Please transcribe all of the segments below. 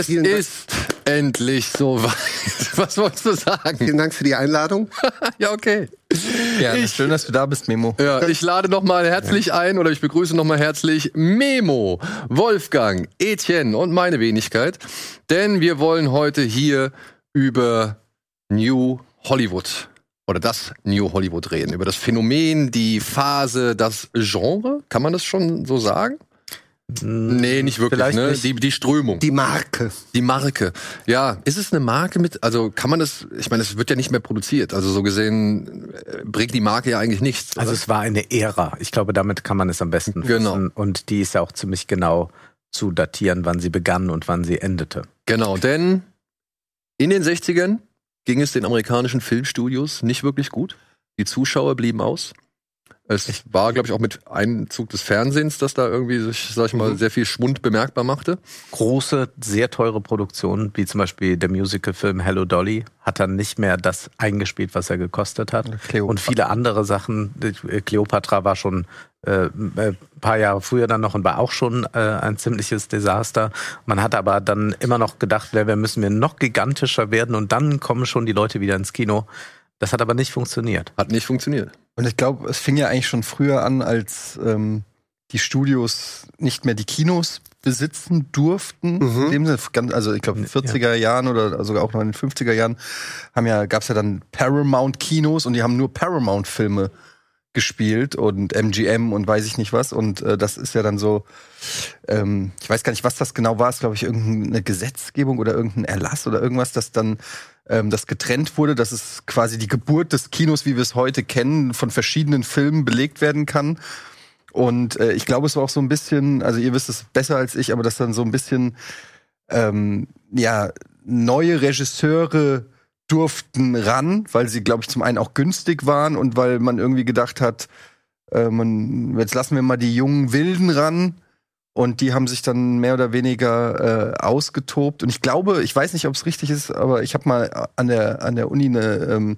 Es Vielen Dank. ist endlich soweit. Was wolltest du sagen? Vielen Dank für die Einladung. ja, okay. Ja, Ich- schön, dass du da bist, Memo. Ja, ich lade nochmal herzlich ein oder ich begrüße nochmal herzlich Memo, Wolfgang, Etienne und meine Wenigkeit. Denn wir wollen heute hier über New Hollywood oder das New Hollywood reden. Über das Phänomen, die Phase, das Genre. Kann man das schon so sagen? Nee, nicht wirklich. Vielleicht ne? nicht. Die, die Strömung. Die Marke. Die Marke. Ja, ist es eine Marke mit, also kann man das, ich meine, es wird ja nicht mehr produziert. Also so gesehen äh, bringt die Marke ja eigentlich nichts. Also oder? es war eine Ära. Ich glaube, damit kann man es am besten Genau. fassen. Und die ist ja auch ziemlich genau zu datieren, wann sie begann und wann sie endete. Genau, denn in den 60ern ging es den amerikanischen Filmstudios nicht wirklich gut. Die Zuschauer blieben aus. Es war, glaube ich, auch mit Einzug des Fernsehens, dass da irgendwie sich, sag ich mal, sehr viel Schwund bemerkbar machte. Große, sehr teure Produktionen, wie zum Beispiel der Musicalfilm Hello Dolly, hat dann nicht mehr das eingespielt, was er gekostet hat. Cleopatra. Und viele andere Sachen. Äh, Cleopatra war schon äh, ein paar Jahre früher dann noch und war auch schon äh, ein ziemliches Desaster. Man hat aber dann immer noch gedacht, wer, wer müssen wir noch gigantischer werden und dann kommen schon die Leute wieder ins Kino. Das hat aber nicht funktioniert. Hat nicht funktioniert. Und ich glaube, es fing ja eigentlich schon früher an, als ähm, die Studios nicht mehr die Kinos besitzen durften. Mhm. In dem Sinne, also ich glaube, in den 40er Jahren oder sogar auch noch in den 50er Jahren haben ja, gab es ja dann Paramount-Kinos und die haben nur Paramount-Filme gespielt und MGM und weiß ich nicht was. Und äh, das ist ja dann so, ähm, ich weiß gar nicht, was das genau war, ist glaube ich irgendeine Gesetzgebung oder irgendein Erlass oder irgendwas, das dann ähm, das getrennt wurde, dass es quasi die Geburt des Kinos, wie wir es heute kennen, von verschiedenen Filmen belegt werden kann. Und äh, ich glaube, es war auch so ein bisschen, also ihr wisst es besser als ich, aber dass dann so ein bisschen ähm, ja neue Regisseure durften ran, weil sie, glaube ich, zum einen auch günstig waren und weil man irgendwie gedacht hat, äh, man, jetzt lassen wir mal die jungen Wilden ran. Und die haben sich dann mehr oder weniger äh, ausgetobt. Und ich glaube, ich weiß nicht, ob es richtig ist, aber ich habe mal an der, an der Uni eine, ähm,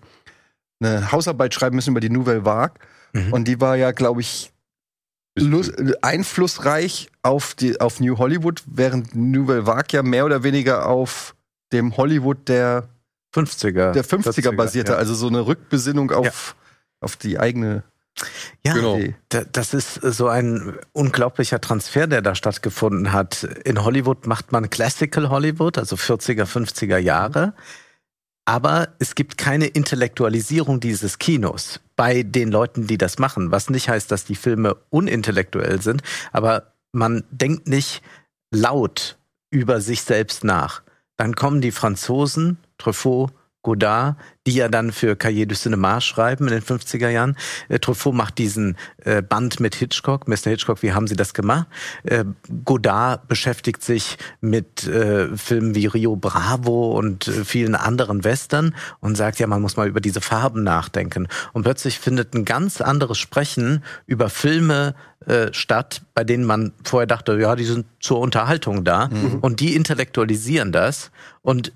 eine Hausarbeit schreiben müssen über die Nouvelle Vague. Mhm. Und die war ja, glaube ich, lus- einflussreich auf, die, auf New Hollywood, während Nouvelle Vague ja mehr oder weniger auf dem Hollywood der, 50er. der 50er, basierte. ja. Also so eine Rückbesinnung auf, auf die eigene Ja, Genau. Das ist so ein unglaublicher Transfer, der da stattgefunden hat. In Hollywood macht man Classical Hollywood, also 40er, 50er Jahre. Aber es gibt keine Intellektualisierung dieses Kinos bei den Leuten, die das machen. Was nicht heißt, dass die Filme unintellektuell sind, aber man denkt nicht laut über sich selbst nach. Dann kommen die Franzosen, Truffaut, Godard, die ja dann für Cahiers du Cinéma schreiben in den 50er Jahren. Äh, Truffaut macht diesen äh, Band mit Hitchcock. Mr. Hitchcock, wie haben Sie das gemacht? Äh, Godard beschäftigt sich mit äh, Filmen wie Rio Bravo und äh, vielen anderen Western und sagt, ja, man muss mal über diese Farben nachdenken. Und plötzlich findet ein ganz anderes Sprechen über Filme äh, statt, bei denen man vorher dachte, ja, die sind zur Unterhaltung da. Und die intellektualisieren das. Und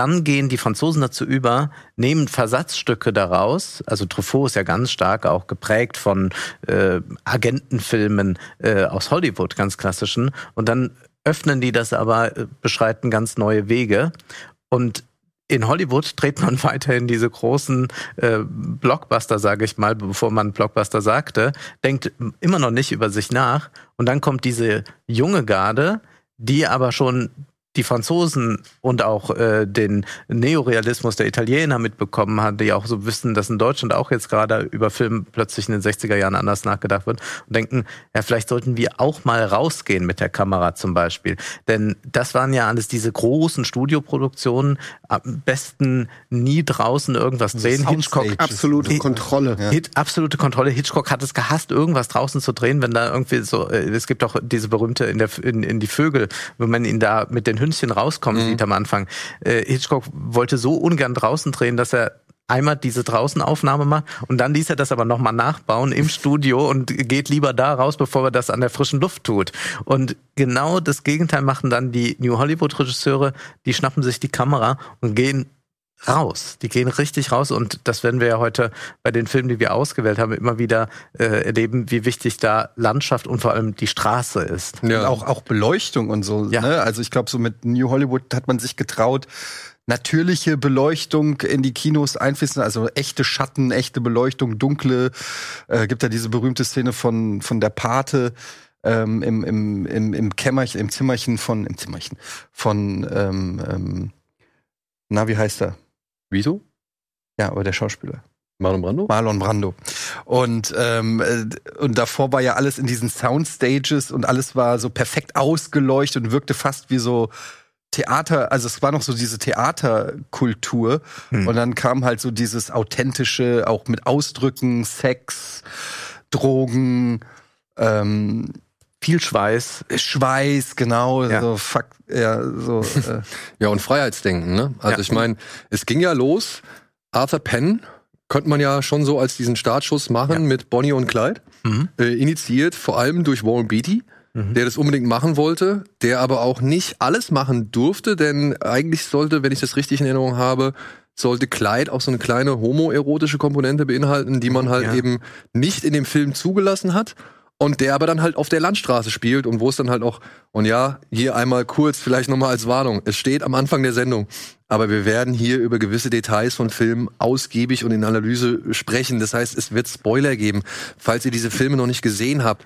dann gehen die Franzosen dazu über, nehmen Versatzstücke daraus. Also Truffaut ist ja ganz stark auch geprägt von äh, Agentenfilmen äh, aus Hollywood, ganz klassischen. Und dann öffnen die das aber, äh, beschreiten ganz neue Wege. Und in Hollywood dreht man weiterhin diese großen äh, Blockbuster, sage ich mal, bevor man Blockbuster sagte, denkt immer noch nicht über sich nach. Und dann kommt diese junge Garde, die aber schon die Franzosen und auch äh, den Neorealismus der Italiener mitbekommen hat, die auch so wissen, dass in Deutschland auch jetzt gerade über Film plötzlich in den 60er Jahren anders nachgedacht wird und denken, ja, vielleicht sollten wir auch mal rausgehen mit der Kamera zum Beispiel. Denn das waren ja alles diese großen Studioproduktionen, am besten nie draußen irgendwas drehen. Hitchcock. Absolute Ich- Kontrolle. Hit, absolute Kontrolle. Hitchcock hat es gehasst, irgendwas draußen zu drehen, wenn da irgendwie so, äh, es gibt auch diese berühmte in, der, in, in die Vögel, wenn man ihn da mit den Hündchen rauskommen sieht am Anfang. Äh, Hitchcock wollte so ungern draußen drehen, dass er einmal diese Draußenaufnahme macht und dann ließ er das aber nochmal nachbauen im Studio und geht lieber da raus, bevor er das an der frischen Luft tut. Und genau das Gegenteil machen dann die New Hollywood Regisseure, die schnappen sich die Kamera und gehen raus. Die gehen richtig raus und das werden wir ja heute bei den Filmen, die wir ausgewählt haben, immer wieder äh, erleben, wie wichtig da Landschaft und vor allem die Straße ist. Ja. Und auch, auch Beleuchtung und so. Ja. Ne? Also ich glaube, so mit New Hollywood hat man sich getraut, natürliche Beleuchtung in die Kinos einfließen, also echte Schatten, echte Beleuchtung, dunkle. Äh, gibt ja diese berühmte Szene von, von der Pate. Ähm, im, im, im, im Kämmerchen, im Zimmerchen von, im Zimmerchen von, ähm, ähm, na, wie heißt er? Wieso? Ja, aber der Schauspieler. Marlon Brando? Marlon Brando. Und, ähm, äh, und davor war ja alles in diesen Soundstages und alles war so perfekt ausgeleuchtet und wirkte fast wie so Theater, also es war noch so diese Theaterkultur hm. und dann kam halt so dieses authentische, auch mit Ausdrücken, Sex, Drogen, ähm, viel Schweiß. Schweiß, genau, ja. so fuck, ja, so. Äh. ja, und Freiheitsdenken, ne? Also ja. ich meine, es ging ja los, Arthur Penn könnte man ja schon so als diesen Startschuss machen ja. mit Bonnie und Clyde. Mhm. Äh, initiiert vor allem durch Warren Beatty, mhm. der das unbedingt machen wollte, der aber auch nicht alles machen durfte, denn eigentlich sollte, wenn ich das richtig in Erinnerung habe, sollte Clyde auch so eine kleine homoerotische Komponente beinhalten, die man halt ja. eben nicht in dem Film zugelassen hat und der aber dann halt auf der Landstraße spielt und wo es dann halt auch, und ja, hier einmal kurz, vielleicht nochmal als Warnung, es steht am Anfang der Sendung, aber wir werden hier über gewisse Details von Filmen ausgiebig und in Analyse sprechen. Das heißt, es wird Spoiler geben, falls ihr diese Filme noch nicht gesehen habt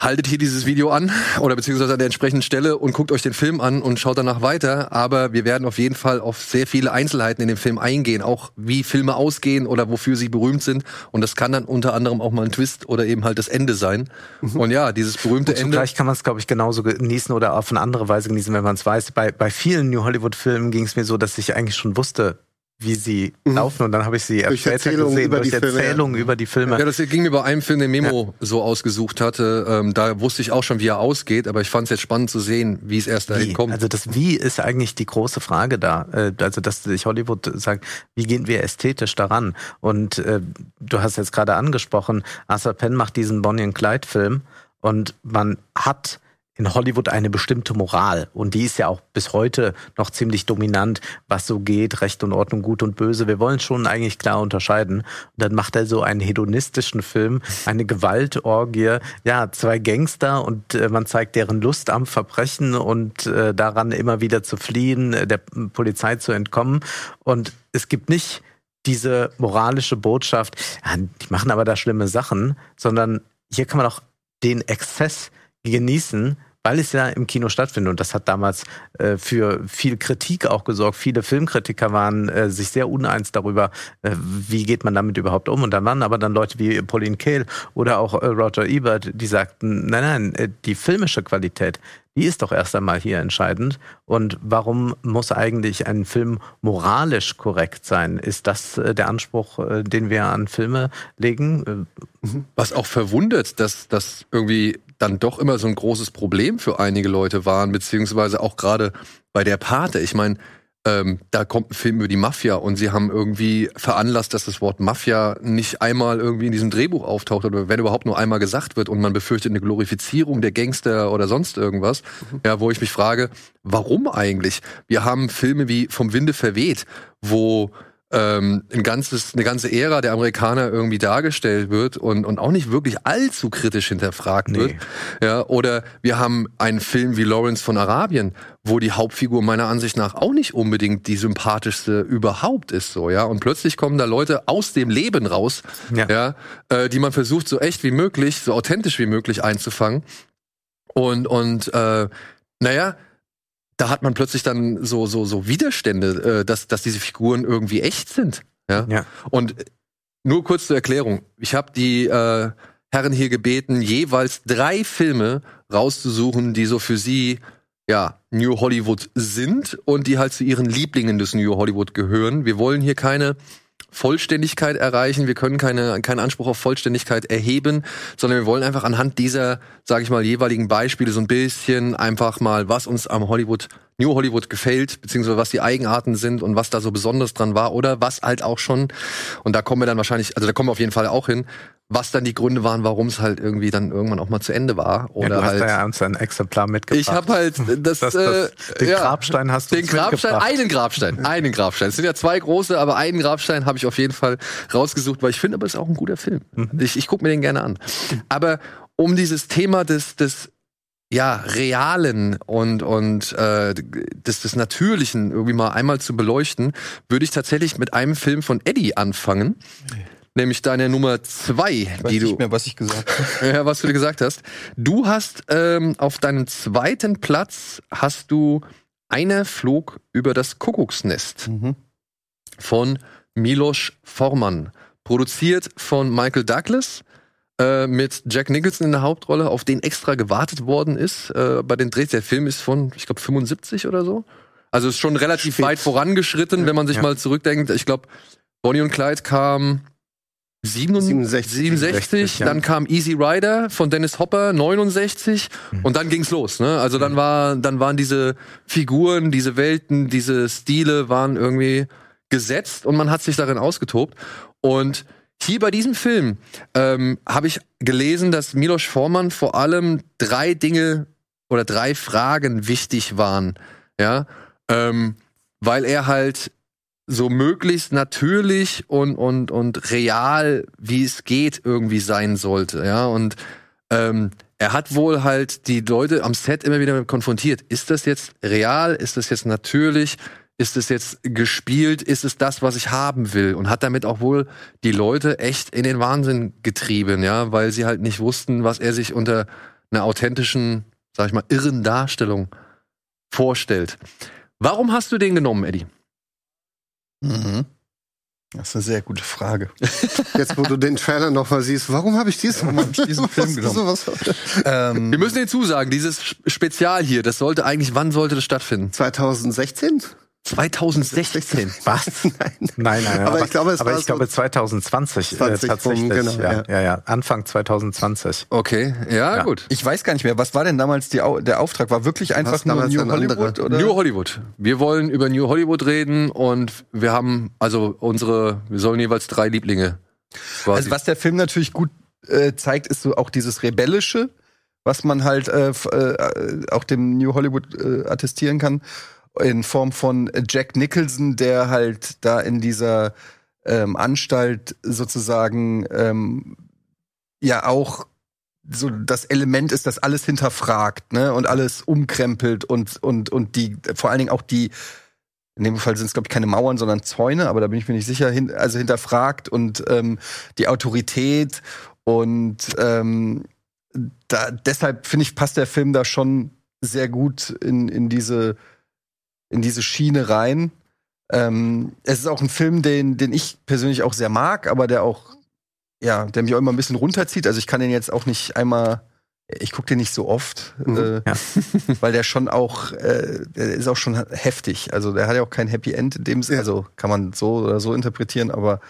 haltet hier dieses Video an oder beziehungsweise an der entsprechenden Stelle und guckt euch den Film an und schaut danach weiter. Aber wir werden auf jeden Fall auf sehr viele Einzelheiten in dem Film eingehen, auch wie Filme ausgehen oder wofür sie berühmt sind. Und das kann dann unter anderem auch mal ein Twist oder eben halt das Ende sein. Mhm. Und ja, dieses berühmte und Ende. Vielleicht kann man es, glaube ich, genauso genießen oder auf eine andere Weise genießen, wenn man es weiß. Bei, bei vielen New Hollywood-Filmen ging es mir so, dass ich eigentlich schon wusste, wie sie mhm. laufen und dann habe ich sie durch später Erzählung gesehen, über durch die Erzählungen über die Filme. Ja, das ging mir bei einem Film, den Memo ja. so ausgesucht hatte. Ähm, da wusste ich auch schon, wie er ausgeht, aber ich fand es jetzt spannend zu sehen, wie es erst dahin wie? kommt. Also das Wie ist eigentlich die große Frage da. Äh, also dass sich Hollywood sagt, wie gehen wir ästhetisch daran? Und äh, du hast jetzt gerade angesprochen, Arthur Penn macht diesen Bonnie and Clyde Film und man hat in Hollywood eine bestimmte Moral und die ist ja auch bis heute noch ziemlich dominant, was so geht, Recht und Ordnung, Gut und Böse. Wir wollen schon eigentlich klar unterscheiden. Und dann macht er so einen hedonistischen Film, eine Gewaltorgie, ja, zwei Gangster und äh, man zeigt deren Lust am Verbrechen und äh, daran immer wieder zu fliehen, äh, der Polizei zu entkommen. Und es gibt nicht diese moralische Botschaft, ja, die machen aber da schlimme Sachen, sondern hier kann man auch den Exzess genießen, weil es ja im Kino stattfindet. Und das hat damals äh, für viel Kritik auch gesorgt. Viele Filmkritiker waren äh, sich sehr uneins darüber, äh, wie geht man damit überhaupt um. Und dann waren aber dann Leute wie Pauline Kael oder auch äh, Roger Ebert, die sagten, nein, nein, äh, die filmische Qualität, die ist doch erst einmal hier entscheidend. Und warum muss eigentlich ein Film moralisch korrekt sein? Ist das äh, der Anspruch, äh, den wir an Filme legen? Was auch verwundert, dass das irgendwie dann doch immer so ein großes Problem für einige Leute waren, beziehungsweise auch gerade bei der Pate. Ich meine, ähm, da kommt ein Film über die Mafia und sie haben irgendwie veranlasst, dass das Wort Mafia nicht einmal irgendwie in diesem Drehbuch auftaucht oder wenn überhaupt nur einmal gesagt wird und man befürchtet eine Glorifizierung der Gangster oder sonst irgendwas. Mhm. Ja, wo ich mich frage, warum eigentlich? Wir haben Filme wie Vom Winde verweht, wo ähm, ein ganzes, eine ganze Ära der Amerikaner irgendwie dargestellt wird und, und auch nicht wirklich allzu kritisch hinterfragt nee. wird. Ja, oder wir haben einen Film wie Lawrence von Arabien, wo die Hauptfigur meiner Ansicht nach auch nicht unbedingt die sympathischste überhaupt ist, so, ja. Und plötzlich kommen da Leute aus dem Leben raus, ja, ja äh, die man versucht, so echt wie möglich, so authentisch wie möglich einzufangen. Und, und äh, naja, da hat man plötzlich dann so so so Widerstände, äh, dass dass diese Figuren irgendwie echt sind. Ja. ja. Und nur kurz zur Erklärung: Ich habe die äh, Herren hier gebeten, jeweils drei Filme rauszusuchen, die so für sie ja New Hollywood sind und die halt zu ihren Lieblingen des New Hollywood gehören. Wir wollen hier keine Vollständigkeit erreichen. Wir können keine, keinen Anspruch auf Vollständigkeit erheben, sondern wir wollen einfach anhand dieser, sage ich mal, jeweiligen Beispiele so ein bisschen einfach mal, was uns am Hollywood New Hollywood gefällt, beziehungsweise was die Eigenarten sind und was da so besonders dran war oder was halt auch schon, und da kommen wir dann wahrscheinlich, also da kommen wir auf jeden Fall auch hin, was dann die Gründe waren, warum es halt irgendwie dann irgendwann auch mal zu Ende war. Oder ja, du halt, hast da ja uns ein Exemplar mitgebracht. ich habe halt das, das, das, äh, den ja, Grabstein hast du den Grabstein, mitgebracht. einen Grabstein, einen Grabstein. Es sind ja zwei große, aber einen Grabstein habe ich auf jeden Fall rausgesucht, weil ich finde, aber es ist auch ein guter Film. Mhm. Ich, ich gucke mir den gerne an. Aber um dieses Thema des, des ja, Realen und, und äh, des, des Natürlichen irgendwie mal einmal zu beleuchten, würde ich tatsächlich mit einem Film von Eddie anfangen. Nämlich deine Nummer zwei, Ich weiß die du, nicht mehr, was ich gesagt habe. ja, was du gesagt hast. Du hast ähm, auf deinem zweiten Platz hast du einer flog über das Kuckucksnest Mhm. von Milos Forman. Produziert von Michael Douglas äh, mit Jack Nicholson in der Hauptrolle, auf den extra gewartet worden ist. Äh, bei den Drehs, der Film ist von, ich glaube, 75 oder so. Also ist schon relativ Spät. weit vorangeschritten, wenn man sich Ja. mal zurückdenkt. Ich glaube, Bonnie und Clyde kam 67, 67, 67 ja. dann kam Easy Rider von Dennis Hopper 69 und dann ging's los, ne? Also dann war dann waren diese Figuren, diese Welten, diese Stile waren irgendwie gesetzt und man hat sich darin ausgetobt und hier bei diesem Film ähm, habe ich gelesen, dass Milos Forman vor allem drei Dinge oder drei Fragen wichtig waren, ja, ähm, weil er halt so möglichst natürlich und, und, und real, wie es geht, irgendwie sein sollte, ja, und ähm, er hat wohl halt die Leute am Set immer wieder konfrontiert. Ist das jetzt real? Ist das jetzt natürlich? Ist es jetzt gespielt? Ist es das, was ich haben will? Und hat damit auch wohl die Leute echt in den Wahnsinn getrieben, ja, weil sie halt nicht wussten, was er sich unter einer authentischen, sag ich mal, irren Darstellung vorstellt. Warum hast du den genommen, Eddie? Mhm. Das ist eine sehr gute Frage. Jetzt, wo du den Trailer noch mal siehst, warum habe ich diesen, Warum hab ich diesen Film genommen? Ähm, Wir müssen hinzusagen, dieses Spezial hier, das sollte eigentlich, wann sollte das stattfinden? 2016? 2016. Was? Nein. Nein, nein, Aber ich glaube, es aber war ich glaube 2020 äh, 20 tatsächlich. rum, genau, ja, ja. ja, ja, Anfang 2020. Okay, ja, Ja. gut. ich weiß gar nicht mehr, was war denn damals die, Au- der Auftrag? War wirklich einfach Was nur New ein Hollywood? Oder? New Hollywood. Wir wollen über New Hollywood reden und wir haben also unsere, wir sollen jeweils drei Lieblinge. Quasi. Also was der Film natürlich gut äh, zeigt, ist so auch dieses Rebellische, was man halt äh, f- äh, auch dem New Hollywood äh, attestieren kann, in Form von Jack Nicholson, der halt da in dieser ähm, Anstalt sozusagen ähm, ja auch so das Element ist, das alles hinterfragt, ne, und alles umkrempelt und und und die vor allen Dingen auch die in dem Fall sind es glaube ich keine Mauern, sondern Zäune, aber da bin ich mir nicht sicher, hin, also hinterfragt und ähm, die Autorität und ähm, da, deshalb finde ich passt der Film da schon sehr gut in in diese in diese Schiene rein. Ähm, es ist auch ein Film, den den ich persönlich auch sehr mag, aber der auch ja, der mich auch immer ein bisschen runterzieht. Also ich kann den jetzt auch nicht einmal, ich gucke den nicht so oft, Mhm, äh, ja. weil der schon auch, äh, der ist auch schon heftig. Also der hat ja auch kein Happy End in dem Sinne. Ja. Also kann man so oder so interpretieren, aber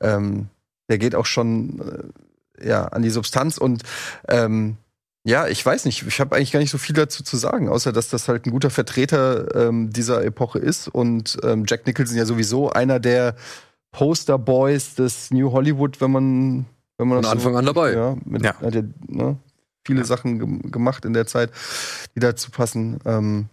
ähm, der geht auch schon äh, ja an die Substanz und ähm, ja, ich weiß nicht, ich habe eigentlich gar nicht so viel dazu zu sagen, außer dass das halt ein guter Vertreter ähm, dieser Epoche ist und ähm, Jack Nicholson ja sowieso einer der Posterboys des New Hollywood, wenn man wenn man Von das Anfang an dabei. Ja, mit, Ja. hat ja ne, viele Ja. Sachen gem- gemacht in der Zeit, die dazu passen. Ähm,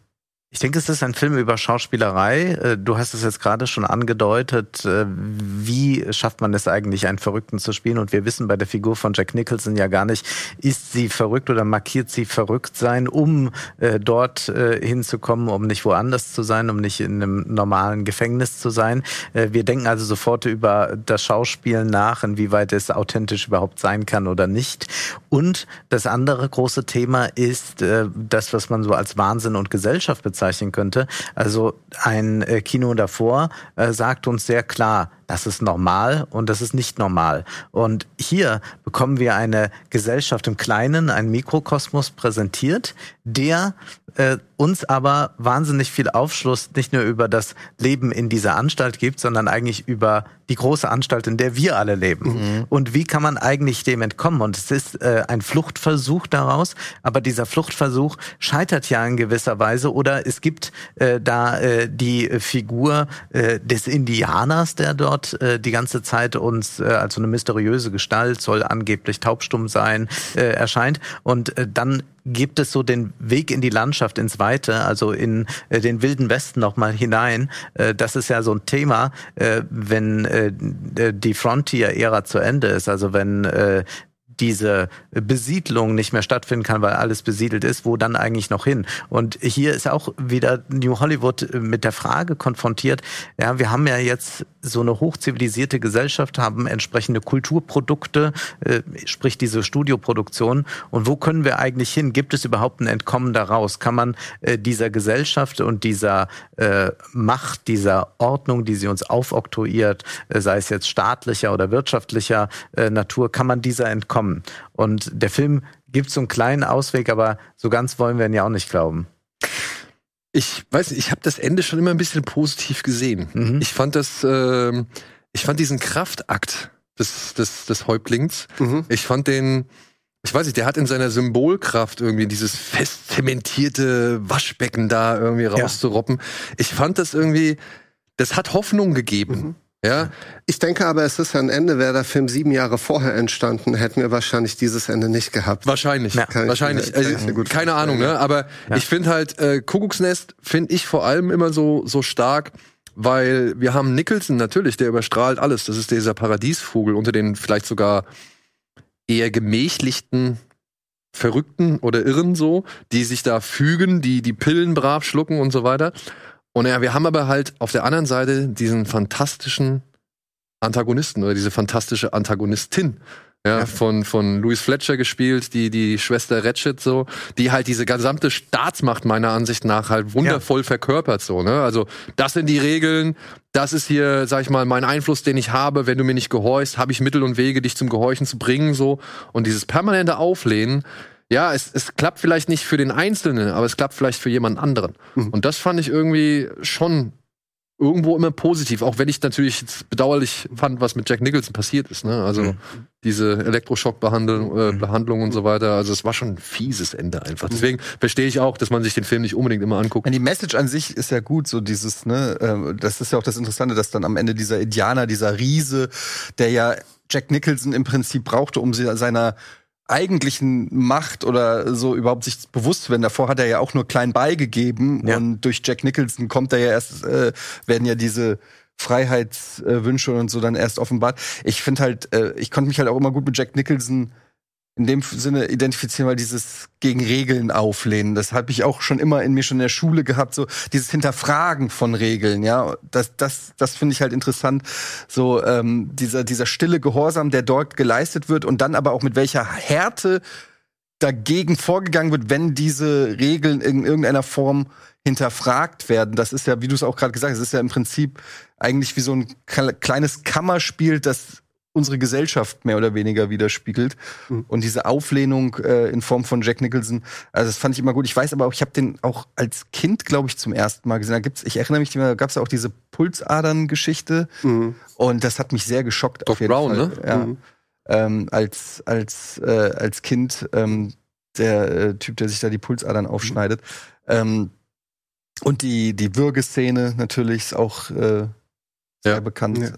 Ich denke, es ist ein Film über Schauspielerei. Äh, Du hast es jetzt gerade schon angedeutet. äh, Wie schafft man es eigentlich, einen Verrückten zu spielen? Und wir wissen bei der Figur von Jack Nicholson ja gar nicht, ist sie verrückt oder markiert sie verrückt sein, um äh, dort hinzukommen, um nicht woanders zu sein, um nicht in einem normalen Gefängnis zu sein. Wir denken also sofort über das Schauspielen nach, inwieweit es authentisch überhaupt sein kann oder nicht. Und das andere große Thema ist das, was man so als Wahnsinn und Gesellschaft bezeichnen könnte. Also ein äh, Kino davor äh, sagt uns sehr klar, das ist normal und das ist nicht normal. Und hier bekommen wir eine Gesellschaft im Kleinen, einen Mikrokosmos präsentiert, der äh, uns aber wahnsinnig viel Aufschluss nicht nur über das Leben in dieser Anstalt gibt, sondern eigentlich über die große Anstalt, in der wir alle leben. Mhm. Und wie kann man eigentlich dem entkommen? Und es ist äh, ein Fluchtversuch daraus, aber dieser Fluchtversuch scheitert ja in gewisser Weise oder es gibt äh, da äh, die Figur äh, des Indianers, der dort äh, die ganze Zeit uns äh, als so eine mysteriöse Gestalt soll angeblich taubstumm sein, äh, erscheint und äh, dann gibt es so den Weg in die Landschaft, ins Weite, also in äh, den wilden Westen nochmal hinein. Äh, das ist ja so ein Thema, äh, wenn äh, die Frontier-Ära zu Ende ist, also wenn äh, diese Besiedlung nicht mehr stattfinden kann, weil alles besiedelt ist, wo dann eigentlich noch hin? Und hier ist auch wieder New Hollywood mit der Frage konfrontiert, ja, wir haben ja jetzt so eine hochzivilisierte Gesellschaft, haben entsprechende Kulturprodukte, äh, sprich diese Studioproduktion. Und wo können wir eigentlich hin? Gibt es überhaupt ein Entkommen daraus? Kann man äh, dieser Gesellschaft und dieser äh, Macht, dieser Ordnung, die sie uns aufoktroyiert, äh, sei es jetzt staatlicher oder wirtschaftlicher äh, Natur, kann man dieser entkommen? Kommen. Und der Film gibt so einen kleinen Ausweg, aber so ganz wollen wir ihn ja auch nicht glauben. Ich weiß nicht, ich habe das Ende schon immer ein bisschen positiv gesehen. Mhm. Ich fand das, äh, ich fand diesen Kraftakt des, des, des Häuptlings, mhm. ich fand den, ich weiß nicht, der hat in seiner Symbolkraft irgendwie dieses fest zementierte Waschbecken da irgendwie rauszuroppen. Ja. Ich fand das irgendwie, das hat Hoffnung gegeben. Mhm. Ja. Ich denke aber, es ist ein Ende. Wäre der Film sieben Jahre vorher entstanden, hätten wir wahrscheinlich dieses Ende nicht gehabt. Wahrscheinlich. Ja. wahrscheinlich. Ich, also, keine vorstellen. Ahnung, ne? Aber ja. ich finde halt, äh, Kuckucksnest finde ich vor allem immer so, so stark, weil wir haben Nicholson natürlich, der überstrahlt alles. Das ist dieser Paradiesvogel unter den vielleicht sogar eher gemächlichten Verrückten oder Irren so, die sich da fügen, die die Pillen brav schlucken und so weiter. Und ja, wir haben aber halt auf der anderen Seite diesen fantastischen Antagonisten oder diese fantastische Antagonistin. Ja, ja, von, von Louis Fletcher gespielt, die, die Schwester Ratchet so, die halt diese gesamte Staatsmacht meiner Ansicht nach halt wundervoll ja. verkörpert so, ne? Also, das sind die Regeln, das ist hier, sag ich mal, mein Einfluss, den ich habe, wenn du mir nicht gehorchst, habe ich Mittel und Wege, dich zum Gehorchen zu bringen, so. Und dieses permanente Auflehnen, ja, es, es klappt vielleicht nicht für den Einzelnen, aber es klappt vielleicht für jemand anderen. Mhm. Und das fand ich irgendwie schon irgendwo immer positiv, auch wenn ich natürlich bedauerlich fand, was mit Jack Nicholson passiert ist. Ne? Also mhm. diese Elektroschockbehandlung äh, mhm. Behandlung und so weiter. Also es war schon ein fieses Ende einfach. Deswegen verstehe ich auch, dass man sich den Film nicht unbedingt immer anguckt. Die Message an sich ist ja gut, so dieses, ne, äh, das ist ja auch das Interessante, dass dann am Ende dieser Indianer, dieser Riese, der ja Jack Nicholson im Prinzip brauchte, um seiner eigentlichen Macht oder so überhaupt sich bewusst werden. Davor hat er ja auch nur klein beigegeben ja. und durch Jack Nicholson kommt er ja erst, äh, werden ja diese Freiheitswünsche und so dann erst offenbart. Ich finde halt, äh, ich konnte mich halt auch immer gut mit Jack Nicholson in dem Sinne identifizieren, weil dieses gegen Regeln auflehnen, das habe ich auch schon immer in mir schon in der Schule gehabt, so dieses Hinterfragen von Regeln, ja, das das das finde ich halt interessant, so ähm, dieser dieser stille Gehorsam, der dort geleistet wird und dann aber auch mit welcher Härte dagegen vorgegangen wird, wenn diese Regeln in irgendeiner Form hinterfragt werden. Das ist ja, wie du es auch gerade gesagt hast, ist ja im Prinzip eigentlich wie so ein kleines Kammerspiel, das unsere Gesellschaft mehr oder weniger widerspiegelt. Mhm. Und diese Auflehnung äh, in Form von Jack Nicholson, also das fand ich immer gut. Ich weiß aber auch, ich habe den auch als Kind, glaube ich, zum ersten Mal gesehen. Da gibt's, ich erinnere mich, da gab es ja auch diese Pulsadern-Geschichte. Mhm. Und das hat mich sehr geschockt. Doc Brown, Fall. ne? Ja. Mhm. Ähm, als, als, äh, als Kind, ähm, der äh, Typ, der sich da die Pulsadern aufschneidet. Ähm, und die, die Würgeszene natürlich ist auch äh, ja. bekannt. Ja.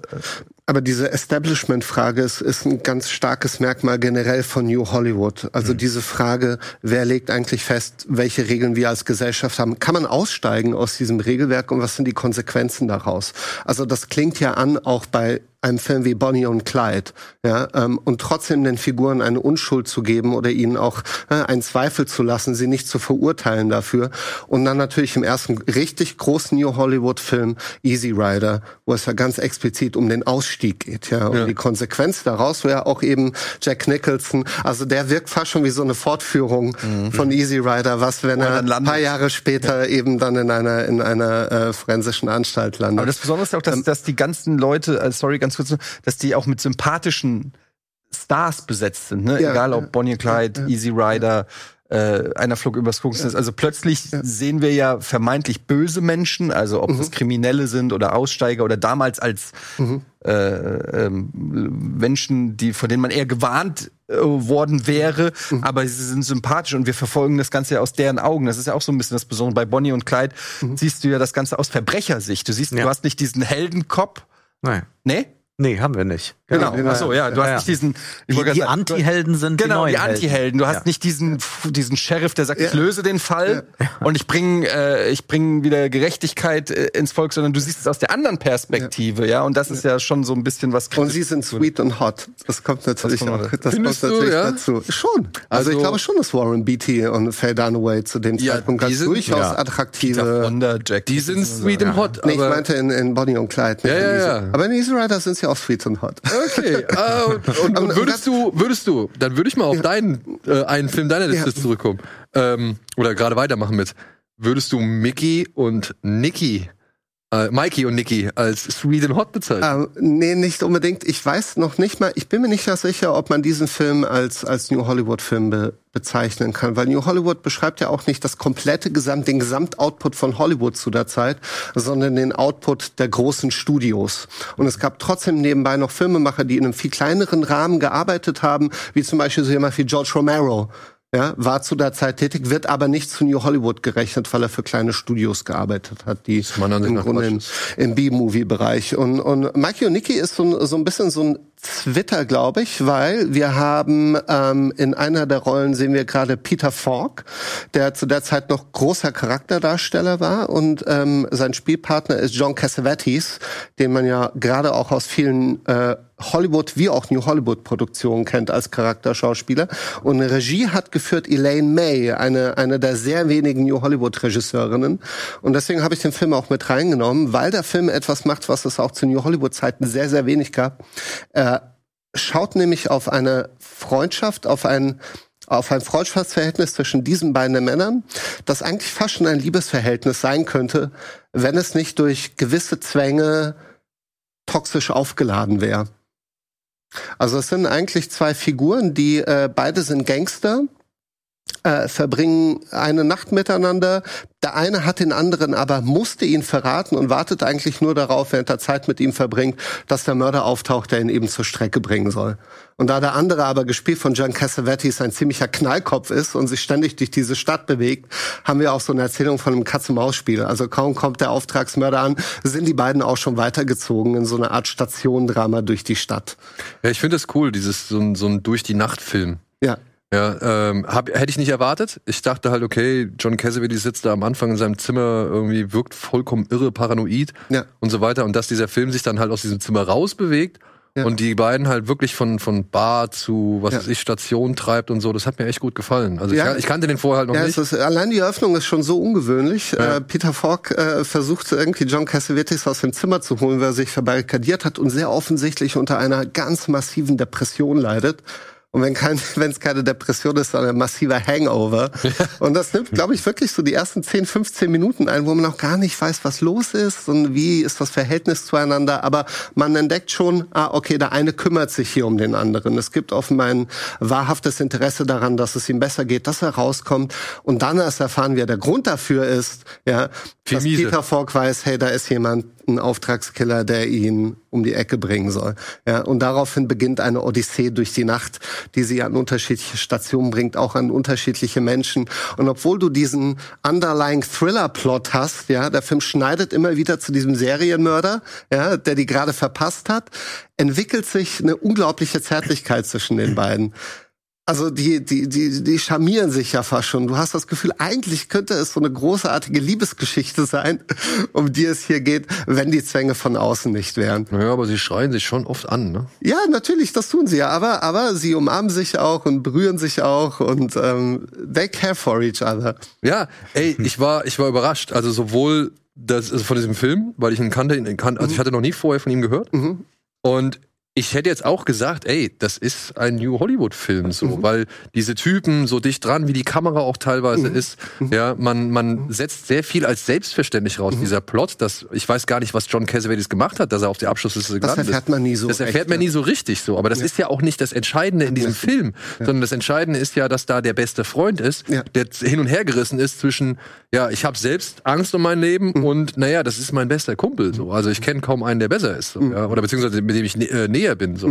Aber diese Establishment-Frage ist, ist ein ganz starkes Merkmal generell von New Hollywood. Also mhm. diese Frage, wer legt eigentlich fest, welche Regeln wir als Gesellschaft haben? Kann man aussteigen aus diesem Regelwerk und was sind die Konsequenzen daraus? Also das klingt ja an, auch bei einem Film wie Bonnie und Clyde, ja, ähm, und trotzdem den Figuren eine Unschuld zu geben oder ihnen auch äh, einen Zweifel zu lassen, sie nicht zu verurteilen dafür. Und dann natürlich im ersten richtig großen New Hollywood-Film Easy Rider, wo es ja ganz explizit um den Ausstieg geht, ja, um Ja. die Konsequenz daraus, wo ja auch eben Jack Nicholson, also der wirkt fast schon wie so eine Fortführung von Easy Rider, was wenn Mhm. Er ein paar Jahre später eben dann in einer in einer äh, forensischen Anstalt landet. Aber das Besondere ist ja auch, dass, dass die ganzen Leute, äh, sorry, ganz kurz, dass die auch mit sympathischen Stars besetzt sind, ne? Ja, Egal ob ja, Bonnie und Clyde, Easy Rider, äh, einer flog übers Kuckucksnest. Also plötzlich sehen wir ja vermeintlich böse Menschen, also ob das Kriminelle sind oder Aussteiger oder damals als äh, ähm, Menschen, die von denen man eher gewarnt äh, worden wäre, aber sie sind sympathisch und wir verfolgen das Ganze ja aus deren Augen. Das ist ja auch so ein bisschen das Besondere. Bei Bonnie und Clyde siehst du ja das Ganze aus Verbrechersicht. Du siehst, Ja. du hast nicht diesen Heldenkopf. Nein. Nee? Nee, haben wir nicht. Genau. genau. Achso, ja, du Ja, hast ja. nicht diesen. Die, wollte die gerade sagen, Anti-Helden sind Genau, die die, neuen Anti-Helden. Du hast Ja. nicht diesen, diesen Sheriff, der sagt, ich löse den Fall und ich bringe äh, ich bring wieder Gerechtigkeit äh, ins Volk, sondern du siehst es aus der anderen Perspektive, ja. Und das ist ja schon so ein bisschen was und sie sind sweet und hot. Das kommt natürlich kommt auch noch das Findest kommt du, natürlich ja? dazu. Schon. Also, Also- ich glaube schon, dass Warren Beatty und Faye Dunaway zu dem Ja, Zeitpunkt ganz sind- durchaus ja. attraktive. Wonder, Jack. Die sind sweet und hot, Nee, ich meinte in, in Bonnie und Clyde. Ja, ja, ja. Aber in Easy Rider sind sie auch sweet und hot. Okay, ah, und, und, und Aber würdest du, würdest du, dann würde ich mal auf deinen, äh, einen Film deiner Liste Ja. zurückkommen. Ähm, oder gerade weitermachen mit. Würdest du Mickey und Nicky, äh, Mikey und Nicky als Sweet and Hot bezeichnen? Ähm, nee, nicht unbedingt. Ich weiß noch nicht mal, ich bin mir nicht sicher, ob man diesen Film als, als New Hollywood-Film be bezeichnen kann, weil New Hollywood beschreibt ja auch nicht das komplette Gesamt, den Gesamtoutput von Hollywood zu der Zeit, sondern den Output der großen Studios. Und es gab trotzdem nebenbei noch Filmemacher, die in einem viel kleineren Rahmen gearbeitet haben, wie zum Beispiel so jemand wie George Romero. Ja, war zu der Zeit tätig, wird aber nicht zu New Hollywood gerechnet, weil er für kleine Studios gearbeitet hat, die im Grunde im, im B-Movie-Bereich. Und, und Mikey und Nicky ist so, ein- so ein bisschen so ein Twitter, glaube ich, weil wir haben ähm, in einer der Rollen sehen wir gerade Peter Falk, der zu der Zeit noch großer Charakterdarsteller war und ähm, sein Spielpartner ist John Cassavetes, den man ja gerade auch aus vielen äh, Hollywood wie auch New Hollywood Produktionen kennt als Charakterschauspieler. Und Regie hat geführt Elaine May, eine, eine der sehr wenigen New Hollywood Regisseurinnen. Und deswegen habe ich den Film auch mit reingenommen, weil der Film etwas macht, was es auch zu New Hollywood Zeiten sehr, sehr wenig gab. Er schaut nämlich auf eine Freundschaft, auf ein auf ein Freundschaftsverhältnis zwischen diesen beiden Männern, das eigentlich fast schon ein Liebesverhältnis sein könnte, wenn es nicht durch gewisse Zwänge toxisch aufgeladen wäre. Also es sind eigentlich zwei Figuren, die äh, beide sind Gangster, äh, verbringen eine Nacht miteinander. Der eine hat den anderen aber musste ihn verraten und wartet eigentlich nur darauf, während er Zeit mit ihm verbringt, dass der Mörder auftaucht, der ihn eben zur Strecke bringen soll. Und da der andere aber gespielt von John Cassavetes ein ziemlicher Knallkopf ist und sich ständig durch diese Stadt bewegt, haben wir auch so eine Erzählung von einem Katz-und-Maus-Spiel. Also kaum kommt der Auftragsmörder an, sind die beiden auch schon weitergezogen in so eine Art Stationdrama durch die Stadt. Ja, ich finde das cool, dieses so ein, so ein durch die Nacht Film. Ja. Ja, ähm, hab, hätte ich nicht erwartet. Ich dachte halt, okay, John Cassavetes sitzt da am Anfang in seinem Zimmer, irgendwie wirkt vollkommen irre, paranoid Ja. und so weiter. Und dass dieser Film sich dann halt aus diesem Zimmer rausbewegt Ja. und die beiden halt wirklich von, von Bar zu, was Ja. weiß ich, Station treibt und so, das hat mir echt gut gefallen. Also Ja. ich, ich kannte den vorher halt noch Ja, nicht. ist, allein die Eröffnung ist schon so ungewöhnlich. Äh, Peter Falk äh, versucht irgendwie John Cassavetes aus dem Zimmer zu holen, weil er sich verbarrikadiert hat und sehr offensichtlich unter einer ganz massiven Depression leidet. Und wenn kein, wenn es keine Depression ist, sondern ein massiver Hangover. Und das nimmt, glaube ich, wirklich so die ersten 10, 15 Minuten ein, wo man auch gar nicht weiß, was los ist und wie ist das Verhältnis zueinander. Aber man entdeckt schon, ah, okay, der eine kümmert sich hier um den anderen. Es gibt offenbar ein wahrhaftes Interesse daran, dass es ihm besser geht, dass er rauskommt. Und dann erst erfahren wir, der Grund dafür ist, ja, dass miese. Peter Falk weiß, hey, da ist jemand, ein Auftragskiller, der ihn um die Ecke bringen soll. Ja, und daraufhin beginnt eine Odyssee durch die Nacht, die sie an unterschiedliche Stationen bringt, auch an unterschiedliche Menschen. Und obwohl du diesen underlying Thriller-Plot hast, ja, der Film schneidet immer wieder zu diesem Serienmörder, ja, der die gerade verpasst hat, entwickelt sich eine unglaubliche Zärtlichkeit zwischen den beiden. Also die, die, die, die charmieren sich ja fast schon. Du hast das Gefühl, eigentlich könnte es so eine großartige Liebesgeschichte sein, um die es hier geht, wenn die Zwänge von außen nicht wären. Naja, aber sie schreien sich schon oft an, ne? Ja, natürlich, das tun sie ja. Aber, aber sie umarmen sich auch und berühren sich auch und ähm, they care for each other. Ja, ey, ich war, ich war überrascht. Also sowohl das, also von diesem Film, weil ich ihn kannte, ihn kannte also ich hatte noch nie vorher von ihm gehört. Mhm. Und ich hätte jetzt auch gesagt, ey, das ist ein New Hollywood-Film so, Mhm. weil diese Typen so dicht dran, wie die Kamera auch teilweise Mhm. ist, ja, man, man setzt sehr viel als selbstverständlich Mhm. raus. Dieser Plot, das, ich weiß gar nicht, was John Cassavetes gemacht hat, dass er auf die Abschlussliste Das gelandet ist. erfährt man nie so. Das erfährt recht, man ja. nie so richtig so, aber das ist ja auch nicht das Entscheidende in diesem Film, sondern das Entscheidende ist ja, dass da der beste Freund ist, Ja. der hin und her gerissen ist zwischen, ja, ich habe selbst Angst um mein Leben Mhm. und naja, das ist mein bester Kumpel so. Also ich kenne kaum einen, der besser ist, so, Mhm. ja, oder beziehungsweise mit dem ich äh, näher bin so.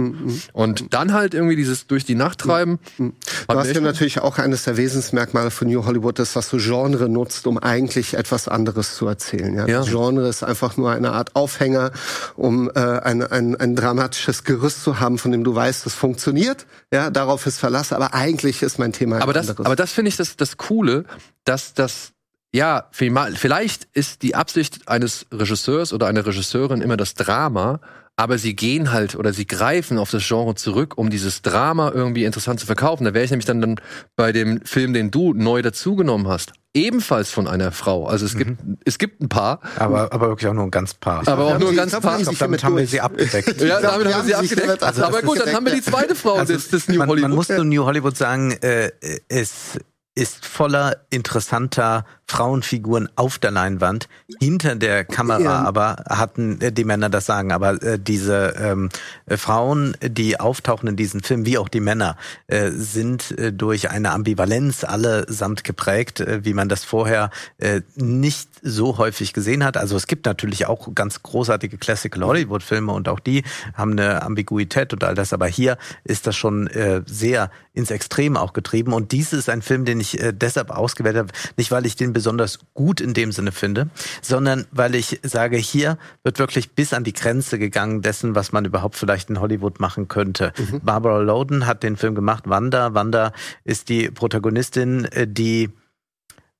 Und dann halt irgendwie dieses durch die Nacht treiben. Du hat hast mir ja natürlich auch eines der Wesensmerkmale von New Hollywood, ist, dass du Genre nutzt, um eigentlich etwas anderes zu erzählen. Ja? Ja. Genre ist einfach nur eine Art Aufhänger, um äh, ein, ein, ein dramatisches Gerüst zu haben, von dem du weißt, es funktioniert. Ja, darauf ist Verlass, aber eigentlich ist mein Thema aber das, anderes. aber das finde ich das, das Coole, dass das ja, vielleicht ist die Absicht eines Regisseurs oder einer Regisseurin immer das Drama, aber sie gehen halt oder sie greifen auf das Genre zurück, um dieses Drama irgendwie interessant zu verkaufen. Da wäre ich nämlich dann, dann bei dem Film, den du neu dazugenommen hast, ebenfalls von einer Frau. Also es gibt es gibt ein paar, Aber, aber wirklich auch nur ein ganz paar. aber auch nur ein ganz glaub, paar. haben sich damit haben wir sie abgedeckt. Ja, glaub, damit haben wir sie abgedeckt. damit- aber gut, dann haben wir die zweite Frau Also, des, des New man, Hollywood. man muss zu New Hollywood sagen, äh, es ist voller interessanter Frauenfiguren auf der Leinwand. Hinter der Kamera Ja. aber hatten äh, die Männer das sagen, aber äh, diese ähm, äh, Frauen, die auftauchen in diesem Film, wie auch die Männer, äh, sind äh, durch eine Ambivalenz allesamt geprägt, äh, wie man das vorher äh, nicht so häufig gesehen hat. Also es gibt natürlich auch ganz großartige Classical Hollywood Filme und auch die haben eine Ambiguität und all das, aber hier ist das schon äh, sehr ins Extrem auch getrieben und dies ist ein Film, den ich äh, deshalb ausgewählt habe, nicht weil ich den besonders gut in dem Sinne finde, sondern weil ich sage, hier wird wirklich bis an die Grenze gegangen dessen, was man überhaupt vielleicht in Hollywood machen könnte. Barbara Loden hat den Film gemacht, Wanda. Wanda ist die Protagonistin, äh, die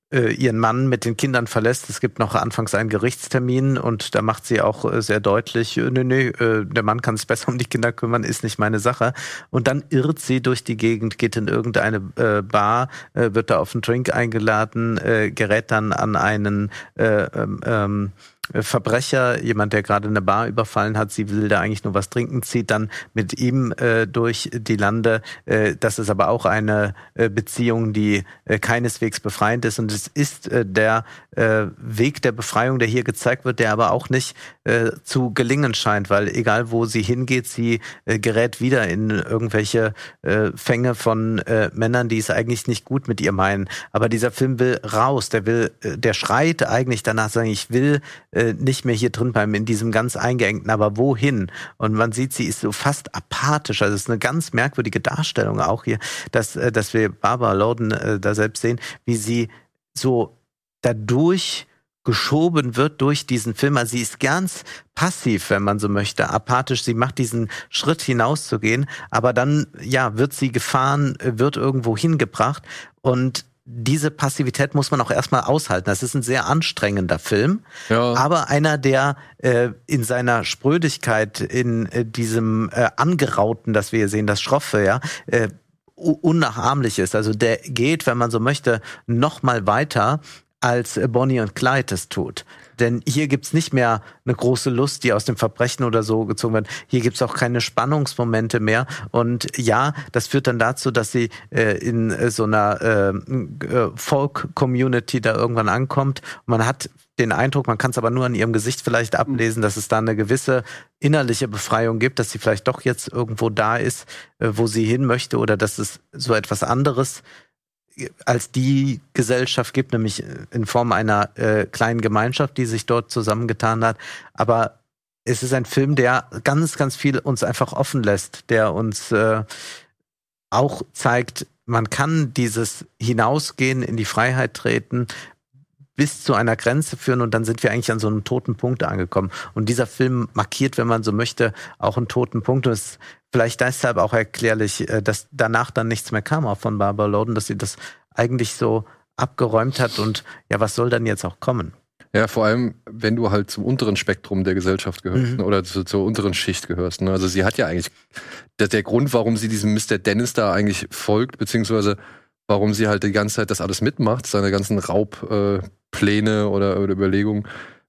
ihren Mann mit den Kindern verlässt. Es gibt noch anfangs einen Gerichtstermin und da macht sie auch äh, sehr deutlich, äh, nee, äh, der Mann kann sich besser um die Kinder kümmern, ist nicht meine Sache. Und dann irrt sie durch die Gegend, geht in irgendeine äh, Bar, äh, wird da auf einen Drink eingeladen, äh, gerät dann an einen äh, ähm, ähm, Verbrecher, jemand, der gerade eine Bar überfallen hat, sie will da eigentlich nur was trinken, zieht dann mit ihm äh, durch die Lande. Äh, das ist aber auch eine äh, Beziehung, die äh, keineswegs befreiend ist. Und es ist äh, der äh, Weg der Befreiung, der hier gezeigt wird, der aber auch nicht zu gelingen scheint, weil egal wo sie hingeht, sie gerät wieder in irgendwelche Fänge von Männern, die es eigentlich nicht gut mit ihr meinen. Aber dieser Film will raus, der will, der schreit eigentlich danach sagen, ich will äh, nicht mehr hier drin bleiben, in diesem ganz eingeengten, aber wohin? Und man sieht, sie ist so fast apathisch. Also es ist eine ganz merkwürdige Darstellung auch hier, dass, äh, dass wir Barbara Loden äh, da selbst sehen, wie sie so dadurch geschoben wird durch diesen Film. Also sie ist ganz passiv, wenn man so möchte, apathisch. Sie macht diesen Schritt hinauszugehen, aber dann, ja, wird sie gefahren, wird irgendwo hingebracht und diese Passivität muss man auch erstmal aushalten. Das ist ein sehr anstrengender Film, Ja. aber einer, der äh, in seiner Sprödigkeit, in äh, diesem äh, Angerauten, das wir hier sehen, das Schroffe, ja, äh, unnachahmlich ist. Also der geht, wenn man so möchte, noch mal weiter als Bonnie und Clyde es tut. Denn hier gibt's nicht mehr eine große Lust, die aus dem Verbrechen oder so gezogen wird. Hier gibt's auch keine Spannungsmomente mehr. Und ja, das führt dann dazu, dass sie äh, in äh, so einer äh, äh, Folk-Community da irgendwann ankommt. Man hat den Eindruck, man kann es aber nur an ihrem Gesicht vielleicht ablesen, dass es da eine gewisse innerliche Befreiung gibt, dass sie vielleicht doch jetzt irgendwo da ist, äh, wo sie hin möchte oder dass es so etwas anderes als die Gesellschaft gibt, nämlich in Form einer äh, kleinen Gemeinschaft, die sich dort zusammengetan hat. Aber es ist ein Film, der ganz, ganz viel uns einfach offen lässt, der uns äh, auch zeigt, man kann dieses Hinausgehen, in die Freiheit treten, bis zu einer Grenze führen und dann sind wir eigentlich an so einem toten Punkt angekommen. Und dieser Film markiert, wenn man so möchte, auch einen toten Punkt. Und es ist vielleicht deshalb auch erklärlich, äh, dass danach dann nichts mehr kam, auch von Barbara Loden, dass sie das eigentlich so abgeräumt hat und ja, was soll dann jetzt auch kommen? Ja, vor allem, wenn du halt zum unteren Spektrum der Gesellschaft gehörst Mhm. ne, oder zu, zur unteren Schicht gehörst. Ne? Also sie hat ja eigentlich, der, der Grund, warum sie diesem Mr. Dennis da eigentlich folgt, beziehungsweise warum sie halt die ganze Zeit das alles mitmacht, seine ganzen Raubpläne äh, oder, oder Überlegungen,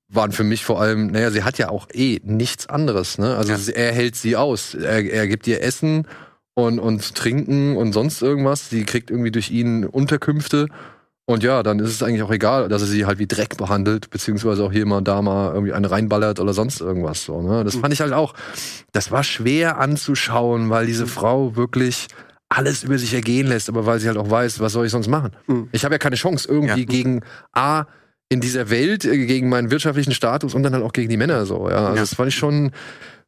waren für mich vor allem, naja, sie hat ja auch eh nichts anderes. Ne? Also Ja. sie, er hält sie aus. Er, er gibt ihr Essen und, und Trinken und sonst irgendwas. Sie kriegt irgendwie durch ihn Unterkünfte. Und ja, dann ist es eigentlich auch egal, dass er sie halt wie Dreck behandelt, beziehungsweise auch hier mal da mal irgendwie eine reinballert oder sonst irgendwas so. Ne? Das fand ich halt auch, das war schwer anzuschauen, weil diese Frau wirklich alles über sich ergehen lässt, aber weil sie halt auch weiß, was soll ich sonst machen? Mhm. Ich habe ja keine Chance irgendwie Ja. gegen A in dieser Welt, äh, gegen meinen wirtschaftlichen Status und dann halt auch gegen die Männer so. Ja, also Ja. das fand ich schon,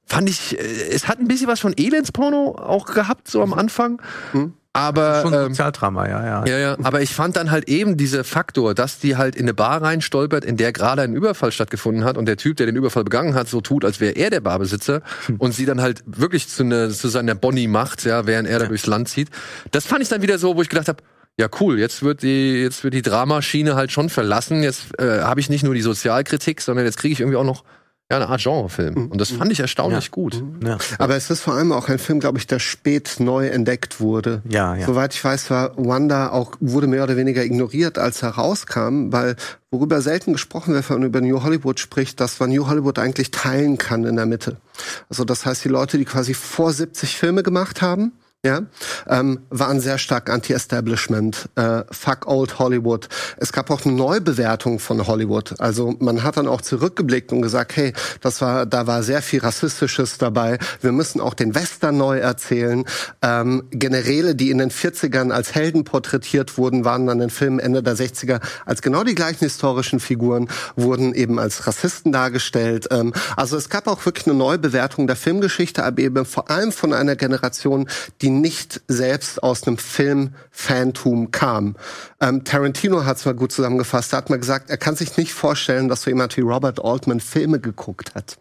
fand ich, äh, es hat ein bisschen was von Elendsporno auch gehabt so am Anfang, Mhm. Aber Schon ähm, Sozialdrama, ja, ja. ja, ja, aber ich fand dann halt eben dieser Faktor, dass die halt in eine Bar reinstolpert, in der gerade ein Überfall stattgefunden hat und der Typ, der den Überfall begangen hat, so tut, als wäre er der Barbesitzer und sie dann halt wirklich zu, ne, zu seiner Bonnie macht, ja, während er da durchs Land zieht. Das fand ich dann wieder so, wo ich gedacht habe, ja cool, jetzt wird die jetzt wird die Dramaschiene halt schon verlassen. Jetzt äh, habe ich nicht nur die Sozialkritik, sondern jetzt kriege ich irgendwie auch noch ja, eine Art Genrefilm. Und das fand ich erstaunlich Ja. gut. Ja, Aber es ist vor allem auch ein Film, glaube ich, der spät neu entdeckt wurde. ja. ja. Soweit ich weiß, war Wanda auch, wurde mehr oder weniger ignoriert, als er rauskam, weil worüber selten gesprochen wird, wenn man über New Hollywood spricht, dass man New Hollywood eigentlich teilen kann in der Mitte. Also das heißt, die Leute, die quasi vor 70 Filme gemacht haben, ja, ähm, waren sehr stark Anti-Establishment, äh, fuck old Hollywood. Es gab auch eine Neubewertung von Hollywood. Also man hat dann auch zurückgeblickt und gesagt, hey, das war, da war sehr viel Rassistisches dabei. Wir müssen auch den Western neu erzählen. Ähm, Generäle, die in den 40ern als Helden porträtiert wurden, waren dann in Filmen Ende der 60er als genau die gleichen historischen Figuren, wurden eben als Rassisten dargestellt. Ähm, also es gab auch wirklich eine Neubewertung der Filmgeschichte, aber eben vor allem von einer Generation, die nicht selbst aus einem Film-Fantum kam. Ähm, Tarantino hat es mal gut zusammengefasst. Er hat mal gesagt, er kann sich nicht vorstellen, dass so jemand wie Robert Altman Filme geguckt hat.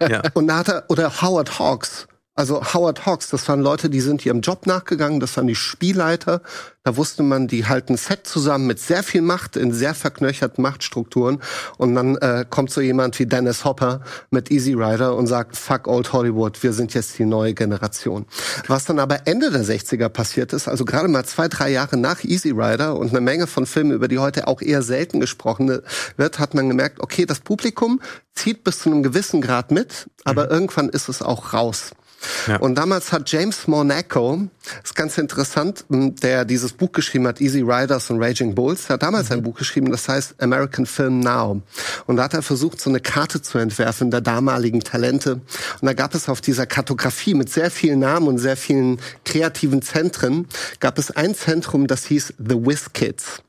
ja. Und da hat er, oder Howard Hawks. Also Howard Hawks, das waren Leute, die sind ihrem Job nachgegangen, das waren die Spielleiter. Da wusste man, die halten Set zusammen mit sehr viel Macht, in sehr verknöcherten Machtstrukturen. Und dann äh, kommt so jemand wie Dennis Hopper mit Easy Rider und sagt, fuck old Hollywood, wir sind jetzt die neue Generation. Was dann aber Ende der 60er passiert ist, also gerade mal zwei, drei Jahre nach Easy Rider und eine Menge von Filmen, über die heute auch eher selten gesprochen wird, hat man gemerkt, okay, das Publikum zieht bis zu einem gewissen Grad mit, aber irgendwann ist es auch raus. Ja. Und damals hat James Monaco, ist ganz interessant, der dieses Buch geschrieben hat, Easy Riders und Raging Bulls, der hat damals ein Buch geschrieben, das heißt American Film Now. Und da hat er versucht, so eine Karte zu entwerfen der damaligen Talente. Und da gab es auf dieser Kartografie mit sehr vielen Namen und sehr vielen kreativen Zentren, gab es ein Zentrum, das hieß The Whiz Kids.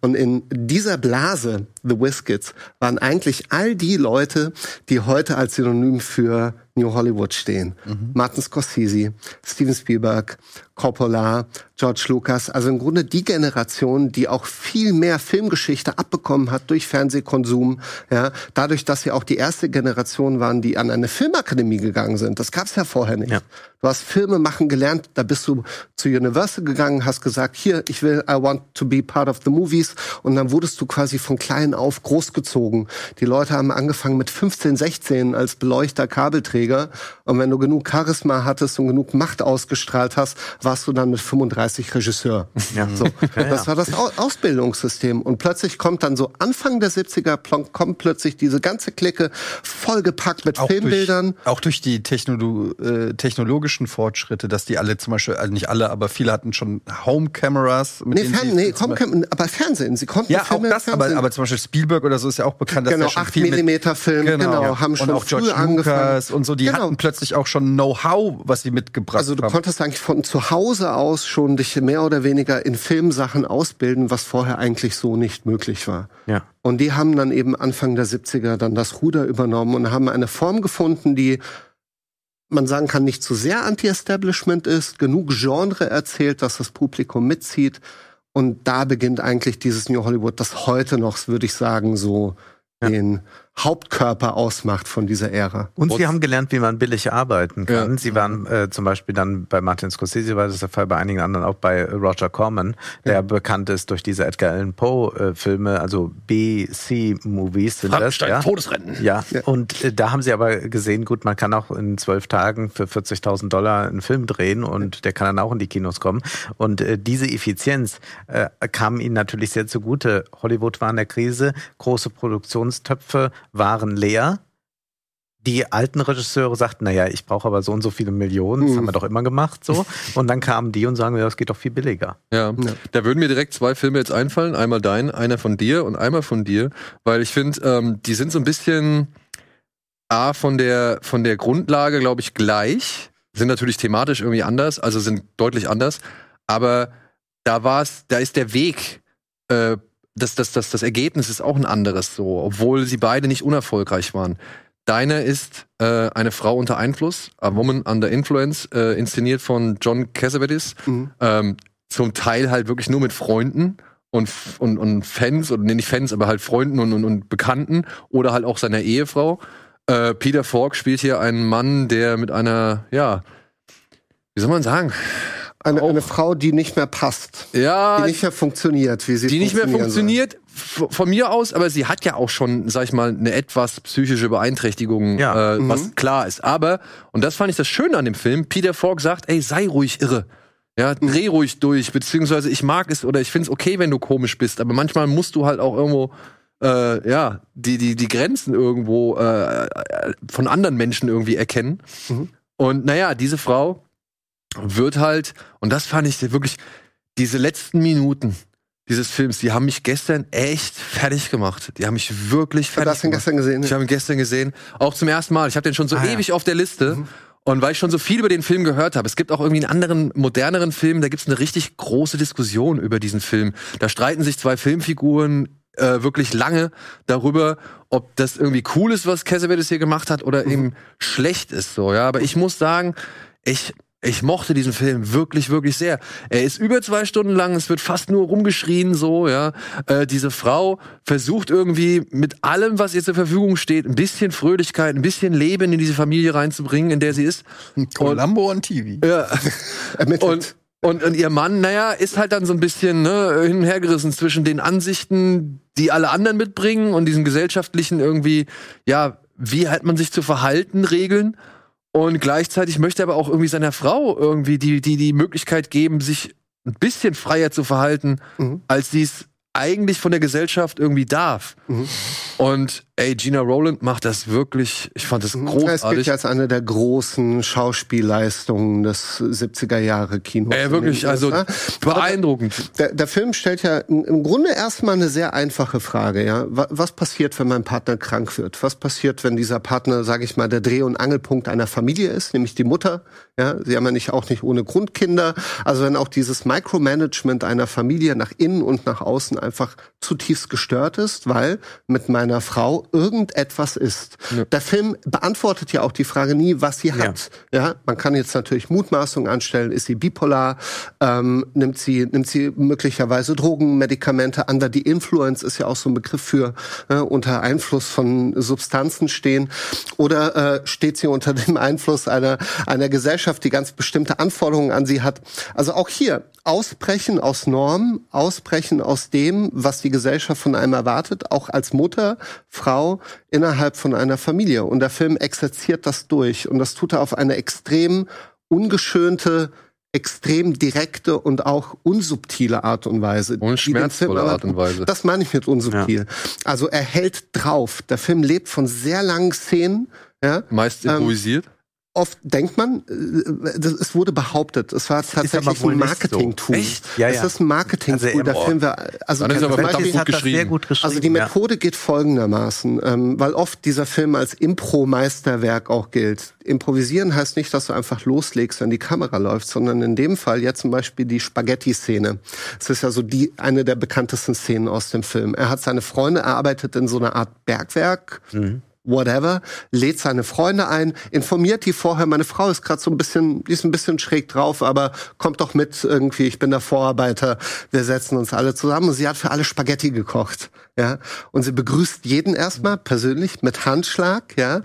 Und in dieser Blase, The Whiskets, waren eigentlich all die Leute, die heute als Synonym für New Hollywood stehen. Martin Scorsese, Steven Spielberg, Coppola, George Lucas, also im Grunde die Generation, die auch viel mehr Filmgeschichte abbekommen hat durch Fernsehkonsum, ja, dadurch, dass sie auch die erste Generation waren, die an eine Filmakademie gegangen sind. Das gab's ja vorher nicht. Ja. Du hast Filme machen gelernt, da bist du zu Universal gegangen, hast gesagt, hier, ich will, I want to be part of the movies. Und dann wurdest du quasi von klein auf großgezogen. Die Leute haben angefangen mit 15, 16 als Beleuchter, Kabelträger. Und wenn du genug Charisma hattest und genug Macht ausgestrahlt hast, warst du dann mit 35 Regisseur. Ja. So, Ja, das ja. war das Au- Ausbildungssystem. Und plötzlich kommt dann so Anfang der 70er, plonk- kommt plötzlich diese ganze Clique vollgepackt mit Auch Filmbildern. Durch, auch durch die Technolo äh, technologischen Fortschritte, dass die alle zum Beispiel, also nicht alle, aber viele hatten schon Home-Cameras. Nee, Fern nee komm, aber Fernsehen. Sie konnten Ja, auch Filme im das, aber, aber zum Beispiel Spielberg oder so ist ja auch bekannt, dass Genau, er schon 8 viel mit, Millimeter Film, genau, haben schon und auch George früh angefangen. Lucas und so, die Genau. hatten plötzlich auch schon Know-how, was sie mitgebracht Also du haben. konntest eigentlich von zu Hause aus schon dich mehr oder weniger in Filmsachen ausbilden, was vorher eigentlich so nicht möglich war. Ja. Und die haben dann eben Anfang der 70er dann das Ruder übernommen und haben eine Form gefunden, die man sagen kann, nicht zu sehr Anti-Establishment ist, genug Genre erzählt, dass das Publikum mitzieht Und da beginnt eigentlich dieses New Hollywood, das heute noch, würde ich sagen, so Ja. den Hauptkörper ausmacht von dieser Ära. Und sie haben gelernt, wie man billig arbeiten kann. Ja. Sie waren äh, zum Beispiel dann bei Martin Scorsese, war das der Fall, bei einigen anderen auch bei Roger Corman, der bekannt ist durch diese Edgar Allan Poe-Filme, also B-C-Movies sind das. Ja? Todesrennen. Ja, und äh, da haben sie aber gesehen, gut, man kann auch in zwölf Tagen für 40.000 Dollar einen Film drehen und der kann dann auch in die Kinos kommen. Und äh, diese Effizienz äh, kam ihnen natürlich sehr zugute. Hollywood war in der Krise, große Produktionstöpfe waren leer. Die alten Regisseure sagten, naja, ich brauche aber so und so viele Millionen, das haben wir doch immer gemacht so. Und dann kamen die und sagen, ja, das geht doch viel billiger. Ja. da würden mir direkt zwei Filme jetzt einfallen. Einmal dein, einer von dir und einmal von dir, weil ich finde, ähm, die sind so ein bisschen A, von der, von der Grundlage, glaube ich, gleich. Sind natürlich thematisch irgendwie anders, also sind deutlich anders. Aber da war es, da ist der Weg, äh, das, das, das, das Ergebnis ist auch ein anderes so, obwohl sie beide nicht unerfolgreich waren. Deiner ist äh, eine Frau unter Einfluss, A Woman Under Influence, äh, inszeniert von John Cassavetes. Mhm. Ähm, zum Teil halt wirklich nur mit Freunden und, und, und Fans, oder nee, nicht Fans, aber halt Freunden und, und, und Bekannten oder halt auch seiner Ehefrau. Äh, Peter Falk spielt hier einen Mann, der mit einer, ja, wie soll man sagen? Eine, Auch- eine Frau, die nicht mehr passt, Ja, die nicht mehr funktioniert, wie sie die nicht mehr soll. funktioniert, von mir aus, aber sie hat ja auch schon, sag ich mal, eine etwas psychische Beeinträchtigung, Ja. äh, was klar ist. Aber, und das fand ich das Schöne an dem Film, Peter Falk sagt, ey, sei ruhig irre. Ja, dreh ruhig durch, beziehungsweise ich mag es oder ich find's okay, wenn du komisch bist, aber manchmal musst du halt auch irgendwo äh, ja, die, die, die Grenzen irgendwo äh, äh, von anderen Menschen irgendwie erkennen. Mhm. Und naja, diese Frau wird halt, und das fand ich wirklich, diese letzten Minuten dieses Films, die haben mich gestern echt fertig gemacht. Die haben mich wirklich Hast du fertig das denn gemacht. gestern gesehen? Ich habe ihn gestern gesehen, auch zum ersten Mal. Ich habe den schon so Ah, ja. ewig auf der Liste. Und weil ich schon so viel über den Film gehört habe, es gibt auch irgendwie einen anderen, moderneren Film, da gibt es eine richtig große Diskussion über diesen Film. Da streiten sich zwei Filmfiguren äh, wirklich lange darüber, ob das irgendwie cool ist, was Cassavetes hier gemacht hat, oder eben schlecht ist so, ja. Aber ich muss sagen, ich, ich mochte diesen Film wirklich, wirklich sehr. Er ist über zwei Stunden lang, es wird fast nur rumgeschrien, so, ja. Äh, diese Frau versucht irgendwie mit allem, was ihr zur Verfügung steht, ein bisschen Fröhlichkeit, ein bisschen Leben in diese Familie reinzubringen, in der sie ist. Columbo on TV. Ja. Ermittelt. Und, und, und ihr Mann, naja, ist halt dann so ein bisschen ne, hin und her gerissen zwischen den Ansichten, die alle anderen mitbringen und diesen gesellschaftlichen irgendwie, ja, wie hat man sich zu verhalten, Regeln. Und gleichzeitig möchte er aber auch irgendwie seiner Frau irgendwie die, die, die Möglichkeit geben, sich ein bisschen freier zu verhalten, Mhm. als sie es eigentlich von der Gesellschaft irgendwie darf. Mhm. Und ey, Gina Rowland macht das wirklich, ich fand das Es gilt großartig. ja als eine der großen Schauspielleistungen des 70er Jahre Kinos. Ey, wirklich, also USA. beeindruckend. Der, der Film stellt ja im Grunde erstmal eine sehr einfache Frage, ja. Wa- Was passiert, wenn mein Partner krank wird? Was passiert, wenn dieser Partner, sage ich mal, der Dreh- und Angelpunkt einer Familie ist, nämlich die Mutter? Ja, sie haben ja nicht auch nicht ohne Grund Kinder. Also wenn auch dieses Micromanagement einer Familie nach innen und nach außen einfach zutiefst gestört ist, weil mit meiner Frau irgendetwas ist. Der Film beantwortet ja auch die Frage nie, was sie hat. Ja, man kann jetzt natürlich Mutmaßungen anstellen. Ist sie bipolar? Ähm, nimmt sie nimmt sie möglicherweise Drogen, Medikamente? Under the influence ist ja auch so ein Begriff für äh, unter Einfluss von Substanzen stehen. Oder äh, steht sie unter dem Einfluss einer einer Gesellschaft, die ganz bestimmte Anforderungen an sie hat? Also auch hier ausbrechen aus Normen, ausbrechen aus dem, was die Gesellschaft von einem erwartet, auch als Mutter, Frau innerhalb von einer Familie. Und der Film exerziert das durch. Und das tut er auf eine extrem ungeschönte, extrem direkte und auch unsubtile Art und Weise. Und schmerzvolle Art und Weise. Das meine ich mit unsubtil. Also er hält drauf. Der Film lebt von sehr langen Szenen. Ja, Meist Ähm, improvisiert. Oft denkt man, äh, das, es wurde behauptet, es war tatsächlich ein nicht so. Marketing-Tool. Echt? Ja, es ja. ist ein Marketing-Tool. Also, der ähm, Film war, also, ist er aber gut hat das geschrieben. sehr gut geschrieben. also die ja. Methode geht folgendermaßen, ähm, weil oft dieser Film als Impro-Meisterwerk auch gilt. Improvisieren heißt nicht, dass du einfach loslegst, wenn die Kamera läuft, sondern in dem Fall jetzt zum Beispiel die Spaghetti-Szene. Es ist ja so die eine der bekanntesten Szenen aus dem Film. Er hat seine Freunde, er arbeitet in so einer Art Bergwerk. Whatever, lädt seine Freunde ein, informiert die vorher, meine Frau ist gerade so ein bisschen, die ist ein bisschen schräg drauf, aber kommt doch mit irgendwie, ich bin der Vorarbeiter, wir setzen uns alle zusammen und sie hat für alle Spaghetti gekocht. Ja, und sie begrüßt jeden erstmal persönlich mit Handschlag, ja.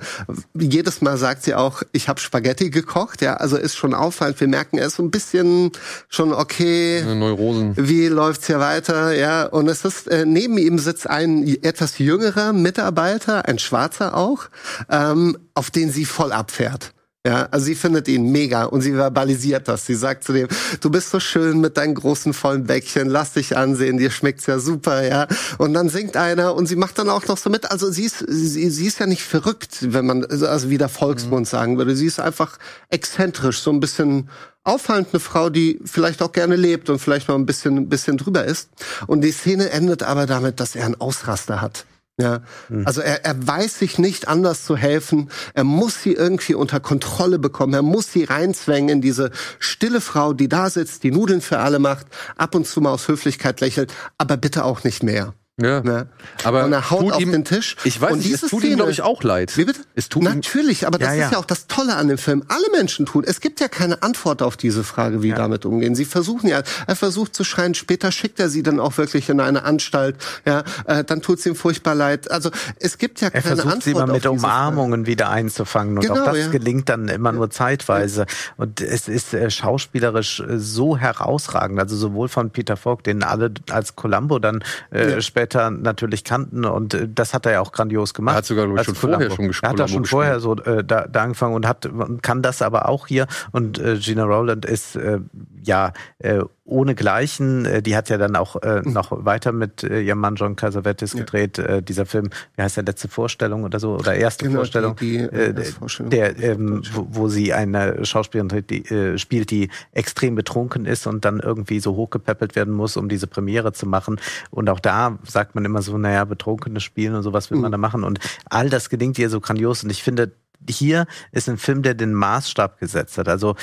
Jedes Mal sagt sie auch, ich habe Spaghetti gekocht, ja, also ist schon auffallend, wir merken, er ist so ein bisschen schon okay. Neurosen. Wie läuft's hier weiter, ja? Und es ist äh, neben ihm sitzt ein etwas jüngerer Mitarbeiter, ein Schwarzer auch, ähm, auf den sie voll abfährt. Ja, also sie findet ihn mega und sie verbalisiert das. Sie sagt zu dem, du bist so schön mit deinen großen vollen Bäckchen, lass dich ansehen, dir schmeckt's ja super, ja. Und dann singt einer und sie macht dann auch noch so mit. Also sie ist, sie, sie ist ja nicht verrückt, wenn man, also wie der Volksmund mhm. sagen würde. Sie ist einfach exzentrisch, so ein bisschen auffallend eine Frau, die vielleicht auch gerne lebt und vielleicht mal ein bisschen, ein bisschen drüber ist. Und die Szene endet aber damit, dass er einen Ausraster hat. Ja, hm. also er, er weiß sich nicht anders zu helfen. Er muss sie irgendwie unter Kontrolle bekommen. Er muss sie reinzwängen in diese stille Frau, die da sitzt, die Nudeln für alle macht, ab und zu mal aus Höflichkeit lächelt, aber bitte auch nicht mehr. Ja. Ne? Aber und er haut auf ihm, den Tisch. Ich weiß, und nicht, es tut ihm, glaube ich, auch leid. Wie bitte? Es tut Natürlich, aber das ja, ja. ist ja auch das Tolle an dem Film. Alle Menschen tun. Es gibt ja keine Antwort auf diese Frage, wie ja. damit umgehen. Sie versuchen ja, er versucht zu schreien, später schickt er sie dann auch wirklich in eine Anstalt. Ja, äh, dann tut es ihm furchtbar leid. Also es gibt ja er keine versucht Antwort sie immer mit Umarmungen Frage. wieder einzufangen. Und genau, auch das gelingt dann immer nur zeitweise. Und es ist äh, schauspielerisch äh, so herausragend. Also sowohl von Peter Falk, den alle als Columbo dann äh, später natürlich kannten und äh, das hat er ja auch grandios gemacht. Er hat sogar ich, schon vorher schon gespielt. Er hat da schon vorher so äh, da, da angefangen und hat kann das aber auch hier und äh, Gina Rowland ist äh, ja äh, ohne Gleichen. Äh, die hat ja dann auch äh, mhm. noch weiter mit äh, ihrem Mann John Casavetes ja. gedreht. Äh, dieser Film, wie heißt der letzte Vorstellung oder so oder erste genau, Vorstellung, die, die, äh, Vorstellung. der ähm, wo, wo, sie eine Schauspielerin die, äh, spielt, die extrem betrunken ist und dann irgendwie so hochgepäppelt werden muss, um diese Premiere zu machen. Und auch da sagt man immer so, naja, betrunkene Spielen und sowas will mhm. man da machen. Und all das gelingt ihr so grandios. Und ich finde, hier ist ein Film, der den Maßstab gesetzt hat. Also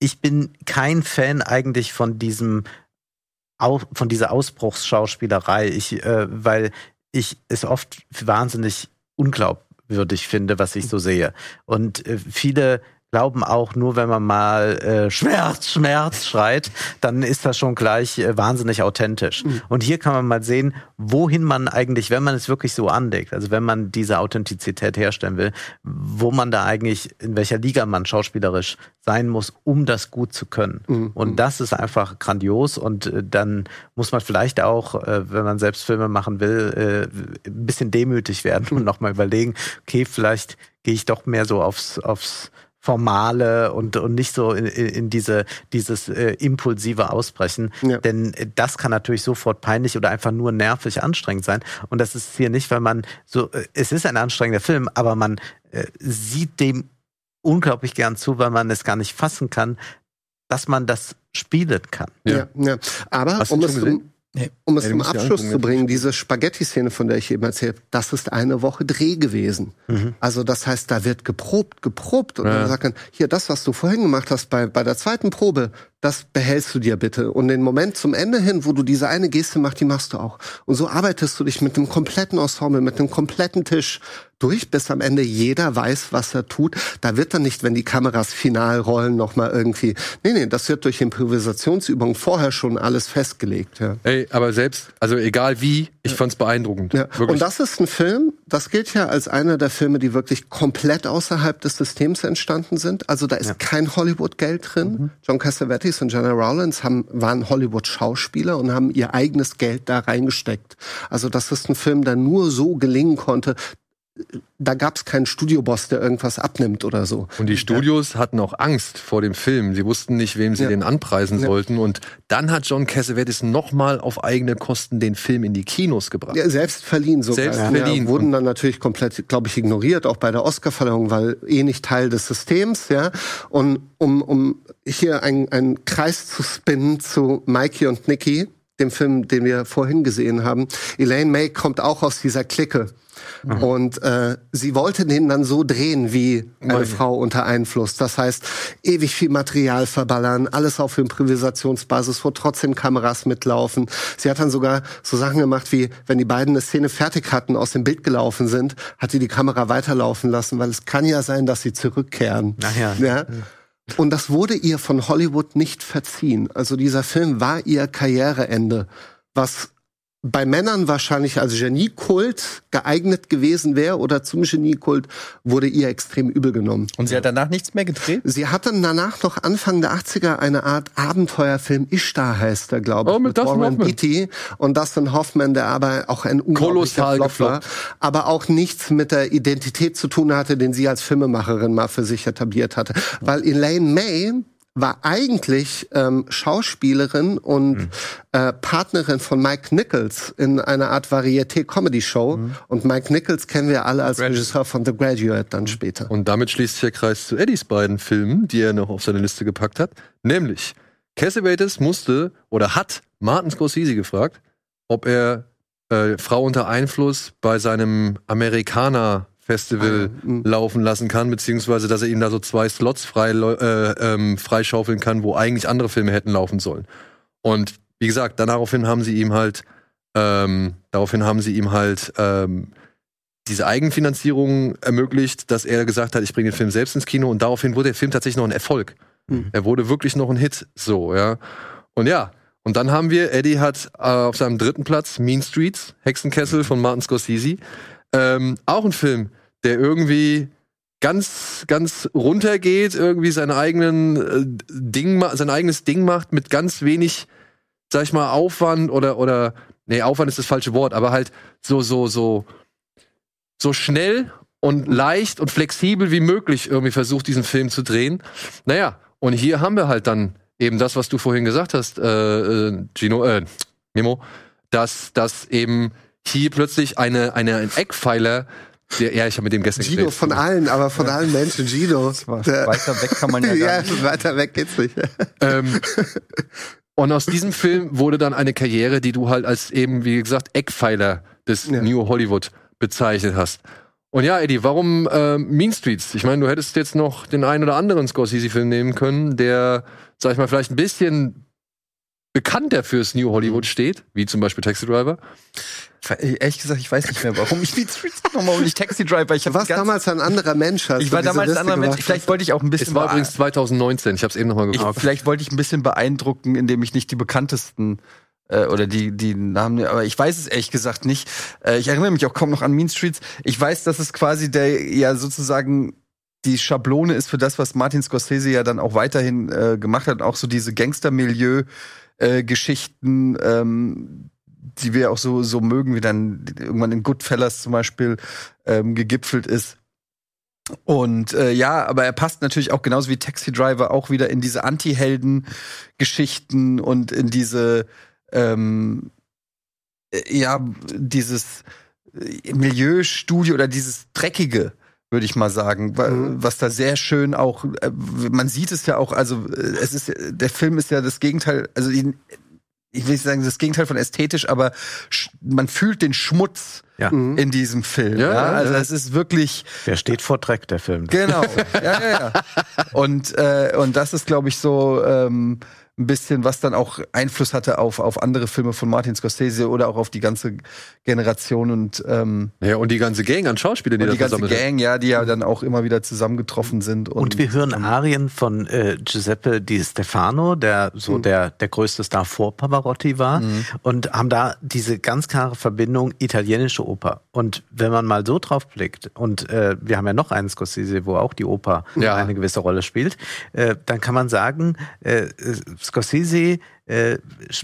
ich bin kein Fan eigentlich von diesem von dieser Ausbruchsschauspielerei, ich, äh, weil ich es oft wahnsinnig unglaubwürdig finde, was ich so sehe. Und äh, viele glauben auch, nur wenn man mal äh, Schmerz, Schmerz schreit, dann ist das schon gleich äh, wahnsinnig authentisch. Mhm. Und hier kann man mal sehen, wohin man eigentlich, wenn man es wirklich so anlegt, also wenn man diese Authentizität herstellen will, wo man da eigentlich, in welcher Liga man schauspielerisch sein muss, um das gut zu können. Mhm. Und das ist einfach grandios und äh, dann muss man vielleicht auch, äh, wenn man selbst Filme machen will, äh, ein bisschen demütig werden und nochmal überlegen, okay, vielleicht gehe ich doch mehr so aufs, aufs formale und, und nicht so in, in diese, dieses äh, impulsive Ausbrechen. Ja. Denn das kann natürlich sofort peinlich oder einfach nur nervig anstrengend sein. Und das ist hier nicht, weil man so, äh, es ist ein anstrengender Film, aber man äh, sieht dem unglaublich gern zu, weil man es gar nicht fassen kann, dass man das spielen kann. Ja, ja. ja. Aber um es, Nee. Um es ja, zum Abschluss zu bringen, diese Spaghetti-Szene, von der ich eben erzählt habe, das ist eine Woche Dreh gewesen. Mhm. Also das heißt, da wird geprobt, geprobt und ja. dann sagt man, hier, das, was du vorhin gemacht hast bei, bei der zweiten Probe, das behältst du dir bitte. Und den Moment zum Ende hin, wo du diese eine Geste machst, die machst du auch. Und so arbeitest du dich mit einem kompletten Ensemble, mit einem kompletten Tisch durch, bis am Ende jeder weiß, was er tut. Da wird dann nicht, wenn die Kameras final rollen, nochmal irgendwie. Nee, nee, das wird durch Improvisationsübungen vorher schon alles festgelegt. Ja. Ey, aber selbst, also egal wie, ich fand's beeindruckend. Ja. Und das ist ein Film, das gilt ja als einer der Filme, die wirklich komplett außerhalb des Systems entstanden sind. Also da ist ja. kein Hollywood-Geld drin. Mhm. John Cassavetes und Jenna Rollins haben, waren Hollywood-Schauspieler und haben ihr eigenes Geld da reingesteckt. Also das ist ein Film, der nur so gelingen konnte, da gab es keinen Studioboss, der irgendwas abnimmt oder so. Und die Studios ja. hatten auch Angst vor dem Film. Sie wussten nicht, wem sie ja. den anpreisen ja. sollten. Und dann hat John Cassavetes nochmal auf eigene Kosten den Film in die Kinos gebracht. Ja, selbst verliehen sogar. Selbst verliehen. wurden dann natürlich komplett, glaube ich, ignoriert, auch bei der Oscarverleihung, weil eh nicht Teil des Systems. Ja. Und um, um hier einen Kreis zu spinnen zu Mikey und Nicky, dem Film, den wir vorhin gesehen haben. Elaine May kommt auch aus dieser Clique. Mhm. Und äh, sie wollte den dann so drehen wie eine Meine. Frau unter Einfluss. Das heißt, ewig viel Material verballern, alles auf Improvisationsbasis, wo trotzdem Kameras mitlaufen. Sie hat dann sogar so Sachen gemacht, wie wenn die beiden eine Szene fertig hatten, aus dem Bild gelaufen sind, hat sie die Kamera weiterlaufen lassen, weil es kann ja sein, dass sie zurückkehren. Ach ja. ja? Und das wurde ihr von Hollywood nicht verziehen. Also dieser Film war ihr Karriereende, was bei Männern wahrscheinlich als Geniekult geeignet gewesen wäre oder zum Geniekult wurde ihr extrem übel genommen. Und sie hat danach nichts mehr gedreht? Sie hat dann danach noch Anfang der 80er eine Art Abenteuerfilm Ishtar heißt der, glaube ich, oh, mit, mit Warren Beatty und Dustin Hoffman, der aber auch ein unglaublicher Flop war, aber auch nichts mit der Identität zu tun hatte, den sie als Filmemacherin mal für sich etabliert hatte. Weil Elaine May war eigentlich ähm, Schauspielerin und mhm. äh, Partnerin von Mike Nichols in einer Art Varieté-Comedy-Show. Mhm. Und Mike Nichols kennen wir alle als. Regisseur von The Graduate dann später. Und damit schließt sich der Kreis zu Eddies beiden Filmen, die er noch auf seine Liste gepackt hat. Nämlich, Cassavetes musste oder hat Martin Scorsese gefragt, ob er äh, Frau unter Einfluss bei seinem Amerikaner Festival ah, mhm. laufen lassen kann, beziehungsweise dass er ihm da so zwei Slots frei, äh, ähm, freischaufeln kann, wo eigentlich andere Filme hätten laufen sollen. Und wie gesagt, daraufhin haben sie ihm halt, ähm, daraufhin haben sie ihm halt ähm, diese Eigenfinanzierung ermöglicht, dass er gesagt hat, ich bringe den Film selbst ins Kino und daraufhin wurde der Film tatsächlich noch ein Erfolg. Mhm. Er wurde wirklich noch ein Hit, so, ja. Und ja, und dann haben wir, Eddie hat äh, auf seinem dritten Platz Mean Streets, Hexenkessel von Martin Scorsese. Ähm, auch ein Film, der irgendwie ganz, ganz runtergeht, irgendwie sein eigenen äh, Ding, sein eigenes Ding macht mit ganz wenig, sag ich mal, Aufwand oder, oder, nee, Aufwand ist das falsche Wort, aber halt so, so, so, so schnell und leicht und flexibel wie möglich irgendwie versucht, diesen Film zu drehen. Naja, und hier haben wir halt dann eben das, was du vorhin gesagt hast, äh, äh Gino, äh, Memo, dass, dass eben hier plötzlich eine, eine, ein Eckpfeiler der, ja, ich habe mit dem gestern Gino von allen, aber von ja. allen Menschen, Gino. Der, weiter weg kann man ja gar nicht. ja, weiter weg geht's nicht. Ähm, und aus diesem Film wurde dann eine Karriere, die du halt als eben, wie gesagt, Eckpfeiler des ja. New Hollywood bezeichnet hast. Und ja, Eddie, warum äh, Mean Streets? Ich meine, du hättest jetzt noch den einen oder anderen Scorsese-Film nehmen können, der, sag ich mal, vielleicht ein bisschen bekannter fürs New Hollywood steht, wie zum Beispiel Taxi Driver. Ehrlich gesagt, ich weiß nicht mehr, warum ich Beat Street nochmal und nicht Taxi Driver. Ich warst damals ein anderer Mensch. Hast ich war damals ein anderer Mensch. Vielleicht wollte ich auch ein bisschen. Es war übrigens 2019. Ich habe es eben nochmal geguckt. Vielleicht wollte ich ein bisschen beeindrucken, indem ich nicht die bekanntesten äh, oder die die Namen, aber ich weiß es ehrlich gesagt nicht. Äh, ich erinnere mich auch kaum noch an Mean Streets. Ich weiß, dass es quasi der ja sozusagen die Schablone ist für das, was Martin Scorsese ja dann auch weiterhin äh, gemacht hat, auch so diese Gangster-Milieu. Äh, Geschichten, ähm, die wir auch so, so mögen, wie dann irgendwann in Goodfellas zum Beispiel ähm, gegipfelt ist. Und äh, ja, aber er passt natürlich auch genauso wie Taxi Driver auch wieder in diese Anti-Helden-Geschichten und in diese ähm, äh, ja, dieses äh, Milieustudio oder dieses Dreckige, würde ich mal sagen, mhm. was da sehr schön auch, äh, man sieht es ja auch, also äh, es ist, der Film ist ja das Gegenteil, also ich will nicht sagen, das Gegenteil von ästhetisch, aber man fühlt den Schmutz ja. Mhm. in diesem Film. Ja, ja. Also es ist wirklich. Der steht vor Dreck, der Film. Genau. ja, ja, ja. Und, äh, und das ist, glaube ich, so. Ähm, ein bisschen, was dann auch Einfluss hatte auf, auf andere Filme von Martin Scorsese oder auch auf die ganze Generation und ähm, ja und die ganze Gang an Schauspielern, die und die ganze Gang, ja, die ja dann auch immer wieder zusammengetroffen sind. Und, und wir hören Arien von äh, Giuseppe Di Stefano, der so mhm. der der größte Star vor Pavarotti war mhm. und haben da diese ganz klare Verbindung italienische Oper. Und wenn man mal so drauf blickt und äh, wir haben ja noch einen Scorsese, wo auch die Oper ja. eine gewisse Rolle spielt, äh, dann kann man sagen, äh, Scorsese äh,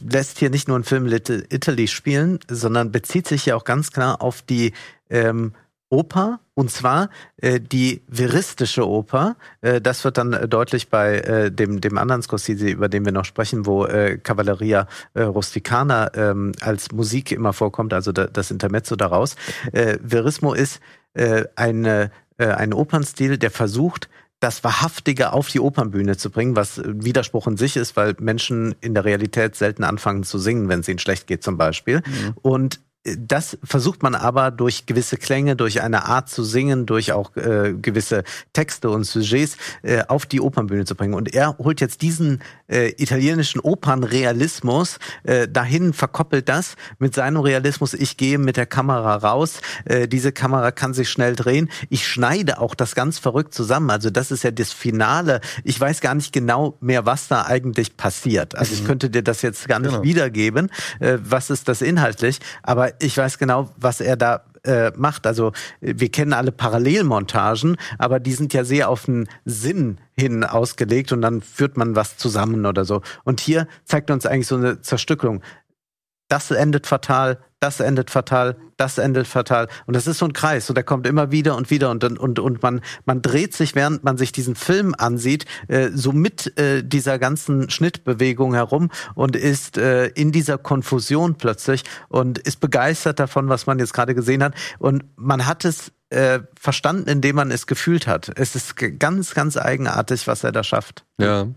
lässt hier nicht nur einen Film Little Italy spielen, sondern bezieht sich ja auch ganz klar auf die ähm, Oper und zwar äh, die veristische Oper. Äh, das wird dann deutlich bei äh, dem dem anderen Scorsese, über den wir noch sprechen, wo äh, Cavalleria äh, Rusticana ähm, als Musik immer vorkommt, also da, das Intermezzo daraus. Äh, Verismo ist äh, eine, äh, ein Opernstil, der versucht das Wahrhaftige auf die Opernbühne zu bringen, was Widerspruch in sich ist, weil Menschen in der Realität selten anfangen zu singen, wenn es ihnen schlecht geht zum Beispiel. Mhm. Und das versucht man aber durch gewisse Klänge, durch eine Art zu singen, durch auch äh, gewisse Texte und Sujets äh, auf die Opernbühne zu bringen. Und er holt jetzt diesen äh, italienischen Opernrealismus äh, dahin, verkoppelt das mit seinem Realismus. Ich gehe mit der Kamera raus, äh, diese Kamera kann sich schnell drehen. Ich schneide auch das ganz verrückt zusammen. Also das ist ja das Finale. Ich weiß gar nicht genau mehr, was da eigentlich passiert. Also ich mhm. könnte dir das jetzt gar nicht genau. wiedergeben, äh, was ist das inhaltlich. Aber ich weiß genau, was er da äh, macht. Also wir kennen alle Parallelmontagen, aber die sind ja sehr auf den Sinn hin ausgelegt und dann führt man was zusammen oder so. Und hier zeigt uns eigentlich so eine Zerstückelung. Das endet fatal, das endet fatal, das endet fatal. Und das ist so ein Kreis und der kommt immer wieder und wieder und, und, und man, man dreht sich, während man sich diesen Film ansieht, äh, so mit äh, dieser ganzen Schnittbewegung herum und ist äh, in dieser Konfusion plötzlich und ist begeistert davon, was man jetzt gerade gesehen hat. Und man hat es äh, verstanden, indem man es gefühlt hat. Es ist ganz, ganz eigenartig, was er da schafft. Ja.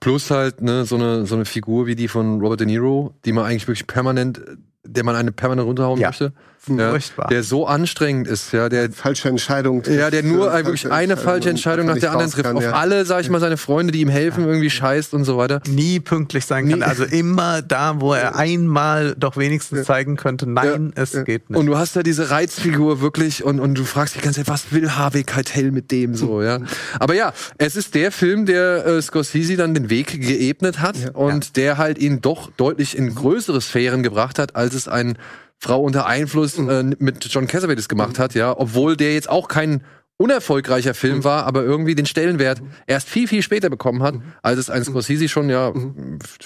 Plus halt ne, so eine so eine Figur wie die von Robert De Niro, die man eigentlich wirklich permanent der man eine permanent runterhauen ja. möchte. Ja, der so anstrengend ist, ja, der falsche Entscheidung. Ja, der nur wirklich eine falsche Entscheidung nach der anderen trifft. Kann, ja. Auf alle, sag ich mal, seine Freunde, die ihm helfen, irgendwie scheißt und so weiter. Nie pünktlich sein kann. Also immer da, wo er einmal doch wenigstens zeigen könnte, nein, es geht nicht. Und du hast da diese Reizfigur wirklich und, und du fragst dich ganz Zeit, was will Harvey Keitel mit dem so, ja. Aber ja, es ist der Film, der äh, Scorsese dann den Weg geebnet hat und der halt ihn doch deutlich in größere Sphären gebracht hat, als es ein Frau unter Einfluss mhm. äh, mit John Cassavetes gemacht mhm. hat, ja, obwohl der jetzt auch kein unerfolgreicher Film mhm. war, aber irgendwie den Stellenwert erst viel, viel später bekommen hat, als es ein Scorsese schon ja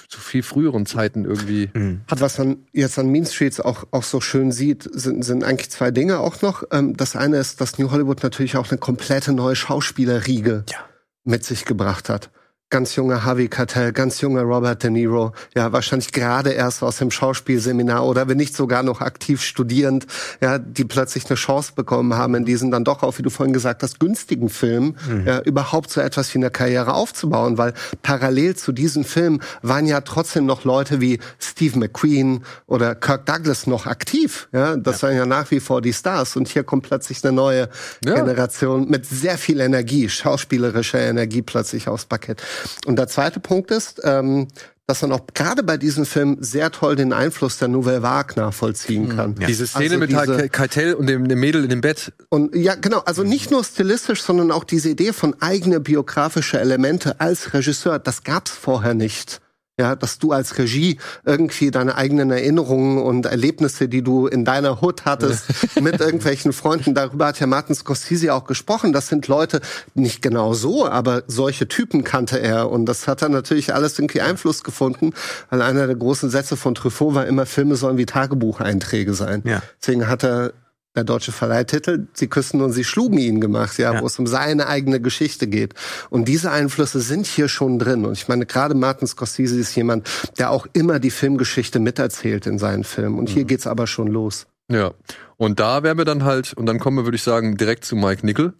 zu viel früheren Zeiten irgendwie hat. Was man jetzt an Mean Streets auch, auch so schön sieht, sind, sind eigentlich zwei Dinge auch noch. Ähm, das eine ist, dass New Hollywood natürlich auch eine komplette neue Schauspielerriege ja. mit sich gebracht hat ganz junger Harvey Keitel, ganz junger Robert De Niro, ja, wahrscheinlich gerade erst aus dem Schauspielseminar oder wenn nicht sogar noch aktiv studierend, ja, die plötzlich eine Chance bekommen haben, in diesen dann doch auch, wie du vorhin gesagt hast, günstigen Film, mhm. ja, überhaupt so etwas wie eine Karriere aufzubauen, weil parallel zu diesem Film waren ja trotzdem noch Leute wie Steve McQueen oder Kirk Douglas noch aktiv, ja, das ja. waren ja nach wie vor die Stars und hier kommt plötzlich eine neue ja. Generation mit sehr viel Energie, schauspielerischer Energie plötzlich aufs Parkett. Und der zweite Punkt ist, ähm, dass man auch gerade bei diesem Film sehr toll den Einfluss der Nouvelle Vague nachvollziehen mhm. kann. Ja. Diese Szene also mit diese, Keitel und dem, dem, Mädel in dem Bett. Und ja, genau, also nicht nur stilistisch, sondern auch diese Idee von eigene biografische Elemente als Regisseur, das gab's vorher nicht ja, dass du als Regie irgendwie deine eigenen Erinnerungen und Erlebnisse, die du in deiner Hut hattest, mit irgendwelchen Freunden, darüber hat ja Martin Scorsese auch gesprochen. Das sind Leute, nicht genau so, aber solche Typen kannte er und das hat dann natürlich alles irgendwie Einfluss gefunden, weil einer der großen Sätze von Truffaut war immer, Filme sollen wie Tagebucheinträge sein. Ja. Deswegen hat er der deutsche Verleihtitel, Sie küssen und Sie schlugen ihn gemacht, ja, ja, wo es um seine eigene Geschichte geht. Und diese Einflüsse sind hier schon drin. Und ich meine, gerade Martin Scorsese ist jemand, der auch immer die Filmgeschichte miterzählt in seinen Filmen. Und hier mhm. geht's aber schon los. Ja. Und da wären wir dann halt, und dann kommen wir, würde ich sagen, direkt zu Mike Nickel.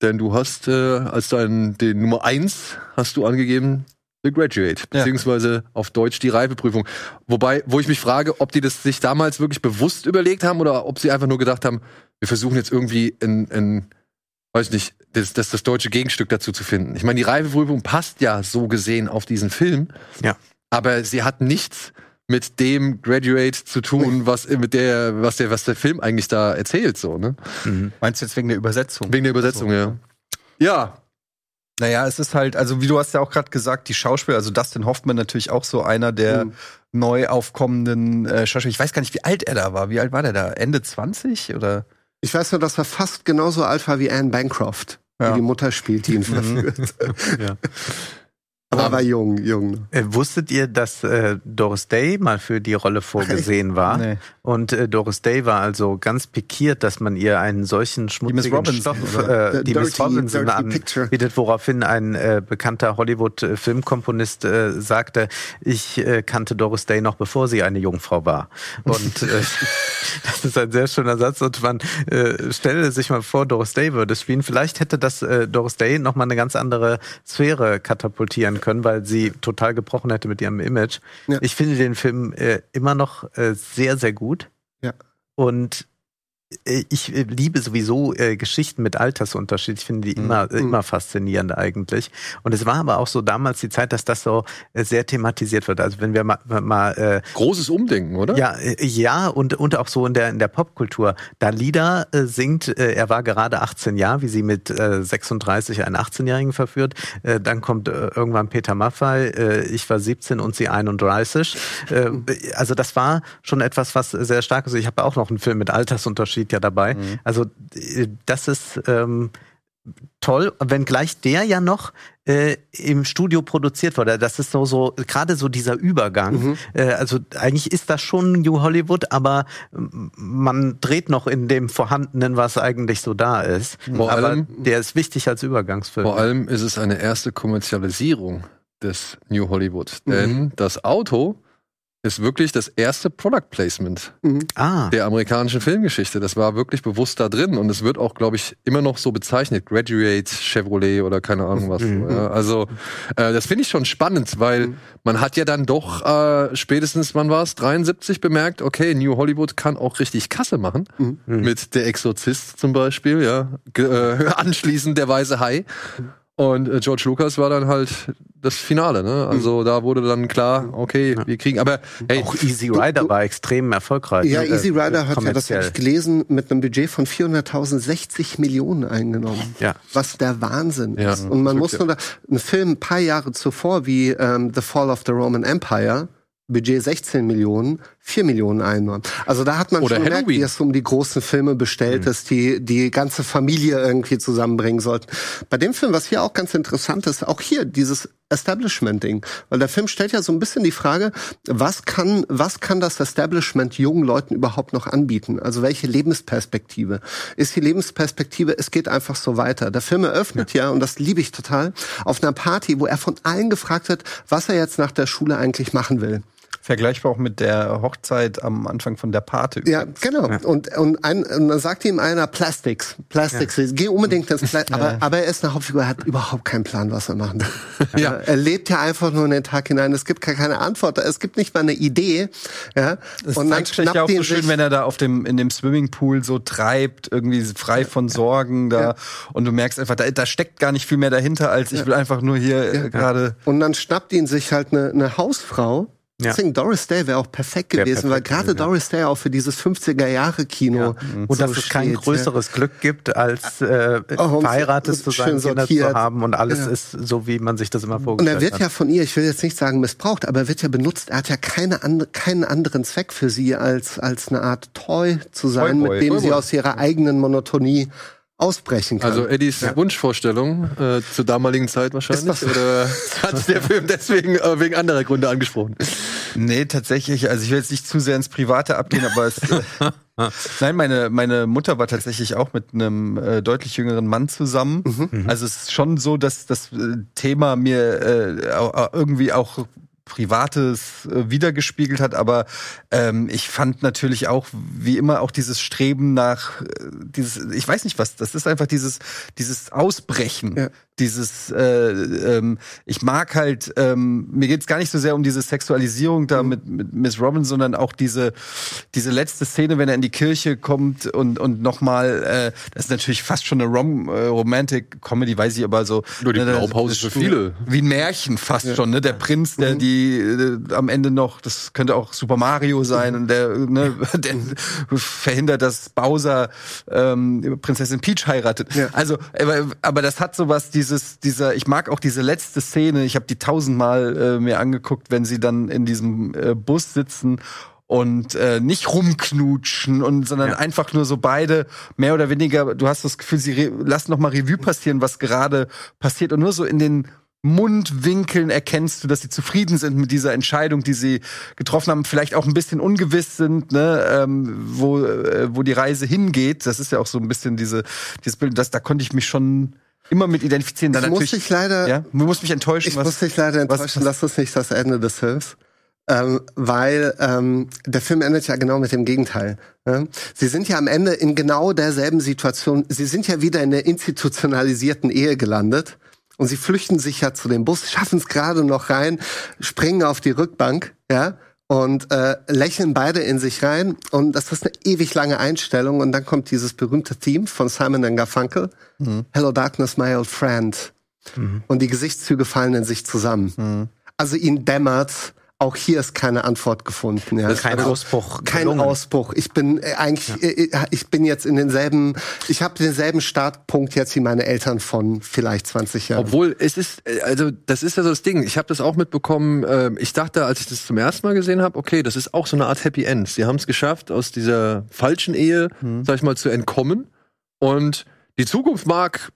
Denn du hast äh, als dein den Nummer eins hast du angegeben, The Graduate, beziehungsweise ja. auf Deutsch die Reifeprüfung. Wobei, wo ich mich frage, ob die das sich damals wirklich bewusst überlegt haben oder ob sie einfach nur gedacht haben, wir versuchen jetzt irgendwie ein, ein weiß nicht, das, das, das deutsche Gegenstück dazu zu finden. Ich meine, die Reifeprüfung passt ja so gesehen auf diesen Film. Ja. Aber sie hat nichts mit dem Graduate zu tun, was mit der, was der, was der Film eigentlich da erzählt, so, ne? Mhm. Meinst du jetzt wegen der Übersetzung? Wegen der Übersetzung, so, ja. Ja, naja, es ist halt, also wie du hast ja auch gerade gesagt, die Schauspieler, also Dustin Hoffman natürlich auch so einer der mhm. neu aufkommenden äh, Schauspieler. Ich weiß gar nicht, wie alt er da war. Wie alt war der da? Ende 20 oder? Ich weiß nur, dass er fast genauso alt war wie Anne Bancroft, ja. die die Mutter spielt, die ihn mhm. verführt. ja. Aber er war jung, jung. Äh, wusstet ihr, dass äh, Doris Day mal für die Rolle vorgesehen war? Nee. Und äh, Doris Day war also ganz pikiert, dass man ihr einen solchen schmutzigen Robinson, Stoff, oder? äh, die Miss dirty- Robinson anbietet, woraufhin ein äh, bekannter Hollywood-Filmkomponist äh, sagte, ich äh, kannte Doris Day noch bevor sie eine Jungfrau war. Und äh, das ist ein sehr schöner Satz. Und man äh, stelle sich mal vor, Doris Day würde spielen. Vielleicht hätte das äh, Doris Day nochmal eine ganz andere Sphäre katapultieren können, weil sie total gebrochen hätte mit ihrem Image. Ja. Ich finde den Film äh, immer noch äh, sehr, sehr gut. Ja. Und ich äh, liebe sowieso äh, Geschichten mit Altersunterschied. Ich finde die immer, äh, immer faszinierend eigentlich. Und es war aber auch so damals die Zeit, dass das so äh, sehr thematisiert wird. Also wenn wir mal, mal äh, Großes Umdenken, oder? ja, äh, ja und, und auch so in der, in der Popkultur. Dalida äh, singt, äh, er war gerade 18 Jahre, wie sie mit äh, 36 einen 18-Jährigen verführt. Äh, dann kommt äh, irgendwann Peter Maffay, äh, ich war 17 und sie 31. Äh, also das war schon etwas, was sehr stark ist. Ich habe auch noch einen Film mit Altersunterschied ja dabei. Also äh, das ist ähm, toll, wenngleich der ja noch äh, im Studio produziert wurde. Das ist so, so gerade so dieser Übergang. Äh, also eigentlich ist das schon New Hollywood, aber ähm, man dreht noch in dem Vorhandenen, was eigentlich so da ist. Vor aber allem- der ist wichtig als Übergangsfilm. Vor allem ist es eine erste Kommerzialisierung des New Hollywood. Denn das Auto ist wirklich das erste Product Placement ah, der amerikanischen Filmgeschichte. Das war wirklich bewusst da drin und es wird auch, glaube ich, immer noch so bezeichnet. Graduate, Chevrolet oder keine Ahnung was. Ja, also äh, das finde ich schon spannend, weil man hat ja dann doch äh, spätestens, wann war es, 73 bemerkt, okay, New Hollywood kann auch richtig Kasse machen. Mit Der Exorzist zum Beispiel, ja. Ge äh, anschließend Der Weiße Hai. Und äh, George Lucas war dann halt das Finale, ne? Also da wurde dann klar, okay, wir kriegen, aber hey, auch Easy Rider war extrem erfolgreich. Ja, Äh, Easy Rider hat ja, das habe ich gelesen, mit einem Budget von 400.000 60 Millionen eingenommen. Ja. Was der Wahnsinn Ja, ist. Und man das muss nur da, ein Film ein paar Jahre zuvor wie ähm, The Fall of the Roman Empire, Budget 16 Millionen, 4 Millionen einnahmen. Also da hat man Oder schon gemerkt, Halloween. wie es um die großen Filme bestellt ist, die die ganze Familie irgendwie zusammenbringen sollten. Bei dem Film, was hier auch ganz interessant ist, auch hier dieses Establishment-Ding. Weil der Film stellt ja so ein bisschen die Frage, was kann, was kann das Establishment jungen Leuten überhaupt noch anbieten? Also welche Lebensperspektive? Ist die Lebensperspektive, es geht einfach so weiter. Der Film eröffnet ja, und das liebe ich total, auf einer Party, wo er von allen gefragt wird, was er jetzt nach der Schule eigentlich machen will. Vergleichbar auch mit der Hochzeit am Anfang von der Pate. Ja, genau. Und, und, ein, und dann sagt ihm einer Plastics. Plastics. Geh unbedingt ins Plastik. Aber, aber er ist eine Hauptfigur, er hat überhaupt keinen Plan, was er machen will. Ja. Er lebt ja einfach nur in den Tag hinein. Es gibt gar keine Antwort. Es gibt nicht mal eine Idee. Ja. Das und dann sich ja auch ihn so schön, sich- wenn er da auf dem, in dem Swimmingpool so treibt, irgendwie frei von Sorgen da. Und du merkst einfach, da, da steckt gar nicht viel mehr dahinter, als ich will einfach nur hier äh, gerade. Und dann schnappt ihn sich halt eine, eine Hausfrau. Ja. Deswegen Doris Day wäre auch perfekt Wär gewesen, weil perfekt gerade gewesen, ja. Doris Day auch für dieses 50er-Jahre-Kino. Und so dass es kein steht, größeres Glück gibt, als äh, Oh, und verheiratet zu sein, Kinder zu haben und alles Ja. ist so, wie man sich das immer Und vorgestellt er wird hat. ja von ihr, ich will jetzt nicht sagen missbraucht, aber er wird ja benutzt. Er hat ja keine andere, keinen anderen Zweck für sie, als, als eine Art Toy zu sein, Toyboy. mit dem sie Toyboy. aus ihrer eigenen Monotonie ausbrechen kann. Also Eddies Wunschvorstellung äh, zur damaligen Zeit wahrscheinlich. Oder hat der Film deswegen äh, wegen anderer Gründe angesprochen? Nee, tatsächlich, also ich will jetzt nicht zu sehr ins Private abgehen, aber es. Äh, Nein, meine, meine Mutter war tatsächlich auch mit einem äh, deutlich jüngeren Mann zusammen. Also es ist schon so, dass das äh, Thema mir äh, irgendwie auch Privates äh, wiedergespiegelt hat, aber ähm, ich fand natürlich auch, wie immer, auch dieses Streben nach äh, dieses, ich weiß nicht was, das ist einfach dieses, dieses Ausbrechen, Ja. Dieses, äh, ähm, ich mag halt, ähm, mir geht's gar nicht so sehr um diese Sexualisierung da mit, mit Miss Robin, sondern auch diese, diese letzte Szene, wenn er in die Kirche kommt und, und nochmal, äh, das ist natürlich fast schon eine Rom äh, Romantic Comedy, weiß ich aber so. Nur die ne, Blaupause für viele. Wie ein Märchen fast schon, ne? Der Prinz, der die äh, am Ende noch, das könnte auch Super Mario sein und der, ne, der verhindert, dass Bowser ähm, Prinzessin Peach heiratet. Ja. Also, aber, aber das hat sowas, dieses, dieser, ich mag auch diese letzte Szene, ich habe die tausendmal äh, mir angeguckt, wenn sie dann in diesem äh, Bus sitzen und äh, nicht rumknutschen und sondern Ja. einfach nur so beide mehr oder weniger du hast das Gefühl sie lassen noch mal Revue passieren was gerade passiert und nur so in den Mundwinkeln erkennst du, dass sie zufrieden sind mit dieser Entscheidung, die sie getroffen haben, vielleicht auch ein bisschen ungewiss sind, ne, ähm, wo, äh, wo die Reise hingeht. Das ist ja auch so ein bisschen diese, dieses Bild, das, da konnte ich mich schon immer mit identifizieren. Dann ich muss dich leider, ja, du musst mich enttäuschen. Ich muss dich leider enttäuschen, was, das ist nicht das Ende des Films. Ähm, weil ähm, der Film endet ja genau mit dem Gegenteil. Ne? Sie sind ja am Ende in genau derselben Situation. Sie sind ja wieder in der institutionalisierten Ehe gelandet und sie flüchten sich ja zu dem Bus, schaffen es gerade noch rein, springen auf die Rückbank, ja, und äh, lächeln beide in sich rein. Und das ist eine ewig lange Einstellung. Und dann kommt dieses berühmte Team von Simon Garfunkel. Mhm. Hello Darkness, my old friend. Mhm. Und die Gesichtszüge fallen in sich zusammen. Mhm. Also ihnen dämmert, auch hier ist keine Antwort gefunden. Ja. Kein also, Ausbruch. Kein gelungen. Ausbruch. Ich bin äh, eigentlich, ja. äh, äh ich bin jetzt in denselben, ich habe denselben Startpunkt jetzt wie meine Eltern von vielleicht 20 Jahren. Obwohl es ist, also das ist ja so das Ding. Ich habe das auch mitbekommen. Äh, ich dachte, als ich das zum ersten Mal gesehen habe, okay, das ist auch so eine Art Happy End. Sie haben es geschafft, aus dieser falschen Ehe, hm. sag ich mal, zu entkommen. Und die Zukunft mag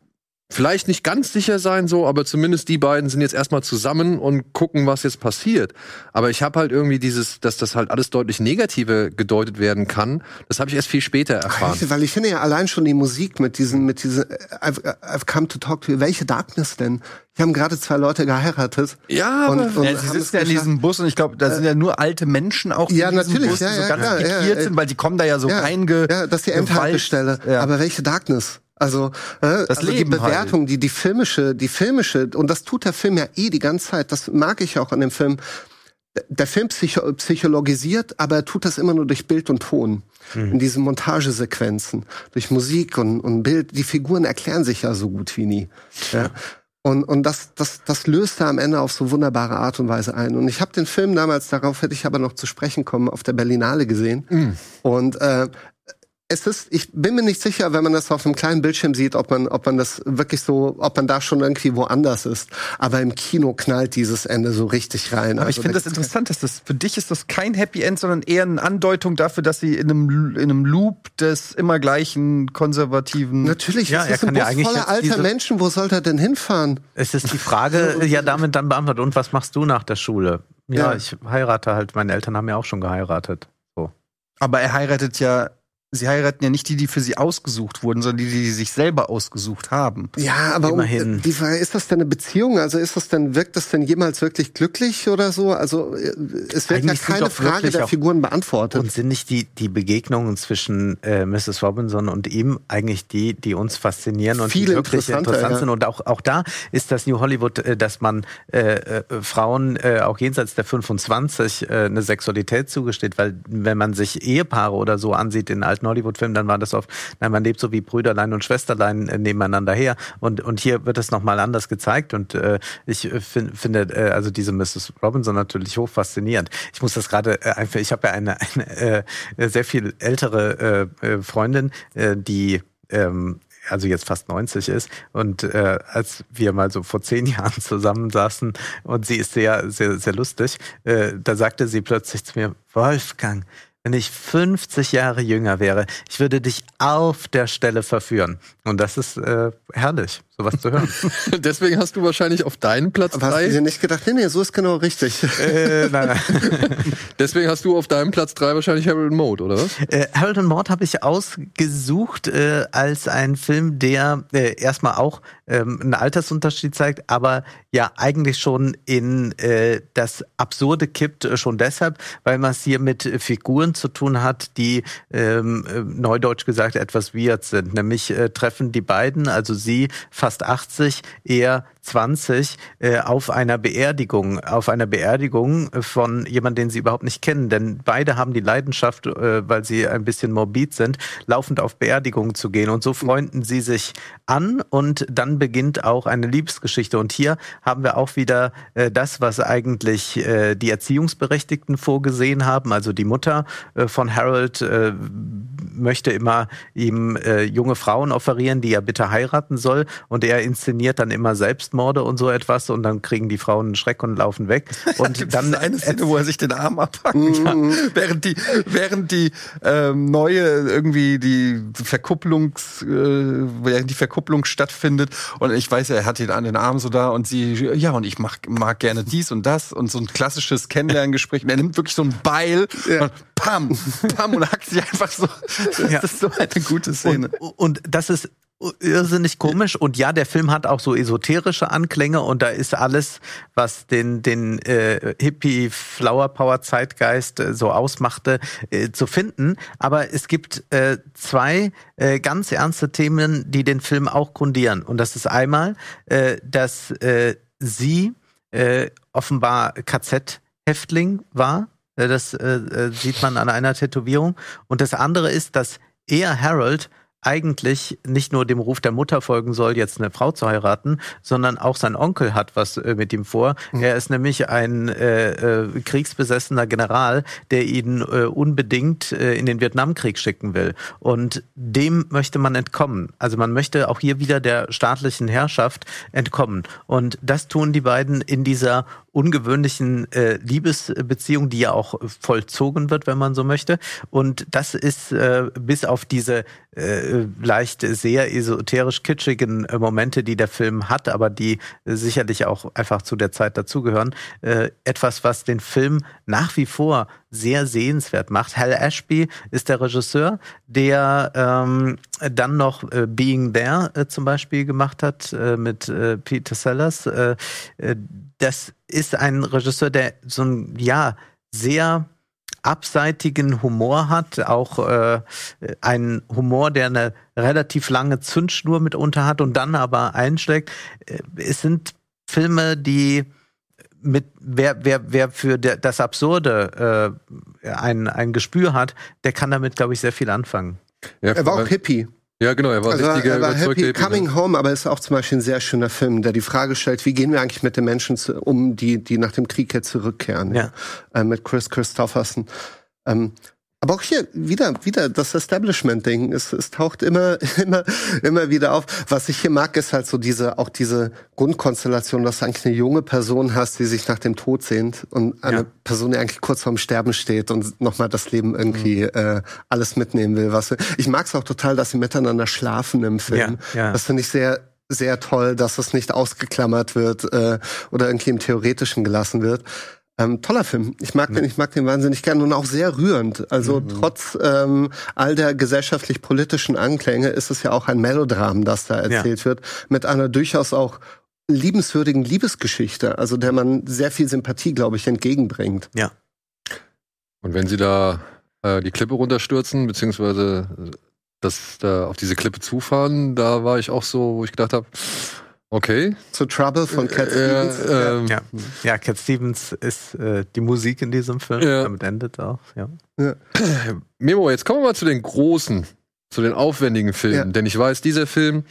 vielleicht nicht ganz sicher sein, so, aber zumindest die beiden sind jetzt erstmal zusammen und gucken, was jetzt passiert. Aber ich habe halt irgendwie dieses, dass das halt alles deutlich negativer gedeutet werden kann. Das habe ich erst viel später erfahren. Weil ich finde ja allein schon die Musik mit diesen, mit diesen, I've, I've come to talk to you. Welche Darkness denn? Die haben gerade zwei Leute geheiratet. Ja, und, und ja, sie sitzen ja in diesem Bus und ich glaube, da sind ja nur alte Menschen auch ja, natürlich, Bus, ja, die so ja, ganz klar, ja, sind, weil die kommen da ja so ja, reinge. Ja, das ist die Endhaltestelle. Ja. Aber welche Darkness? Also, äh, das also die Bewertung, halt. die die filmische, die filmische und das tut der Film ja eh die ganze Zeit. Das mag ich auch an dem Film. Der Film psycho psychologisiert, aber er tut das immer nur durch Bild und Ton. Mhm. In diesen Montagesequenzen, durch Musik und, und Bild. Die Figuren erklären sich ja so gut wie nie. Ja. Und, und das, das, das löst er am Ende auf so wunderbare Art und Weise ein. Und ich habe den Film damals, darauf hätte ich aber noch zu sprechen kommen, auf der Berlinale gesehen. Mhm. Und äh, es ist, ich bin mir nicht sicher, wenn man das auf einem kleinen Bildschirm sieht, ob man, ob man das wirklich so, ob man da schon irgendwie woanders ist. Aber im Kino knallt dieses Ende so richtig rein. Aber also ich finde das interessant, dass das für dich ist das kein Happy End, sondern eher eine Andeutung dafür, dass sie in einem, in einem Loop des immer gleichen konservativen. Natürlich, ja, er kann ja eigentlich voller alter Menschen. Wo soll er denn hinfahren? Es ist die Frage, ja, damit dann beantwortet. Und was machst du nach der Schule? Ja, ja, ich heirate halt. Meine Eltern haben ja auch schon geheiratet. So. Aber er heiratet ja sie heiraten ja nicht die, die für sie ausgesucht wurden, sondern die, die sich selber ausgesucht haben. Ja, aber Immerhin. Um, die Frage, ist das denn eine Beziehung? Also ist das denn, wirkt das denn jemals wirklich glücklich oder so? Also äh, es wird Eigentlich ja keine Frage der Figuren beantwortet. Und sind nicht die, die Begegnungen zwischen äh, Mrs. Robinson und ihm eigentlich die, die uns faszinieren und Viel die wirklich interessant ja. sind? Und auch, auch da ist das New Hollywood, äh, dass man äh, äh, Frauen äh, auch jenseits der 25 äh, eine Sexualität zugesteht, weil wenn man sich Ehepaare oder so ansieht in alten alten Hollywood-Filmen, dann war das oft, nein, man lebt so wie Brüderlein und Schwesterlein äh, nebeneinander her. Und, und hier wird es nochmal anders gezeigt. Und äh, ich äh, find, finde äh, also diese Mrs. Robinson natürlich hoch faszinierend. Ich muss das gerade äh, einfach, ich habe ja eine, eine äh, sehr viel ältere äh, äh, Freundin, äh, die ähm, also jetzt fast 90 ist. Und äh, als wir mal so vor zehn Jahren zusammensaßen und sie ist sehr, sehr, sehr lustig, äh, da sagte sie plötzlich zu mir, Wolfgang, wenn ich 50 Jahre jünger wäre, ich würde dich auf der Stelle verführen. Und das ist äh, herrlich, sowas zu hören. Deswegen hast du wahrscheinlich auf deinen Platz drei. Hast du dir nicht gedacht, nee, nee, so ist genau richtig. Äh, nein, nein. Deswegen hast du auf deinem Platz drei wahrscheinlich Harold Mode, oder was? Äh, Harold and Maude habe ich ausgesucht äh, als ein Film, der äh, erstmal auch ähm, einen Altersunterschied zeigt, aber ja eigentlich schon in äh, das Absurde kippt, äh, schon deshalb, weil man es hier mit Figuren zu tun hat, die ähm, äh, neudeutsch gesagt etwas weird sind. Nämlich äh, treffen die beiden, also sie fast 80, eher 20 äh, auf einer Beerdigung, auf einer Beerdigung von jemandem, den sie überhaupt nicht kennen. Denn beide haben die Leidenschaft, äh, weil sie ein bisschen morbid sind, laufend auf Beerdigungen zu gehen. Und so freunden sie sich an und dann beginnt auch eine Liebesgeschichte. Und hier haben wir auch wieder äh, das, was eigentlich äh, die Erziehungsberechtigten vorgesehen haben. Also die Mutter äh, von Harold äh, möchte immer ihm äh, junge Frauen offerieren, die er bitte heiraten soll. und er inszeniert dann immer Selbstmorde und so etwas und dann kriegen die Frauen einen Schreck und laufen weg. Und dann eine Szene, wo er sich den Arm abpackt, ja. während die, während die ähm, neue irgendwie die Verkupplungs, äh, während die Verkupplung stattfindet und ich weiß, er hat ihn an den Arm so da und sie, ja und ich mag, mag gerne dies und das und so ein klassisches Kennenlerngespräch und er nimmt wirklich so ein Beil ja. und pam, pam und hackt sich einfach so. Das ja. ist so eine gute Szene. Und, und das ist irrsinnig komisch und ja, der Film hat auch so esoterische Anklänge und da ist alles, was den den äh, Hippie Flower Power Zeitgeist äh, so ausmachte, äh, zu finden. Aber es gibt äh, zwei äh, ganz ernste Themen, die den Film auch grundieren und das ist einmal, äh, dass äh, sie äh, offenbar KZ-Häftling war. Äh, das äh, äh, sieht man an einer Tätowierung. Und das andere ist, dass er, Harold, eigentlich nicht nur dem Ruf der Mutter folgen soll, jetzt eine Frau zu heiraten, sondern auch sein Onkel hat was äh, mit ihm vor. Mhm. Er ist nämlich ein äh, äh, kriegsbesessener General, der ihn äh, unbedingt äh, in den Vietnamkrieg schicken will. Und dem möchte man entkommen. Also man möchte auch hier wieder der staatlichen Herrschaft entkommen. Und das tun die beiden in dieser ungewöhnlichen äh, Liebesbeziehung, die ja auch vollzogen wird, wenn man so möchte. Und das ist äh, bis auf diese äh, leicht sehr esoterisch kitschigen äh, Momente, die der Film hat, aber die äh, sicherlich auch einfach zu der Zeit dazugehören, äh, etwas, was den Film nach wie vor sehr sehenswert macht. Hal Ashby ist der Regisseur, der ähm, dann noch äh, Being There äh, zum Beispiel gemacht hat äh, mit äh, Peter Sellers. Das ist ein Regisseur, der so ein ja sehr abseitigen Humor hat, auch äh, einen Humor, der eine relativ lange Zündschnur mitunter hat und dann aber einschlägt. Äh, es sind Filme, die mit wer wer wer für der, das Absurde äh, ein ein Gespür hat, der kann damit glaube ich sehr viel anfangen. Ja, er war auch Hippie. Ja, genau, er war also richtiger er war happy, Hippie. Coming ne? Home, aber ist auch zum Beispiel ein sehr schöner Film, der die Frage stellt, wie gehen wir eigentlich mit den Menschen zu, um, die, die nach dem Krieg jetzt zurückkehren. Ja. ja? Äh, mit Chris Christopherson. Ähm, aber auch hier wieder, wieder das Establishment-Ding. Es, es taucht immer, immer, immer wieder auf. Was ich hier mag, ist halt so diese, auch diese Grundkonstellation, dass du eigentlich eine junge Person hast, die sich nach dem Tod sehnt und eine ja. Person, die eigentlich kurz vorm Sterben steht und nochmal das Leben irgendwie mhm. äh, alles mitnehmen will. Was ich mag es auch total, dass sie miteinander schlafen im Film. Ja, ja. Das finde ich sehr, sehr toll, dass es nicht ausgeklammert wird äh, oder irgendwie im Theoretischen gelassen wird. Ähm, toller Film. Ich mag den, ich mag den wahnsinnig gern und auch sehr rührend. Also mhm. trotz ähm, all der gesellschaftlich-politischen Anklänge ist es ja auch ein Melodram, das da erzählt ja. wird, mit einer durchaus auch liebenswürdigen Liebesgeschichte, also der man sehr viel Sympathie, glaube ich, entgegenbringt. Ja. Und wenn sie da äh, die Klippe runterstürzen, beziehungsweise das da auf diese Klippe zufahren, da war ich auch so, wo ich gedacht habe, Okay. Zu Trouble von Cat äh, Stevens. Äh, ja. ja, Cat Stevens ist äh, die Musik in diesem Film. Ja. Damit endet auch. Ja. ja. Memo, jetzt kommen wir mal zu den großen, zu den aufwendigen Filmen. Ja. Denn ich weiß, dieser Film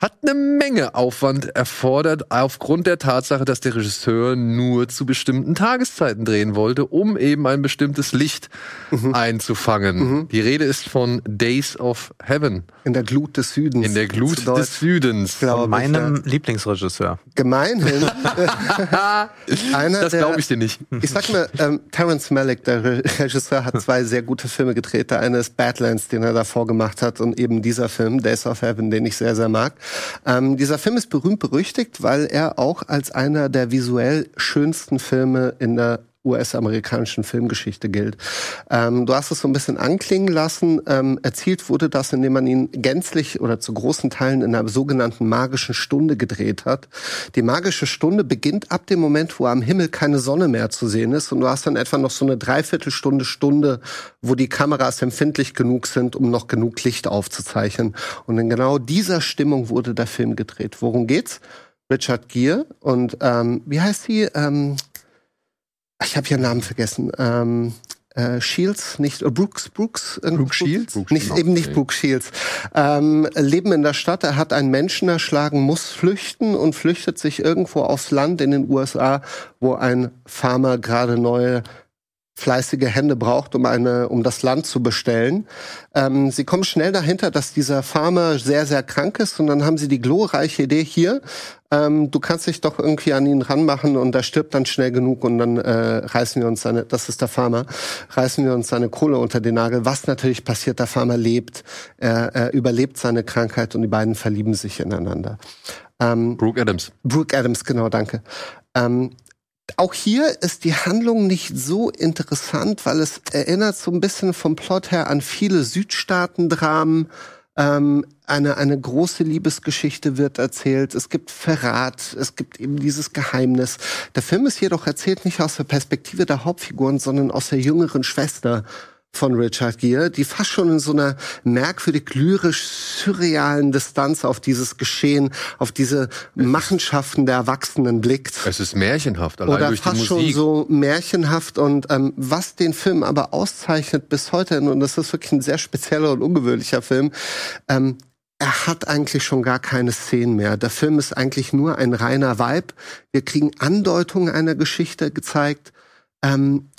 hat eine Menge Aufwand erfordert, aufgrund der Tatsache, dass der Regisseur nur zu bestimmten Tageszeiten drehen wollte, um eben ein bestimmtes Licht mhm. einzufangen. Mhm. Die Rede ist von Days of Heaven. In der Glut des Südens. In der Glut des Südens. Von meinem ich. Lieblingsregisseur. Gemeinhin. Einer das glaube ich dir nicht. Ich sag mal, ähm, Terence Malick, der Regisseur, hat zwei sehr gute Filme gedreht. Der eine ist Badlands, den er davor gemacht hat, und eben dieser Film, Days of Heaven, den ich sehr, sehr mag. Ähm, dieser Film ist berühmt berüchtigt, weil er auch als einer der visuell schönsten Filme in der US-amerikanischen Filmgeschichte gilt. Ähm, du hast es so ein bisschen anklingen lassen. Ähm, erzielt wurde das, indem man ihn gänzlich oder zu großen Teilen in einer sogenannten magischen Stunde gedreht hat. Die magische Stunde beginnt ab dem Moment, wo am Himmel keine Sonne mehr zu sehen ist und du hast dann etwa noch so eine Dreiviertelstunde, Stunde, wo die Kameras empfindlich genug sind, um noch genug Licht aufzuzeichnen. Und in genau dieser Stimmung wurde der Film gedreht. Worum geht's? Richard Gere und ähm, wie heißt sie? Ähm, ich habe ihren Namen vergessen. Ähm, äh, Shields, nicht äh, Brooks, Brooks, äh, Brooks Shields, Brooks, nicht eben nicht Brooks Shields, ähm, leben in der Stadt. Er hat einen Menschen erschlagen, muss flüchten und flüchtet sich irgendwo aufs Land in den USA, wo ein Farmer gerade neue fleißige Hände braucht, um eine, um das Land zu bestellen. Ähm, sie kommen schnell dahinter, dass dieser Farmer sehr, sehr krank ist und dann haben sie die glorreiche Idee hier. Ähm, du kannst dich doch irgendwie an ihn ranmachen und er stirbt dann schnell genug und dann äh, reißen wir uns seine, das ist der Farmer, reißen wir uns seine Kohle unter den Nagel. Was natürlich passiert, der Farmer lebt, er, er überlebt seine Krankheit und die beiden verlieben sich ineinander. Ähm, Brooke Adams. Brooke Adams, genau, danke. Ähm, auch hier ist die Handlung nicht so interessant, weil es erinnert so ein bisschen vom Plot her an viele Südstaaten-Dramen. Ähm, eine, eine große Liebesgeschichte wird erzählt. Es gibt Verrat. Es gibt eben dieses Geheimnis. Der Film ist jedoch erzählt nicht aus der Perspektive der Hauptfiguren, sondern aus der jüngeren Schwester von Richard Gere, die fast schon in so einer merkwürdig lyrisch-surrealen Distanz auf dieses Geschehen, auf diese Machenschaften der Erwachsenen blickt. Es ist märchenhaft, allein Oder durch fast die schon Musik. so märchenhaft und ähm, was den Film aber auszeichnet bis heute, und das ist wirklich ein sehr spezieller und ungewöhnlicher Film, ähm, er hat eigentlich schon gar keine Szenen mehr. Der Film ist eigentlich nur ein reiner Vibe. Wir kriegen Andeutungen einer Geschichte gezeigt. Ähm,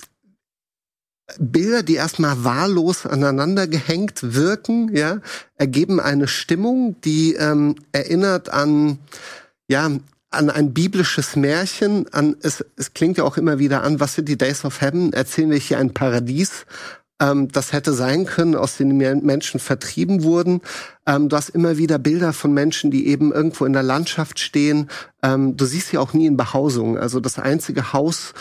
Bilder, die erstmal wahllos aneinander gehängt wirken, ja, ergeben eine Stimmung, die ähm, erinnert an, ja, an ein biblisches Märchen, an es, es klingt ja auch immer wieder an, was sind die Days of Heaven? Erzählen wir hier ein Paradies, ähm, das hätte sein können, aus dem Menschen vertrieben wurden. Ähm, du hast immer wieder Bilder von Menschen, die eben irgendwo in der Landschaft stehen. Ähm, du siehst sie auch nie in Behausung. Also das einzige Haus,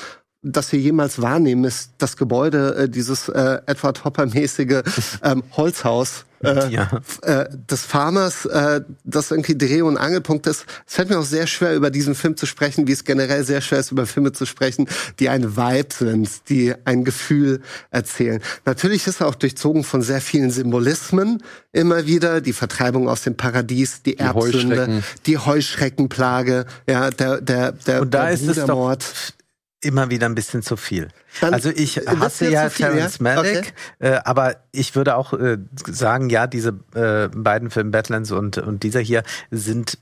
das wir jemals wahrnehmen, ist das Gebäude, äh, dieses äh, Edward Hopper-mäßige ähm, Holzhaus äh, Ja. äh, des Farmers, äh, das irgendwie Dreh- und Angelpunkt ist. Es fällt mir auch sehr schwer, über diesen Film zu sprechen, wie es generell sehr schwer ist, über Filme zu sprechen, die ein Vibe sind, die ein Gefühl erzählen. Natürlich ist er auch durchzogen von sehr vielen Symbolismen immer wieder. Die Vertreibung aus dem Paradies, die, Erbsünde, Heuschrecken. die Heuschreckenplage, ja, der, der, der, Und da der ist es doch Brudermord. Immer wieder ein bisschen zu viel. Dann also ich hasse ja viel, Terrence ja? Malick, äh, aber ich würde auch äh, sagen, ja, diese äh, beiden Filme Badlands und, und dieser hier sind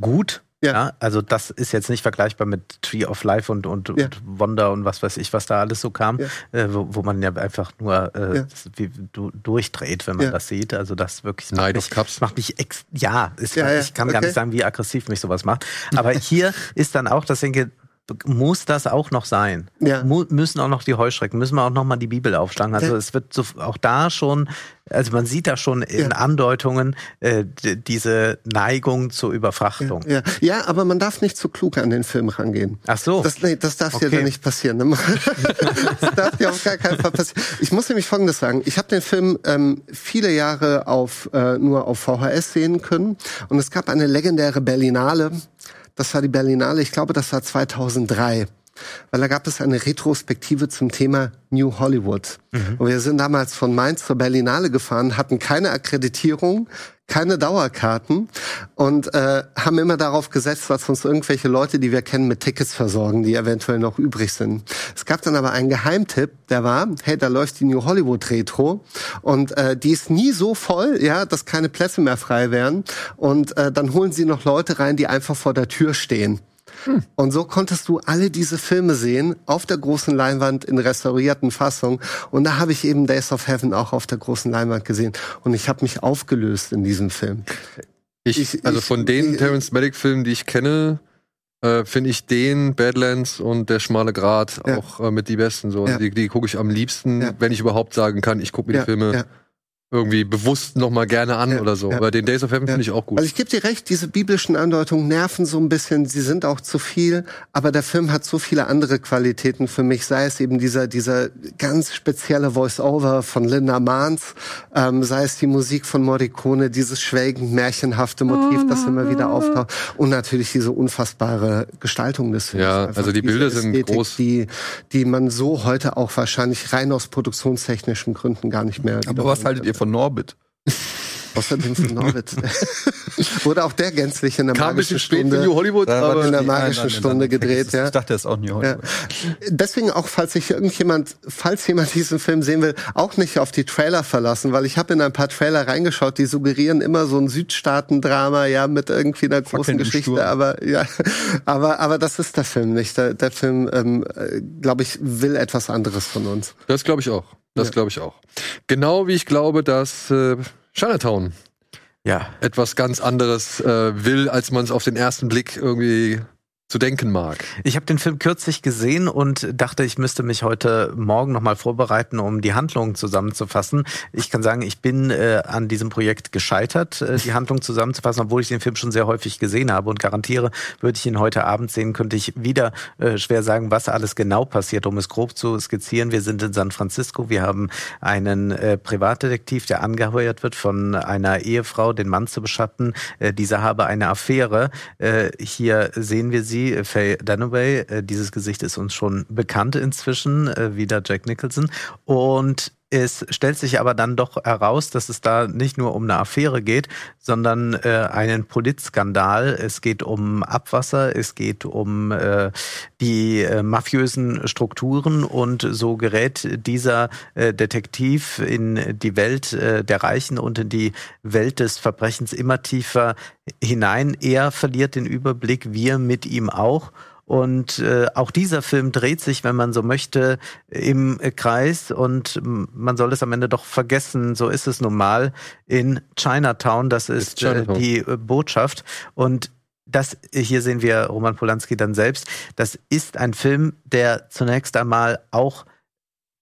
gut. Ja. Ja. also das ist jetzt nicht vergleichbar mit Tree of Life und, und, Ja. und Wonder und was weiß ich, was da alles so kam, Ja. äh, wo, wo man ja einfach nur äh, Ja. das wie, du, durchdreht, wenn man Ja. das sieht. Also das wirklich Night macht of mich, Cups. macht mich ex ja, ist, Ja, ja, ich kann gar okay. nicht sagen, wie aggressiv mich sowas macht. Aber hier ist dann auch, dass ich denke, muss das auch noch sein? Ja. Mu müssen auch noch die Heuschrecken, müssen wir auch noch mal die Bibel aufschlagen. Also Ja. es wird so, auch da schon, also man sieht da schon in Ja. Andeutungen äh, diese Neigung zur Überfrachtung. Ja, ja, aber man darf nicht zu klug an den Film rangehen. Ach so. Das, nee, das darf dir Okay. dann nicht passieren. ne? das darf dir auf gar keinen Fall passieren. Ich muss nämlich Folgendes sagen. Ich habe den Film ähm, viele Jahre auf, äh, nur auf VHS sehen können. Und es gab eine legendäre Berlinale. Das war die Berlinale, ich glaube, das war 2003. Weil da gab es eine Retrospektive zum Thema New Hollywood. Und wir sind damals von Mainz zur Berlinale gefahren, hatten keine Akkreditierung, keine Dauerkarten und äh, haben immer darauf gesetzt, dass uns irgendwelche Leute, die wir kennen, mit Tickets versorgen, die eventuell noch übrig sind. Es gab dann aber einen Geheimtipp, der war, hey, da läuft die New Hollywood Retro und äh, die ist nie so voll, ja, dass keine Plätze mehr frei wären und äh, dann holen sie noch Leute rein, die einfach vor der Tür stehen. Und so konntest du alle diese Filme sehen auf der großen Leinwand in restaurierten Fassung. Und da habe ich eben Days of Heaven auch auf der großen Leinwand gesehen. Und ich habe mich aufgelöst in diesem Film. Ich, Ich- also ich- von den ich- Terrence Malick-Filmen, die ich kenne, äh, finde ich den, Badlands und Der schmale Grat Ja. auch äh, mit die besten. So. Ja. Die, die gucke ich am liebsten, Ja. wenn ich überhaupt sagen kann, ich gucke mir die Filme. Irgendwie bewusst nochmal gerne an Ja, oder so. ja. Aber den Days of Heaven Ja. finde ich auch gut. Also ich gebe dir recht, diese biblischen Andeutungen nerven so ein bisschen, sie sind auch zu viel, aber der Film hat so viele andere Qualitäten für mich, sei es eben dieser, dieser ganz spezielle Voice-Over von Linda Mahns, ähm, sei es die Musik von Morricone, dieses schwelgend märchenhafte Motiv, das immer wieder auftaucht und natürlich diese unfassbare Gestaltung des Films. Ja, Einfach also die Bilder sind Ästhetik, groß. Die, die man so heute auch wahrscheinlich rein aus produktionstechnischen Gründen gar nicht mehr Aber was haltet ihr von Norbit? Außerdem von Norwitz. Wurde auch der gänzlich in der Kam ein bisschen magischen spät Stunde. New Hollywood, aber in der magischen nein, nein, Stunde nein, gedreht, das- ja. Ich dachte, das ist auch New Ja. Hollywood. Deswegen auch, falls sich irgendjemand, falls jemand diesen Film sehen will, auch nicht auf die Trailer verlassen, weil ich habe in ein paar Trailer reingeschaut, die suggerieren immer so ein Südstaaten-Drama, ja, mit irgendwie einer großen Geschichte, Sturm. aber ja, aber aber das ist der Film nicht. Der, der Film, ähm, glaube ich, will etwas anderes von uns. das glaube ich auch. Das Ja. glaube ich auch. Genau wie ich glaube, dass äh, Chinatown Ja, etwas ganz anderes äh, will, als man es auf den ersten Blick irgendwie zu denken mag. Ich habe den Film kürzlich gesehen und dachte, ich müsste mich heute Morgen nochmal vorbereiten, um die Handlung zusammenzufassen. Ich kann sagen, ich bin äh, an diesem Projekt gescheitert, äh, die Handlung zusammenzufassen, obwohl ich den Film schon sehr häufig gesehen habe und garantiere, würde ich ihn heute Abend sehen, könnte ich wieder äh, schwer sagen, was alles genau passiert, um es grob zu skizzieren. Wir sind in San Francisco, wir haben einen äh, Privatdetektiv, der angeheuert wird von einer Ehefrau, den Mann zu beschatten. Äh, dieser habe eine Affäre. Äh, hier sehen wir sie, äh, Faye Dunaway. Äh, dieses Gesicht ist uns schon bekannt inzwischen, äh, wieder Jack Nicholson. Und es stellt sich aber dann doch heraus, dass es da nicht nur um eine Affäre geht, sondern äh, einen Politskandal. Es geht um Abwasser, es geht um äh, die äh, mafiösen Strukturen und so gerät dieser äh, Detektiv in die Welt äh, der Reichen und in die Welt des Verbrechens immer tiefer hinein. Er verliert den Überblick, wir mit ihm auch. Und äh, auch dieser Film dreht sich, wenn man so möchte, im äh, Kreis und man soll es am Ende doch vergessen, so ist es nun mal, in Chinatown, das ist äh, die äh, Botschaft. Und das, hier sehen wir Roman Polanski dann selbst, das ist ein Film, der zunächst einmal auch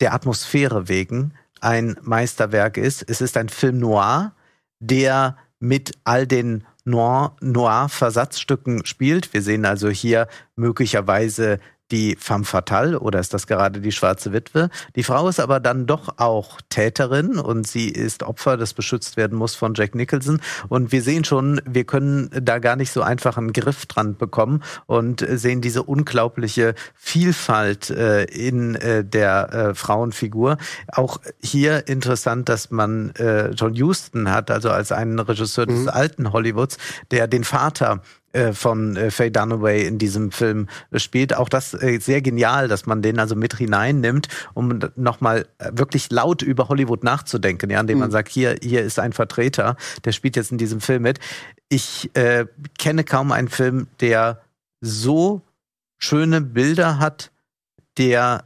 der Atmosphäre wegen ein Meisterwerk ist. Es ist ein Film noir, der mit all den Noir- Noir-Versatzstücken spielt. Wir sehen also hier möglicherweise die femme fatale oder ist das gerade die schwarze Witwe? Die Frau ist aber dann doch auch Täterin und sie ist Opfer, das beschützt werden muss von Jack Nicholson. Und wir sehen schon, wir können da gar nicht so einfach einen Griff dran bekommen und sehen diese unglaubliche Vielfalt äh, in äh, der äh, Frauenfigur. Auch hier interessant, dass man äh, John Huston hat, also als einen Regisseur des alten Hollywoods, der den Vater äh, von äh, Faye Dunaway in diesem Film äh, spielt. Auch das äh, sehr genial, dass man den also mit hineinnimmt, um nochmal wirklich laut über Hollywood nachzudenken, ja, indem man sagt, hier, hier ist ein Vertreter, der spielt jetzt in diesem Film mit. Ich äh, kenne kaum einen Film, der so schöne Bilder hat, der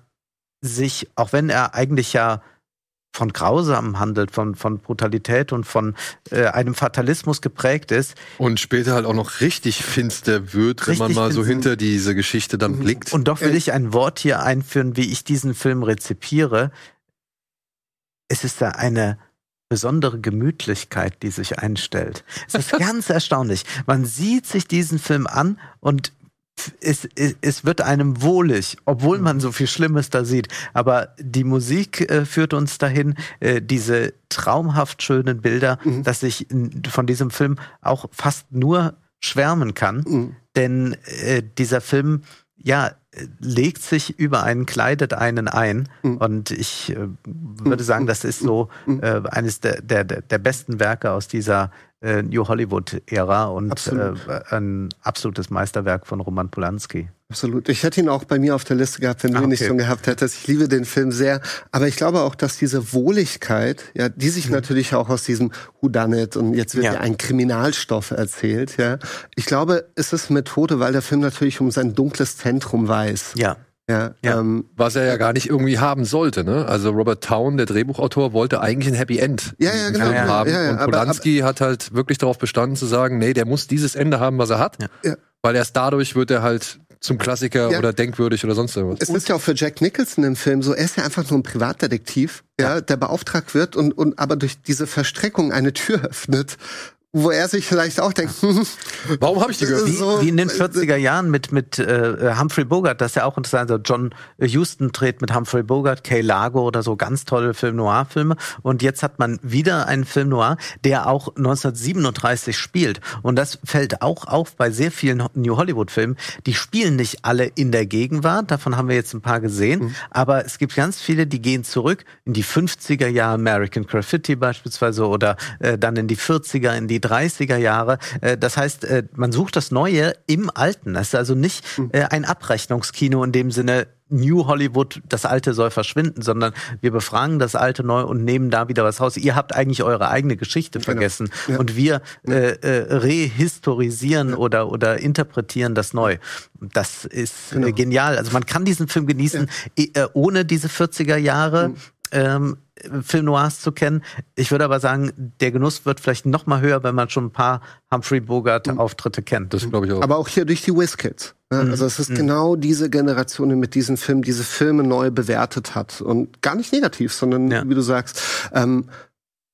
sich, auch wenn er eigentlich ja von Grausam handelt, von, von Brutalität und von äh, einem Fatalismus geprägt ist, Und später halt auch noch richtig finster wird, wenn man Richtig mal so hinter diese Geschichte dann blickt. Und doch will ich ein Wort hier einführen, wie ich diesen Film rezipiere. Es ist da eine besondere Gemütlichkeit, die sich einstellt. Es ist ganz erstaunlich. Man sieht sich diesen Film an und es, es, es wird einem wohlig, obwohl man so viel Schlimmes da sieht. Aber die Musik äh, führt uns dahin, äh, diese traumhaft schönen Bilder, dass ich in, von diesem Film auch fast nur schwärmen kann. Mhm. Denn äh, dieser Film, ja, legt sich über einen, kleidet einen ein. Mhm. Und ich äh, würde sagen, das ist so äh, eines der, der, der der besten Werke aus dieser äh, New Hollywood-Ära und Absolut. äh, ein absolutes Meisterwerk von Roman Polanski. Absolut. Ich hätte ihn auch bei mir auf der Liste gehabt, wenn du Ah, ihn nicht okay. schon gehabt hättest. Ich liebe den Film sehr. Aber ich glaube auch, dass diese Wohligkeit, ja, die sich natürlich auch aus diesem Whodunit und jetzt wird Ja. ja. ein Kriminalstoff erzählt, ja. Ich glaube, es ist Methode, weil der Film natürlich um sein dunkles Zentrum weiß. Ja. Ja. Ja. Ähm, Was er ja gar nicht irgendwie haben sollte, ne? Also Robert Town, der Drehbuchautor, wollte eigentlich ein Happy End Ja, ja, im genau. Film Ja, ja, haben. ja, ja, und aber- Polanski hat halt wirklich darauf bestanden zu sagen, nee, der muss dieses Ende haben, was er hat. Ja. Ja. Weil erst dadurch wird er halt zum Klassiker Ja. oder denkwürdig oder sonst irgendwas. Es ist ja auch für Jack Nicholson im Film so, er ist ja einfach nur ein Privatdetektiv, ja, der beauftragt wird und, und aber durch diese Verstreckung eine Tür öffnet, wo er sich vielleicht auch denkt, Warum habe ich die gehört? Wie, so- wie in den 40er Jahren mit, mit äh, Humphrey Bogart, das ist ja auch interessant. Also John Huston dreht mit Humphrey Bogart, Kay Lago oder so ganz tolle Film-Noir-Filme. Und jetzt hat man wieder einen Film Noir, der auch 1937 spielt. Und das fällt auch auf bei sehr vielen New Hollywood-Filmen. Die spielen nicht alle in der Gegenwart, davon haben wir jetzt ein paar gesehen. Aber es gibt ganz viele, die gehen zurück in die 50er Jahre, American Graffiti beispielsweise, oder äh, dann in die 40er, in die 30er Jahre. Äh, das heißt, äh, man sucht das Neue im Alten. Das ist also nicht äh, ein Abrechnungskino in dem Sinne, New Hollywood, das Alte soll verschwinden, sondern wir befragen das Alte neu und nehmen da wieder was raus. Ihr habt eigentlich eure eigene Geschichte vergessen und wir äh, äh, rehistorisieren oder oder interpretieren das neu. Das ist äh, genial. Also man kann diesen Film genießen eh, äh, ohne diese 40er Jahre. Ähm, Film Noirs zu kennen. Ich würde aber sagen, der Genuss wird vielleicht noch mal höher, wenn man schon ein paar Humphrey Bogart Auftritte kennt. Das glaube ich auch. aber auch hier durch die WizKids. Ne? Also es ist genau diese Generation, die mit diesen Filmen diese Filme neu bewertet hat. Und gar nicht negativ, sondern Ja. wie du sagst, ähm,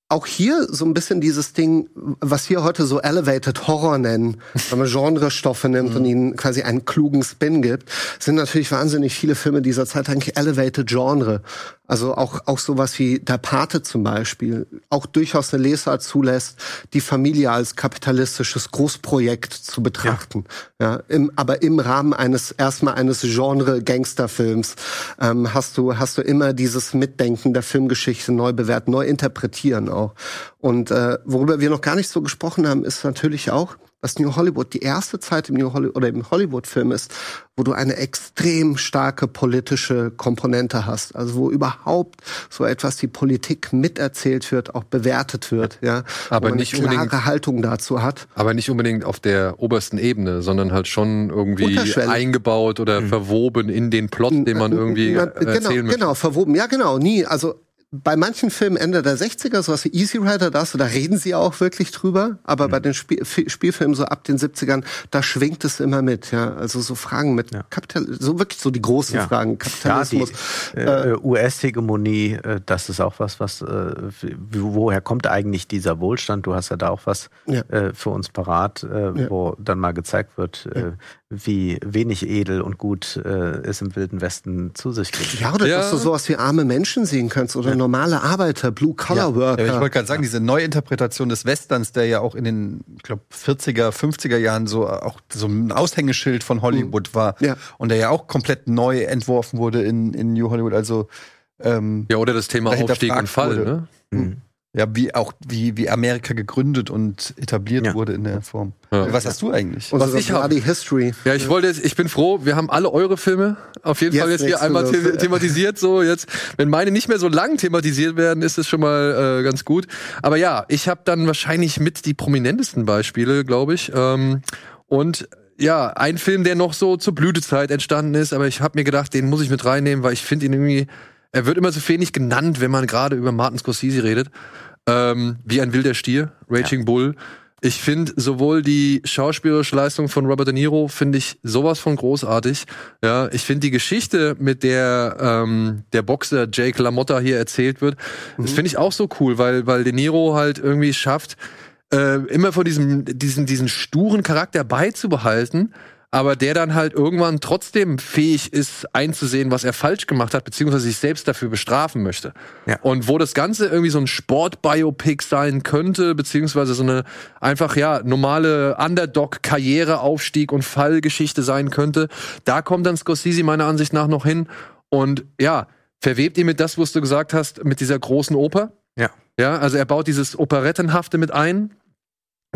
auch hier so ein bisschen dieses Ding, was wir heute so Elevated Horror nennen, wenn man Genrestoffe nimmt und ihnen quasi einen klugen Spin gibt, sind natürlich wahnsinnig viele Filme dieser Zeit eigentlich Elevated Genre. Also auch, auch sowas wie Der Pate zum Beispiel, auch durchaus eine Lesart zulässt, die Familie als kapitalistisches Großprojekt zu betrachten. Ja, im, aber im Rahmen eines, erstmal eines Genre-Gangsterfilms, ähm, hast du, hast du immer dieses Mitdenken der Filmgeschichte neu bewerten, neu interpretieren auch. Und äh, worüber wir noch gar nicht so gesprochen haben, ist natürlich auch, dass New Hollywood die erste Zeit im New Hollywood oder im Hollywood-Film ist, wo du eine extrem starke politische Komponente hast. Also wo überhaupt so etwas die Politik miterzählt wird, auch bewertet wird, ja. Aber nicht eine klare unbedingt- Haltung dazu hat. Aber nicht unbedingt auf der obersten Ebene, sondern halt schon irgendwie eingebaut oder verwoben in den Plot, den man irgendwie äh, genau, erzählen möchte. genau, verwoben. Ja, genau, nie. Also bei manchen Filmen Ende der 60er, sowas wie Easy Rider, da, da reden sie auch wirklich drüber. Aber Mhm. bei den Spiel, Fi- Spielfilmen so ab den 70ern, da schwingt es immer mit. Ja, also so Fragen mit Kapital, so wirklich so die großen Ja. Fragen, Ja, Kapitalismus. die äh, US-Hegemonie, äh, das ist auch was, was, äh, woher kommt eigentlich dieser Wohlstand? Du hast ja da auch was Ja. äh, für uns parat, äh, wo dann mal gezeigt wird, äh, wie wenig edel und gut äh, es im Wilden Westen zu sich geht. ja, oder Ja. dass du sowas wie arme Menschen sehen kannst oder normale Arbeiter, Blue-Collar-Worker. Ja, ich wollte gerade sagen, diese Neuinterpretation des Westerns, der ja auch in den, ich glaube, 40er, 50er Jahren so auch so ein Aushängeschild von Hollywood war. Ja. Und der ja auch komplett neu entworfen wurde in, in New Hollywood. Also ähm, Ja, oder das Thema Aufstieg und Fall, wurde. ne? Ja, wie auch wie, wie Amerika gegründet und etabliert Ja. wurde in der Form. Ja. Was hast du eigentlich? Was ich hab- Bloody History. Ja, ich wollte jetzt, ich bin froh, wir haben alle eure Filme auf jeden Jetzt Fall jetzt hier einmal the thematisiert. So jetzt, wenn meine nicht mehr so lang thematisiert werden, ist es schon mal äh, ganz gut. Aber ja, ich habe dann wahrscheinlich mit die prominentesten Beispiele, glaube ich. Ähm, und ja, ein Film, der noch so zur Blütezeit entstanden ist, aber ich habe mir gedacht, den muss ich mit reinnehmen, weil ich finde ihn irgendwie, er wird immer so wenig genannt, wenn man gerade über Martin Scorsese redet. Ähm, wie ein wilder Stier, Raging Bull. Ich finde sowohl die schauspielerische Leistung von Robert De Niro finde ich sowas von großartig. Ja, ich finde die Geschichte, mit der ähm, der Boxer Jake LaMotta hier erzählt wird, das finde ich auch so cool, weil weil De Niro halt irgendwie schafft, äh, immer von diesem diesen diesen sturen Charakter beizubehalten, aber der dann halt irgendwann trotzdem fähig ist einzusehen, was er falsch gemacht hat, beziehungsweise sich selbst dafür bestrafen möchte. Ja. Und wo das Ganze irgendwie so ein Sportbiopic sein könnte, beziehungsweise so eine einfach ja normale Underdog-Karriere, Aufstieg und Fallgeschichte sein könnte, da kommt dann Scorsese meiner Ansicht nach noch hin und ja, verwebt ihn mit das, was du gesagt hast, mit dieser großen Oper. Ja. Ja, also er baut dieses Operettenhafte mit ein.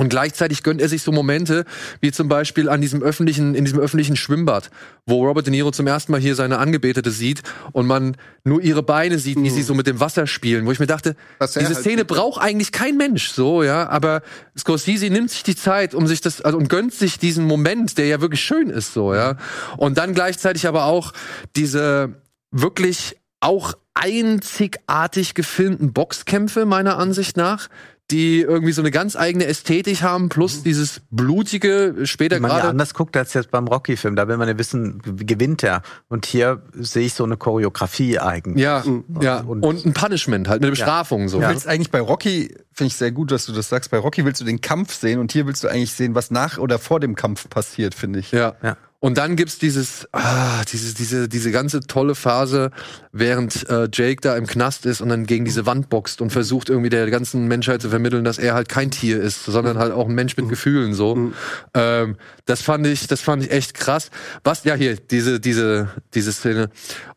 Und gleichzeitig gönnt er sich so Momente, wie zum Beispiel an diesem öffentlichen, in diesem öffentlichen Schwimmbad, wo Robert De Niro zum ersten Mal hier seine Angebetete sieht und man nur ihre Beine sieht, wie sie so mit dem Wasser spielen, wo ich mir dachte, diese halt- Szene braucht eigentlich kein Mensch, so, ja, aber Scorsese nimmt sich die Zeit, um sich das, also, und gönnt sich diesen Moment, der ja wirklich schön ist, so, ja. Und dann gleichzeitig aber auch diese wirklich auch einzigartig gefilmten Boxkämpfe, meiner Ansicht nach, die irgendwie so eine ganz eigene Ästhetik haben, plus dieses blutige, später Wenn man ja gerade. anders guckt als jetzt beim Rocky-Film, da will man ja wissen, gewinnt er. Und hier sehe ich so eine Choreografie eigentlich. Ja, ja. Und- Und, ein Punishment, halt eine Bestrafung. So. Du willst eigentlich bei Rocky, finde ich sehr gut, dass du das sagst, bei Rocky willst du den Kampf sehen und hier willst du eigentlich sehen, was nach oder vor dem Kampf passiert, finde ich. Ja. Ja. Und dann gibt's dieses, ah, diese, diese, diese ganze tolle Phase, während äh, Jake da im Knast ist und dann gegen diese Wand boxt und versucht irgendwie der ganzen Menschheit zu vermitteln, dass er halt kein Tier ist, sondern halt auch ein Mensch mit Gefühlen so. Ähm, das fand ich, das fand ich echt krass. Was, ja hier, diese, diese, diese Szene.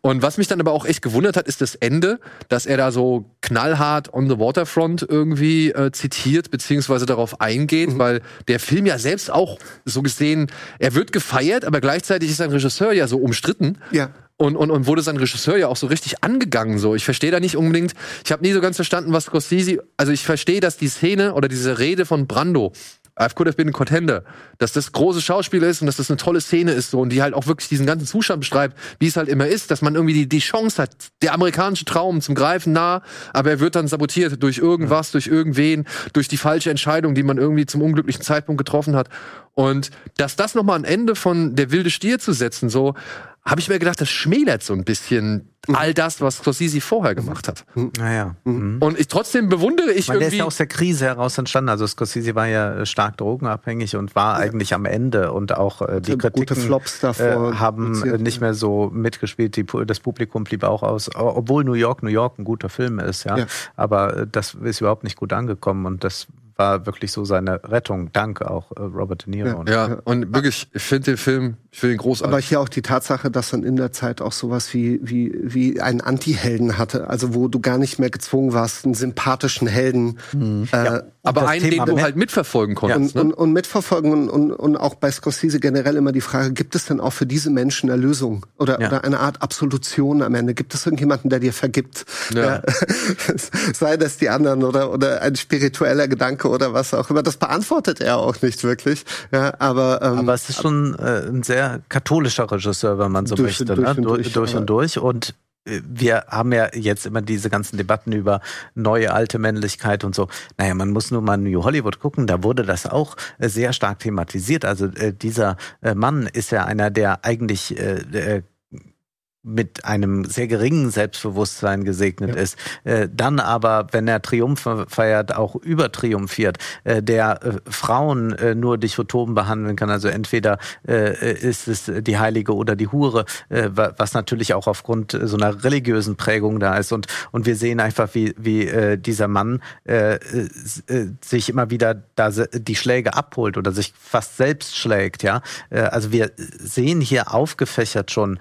Und was mich dann aber auch echt gewundert hat, ist das Ende, dass er da so knallhart on the waterfront irgendwie äh, zitiert, beziehungsweise darauf eingeht, weil der Film ja selbst auch so gesehen, er wird gefeiert, aber gleichzeitig ist sein Regisseur ja so umstritten. Ja. Und, und, und wurde sein Regisseur ja auch so richtig angegangen. So, ich verstehe da nicht unbedingt. Ich habe nie so ganz verstanden, was Scorsese. Also ich verstehe, dass die Szene oder diese Rede von Brando, I could have been a contender, dass das große Schauspiel ist und dass das eine tolle Szene ist so und die halt auch wirklich diesen ganzen Zustand beschreibt, wie es halt immer ist, dass man irgendwie die, die Chance hat, der amerikanische Traum zum Greifen nah, aber er wird dann sabotiert durch irgendwas, durch irgendwen, durch die falsche Entscheidung, die man irgendwie zum unglücklichen Zeitpunkt getroffen hat. Und dass das nochmal ein Ende von der wilde Stier zu setzen, so, habe ich mir gedacht, das schmälert so ein bisschen all das, was Scorsese vorher gemacht hat. Naja. Mhm. Und ich trotzdem bewundere ich Weil der ist irgendwie. ja aus der Krise heraus entstanden. Also Scorsese war ja äh, stark drogenabhängig und war eigentlich am Ende und auch äh, die Gute Kritiken Flops davor äh, haben nicht mehr so mitgespielt. Die, das Publikum blieb auch aus, obwohl New York, New York ein guter Film ist, ja. Ja. Aber äh, das ist überhaupt nicht gut angekommen und das war wirklich so seine Rettung. Dank auch äh, Robert De Niro. Ja. Und ja, und wirklich, ich finde den Film, ich finde ihn Aber großartig. hier auch die Tatsache, dass man in der Zeit auch sowas wie, wie, wie einen Anti-Helden hatte. Also wo du gar nicht mehr gezwungen warst, einen sympathischen Helden äh, aber einen, Thema den du halt mitverfolgen konntest. und, ne? und, und mitverfolgen und, und, und auch bei Scorsese generell immer die Frage, gibt es denn auch für diese Menschen Erlösung oder, Ja. oder eine Art Absolution am Ende? Gibt es irgendjemanden, der dir vergibt? Ja. Sei das die anderen oder, oder ein spiritueller Gedanke oder was auch immer. Das beantwortet er auch nicht wirklich. Ja, aber, ähm, Aber es ist schon äh, ein sehr katholischer Regisseur, wenn man so Durch- möchte. durch ne? und durch, durch, und durch. Und wir haben ja jetzt immer diese ganzen Debatten über neue alte Männlichkeit und so. Naja, man muss nur mal New Hollywood gucken, da wurde das auch äh, sehr stark thematisiert. Also äh, dieser äh, Mann ist ja einer, der eigentlich äh, äh, mit einem sehr geringen Selbstbewusstsein gesegnet ist, äh, dann aber, wenn er Triumphe feiert, auch übertriumphiert, äh, der äh, Frauen äh, nur dichotom behandeln kann. Also entweder äh, ist es die Heilige oder die Hure, äh, wa- was natürlich auch aufgrund so einer religiösen Prägung da ist. Und, und wir sehen einfach, wie, wie dieser Mann sich immer wieder da die Schläge abholt oder sich fast selbst schlägt. Ja, Also wir sehen hier aufgefächert schon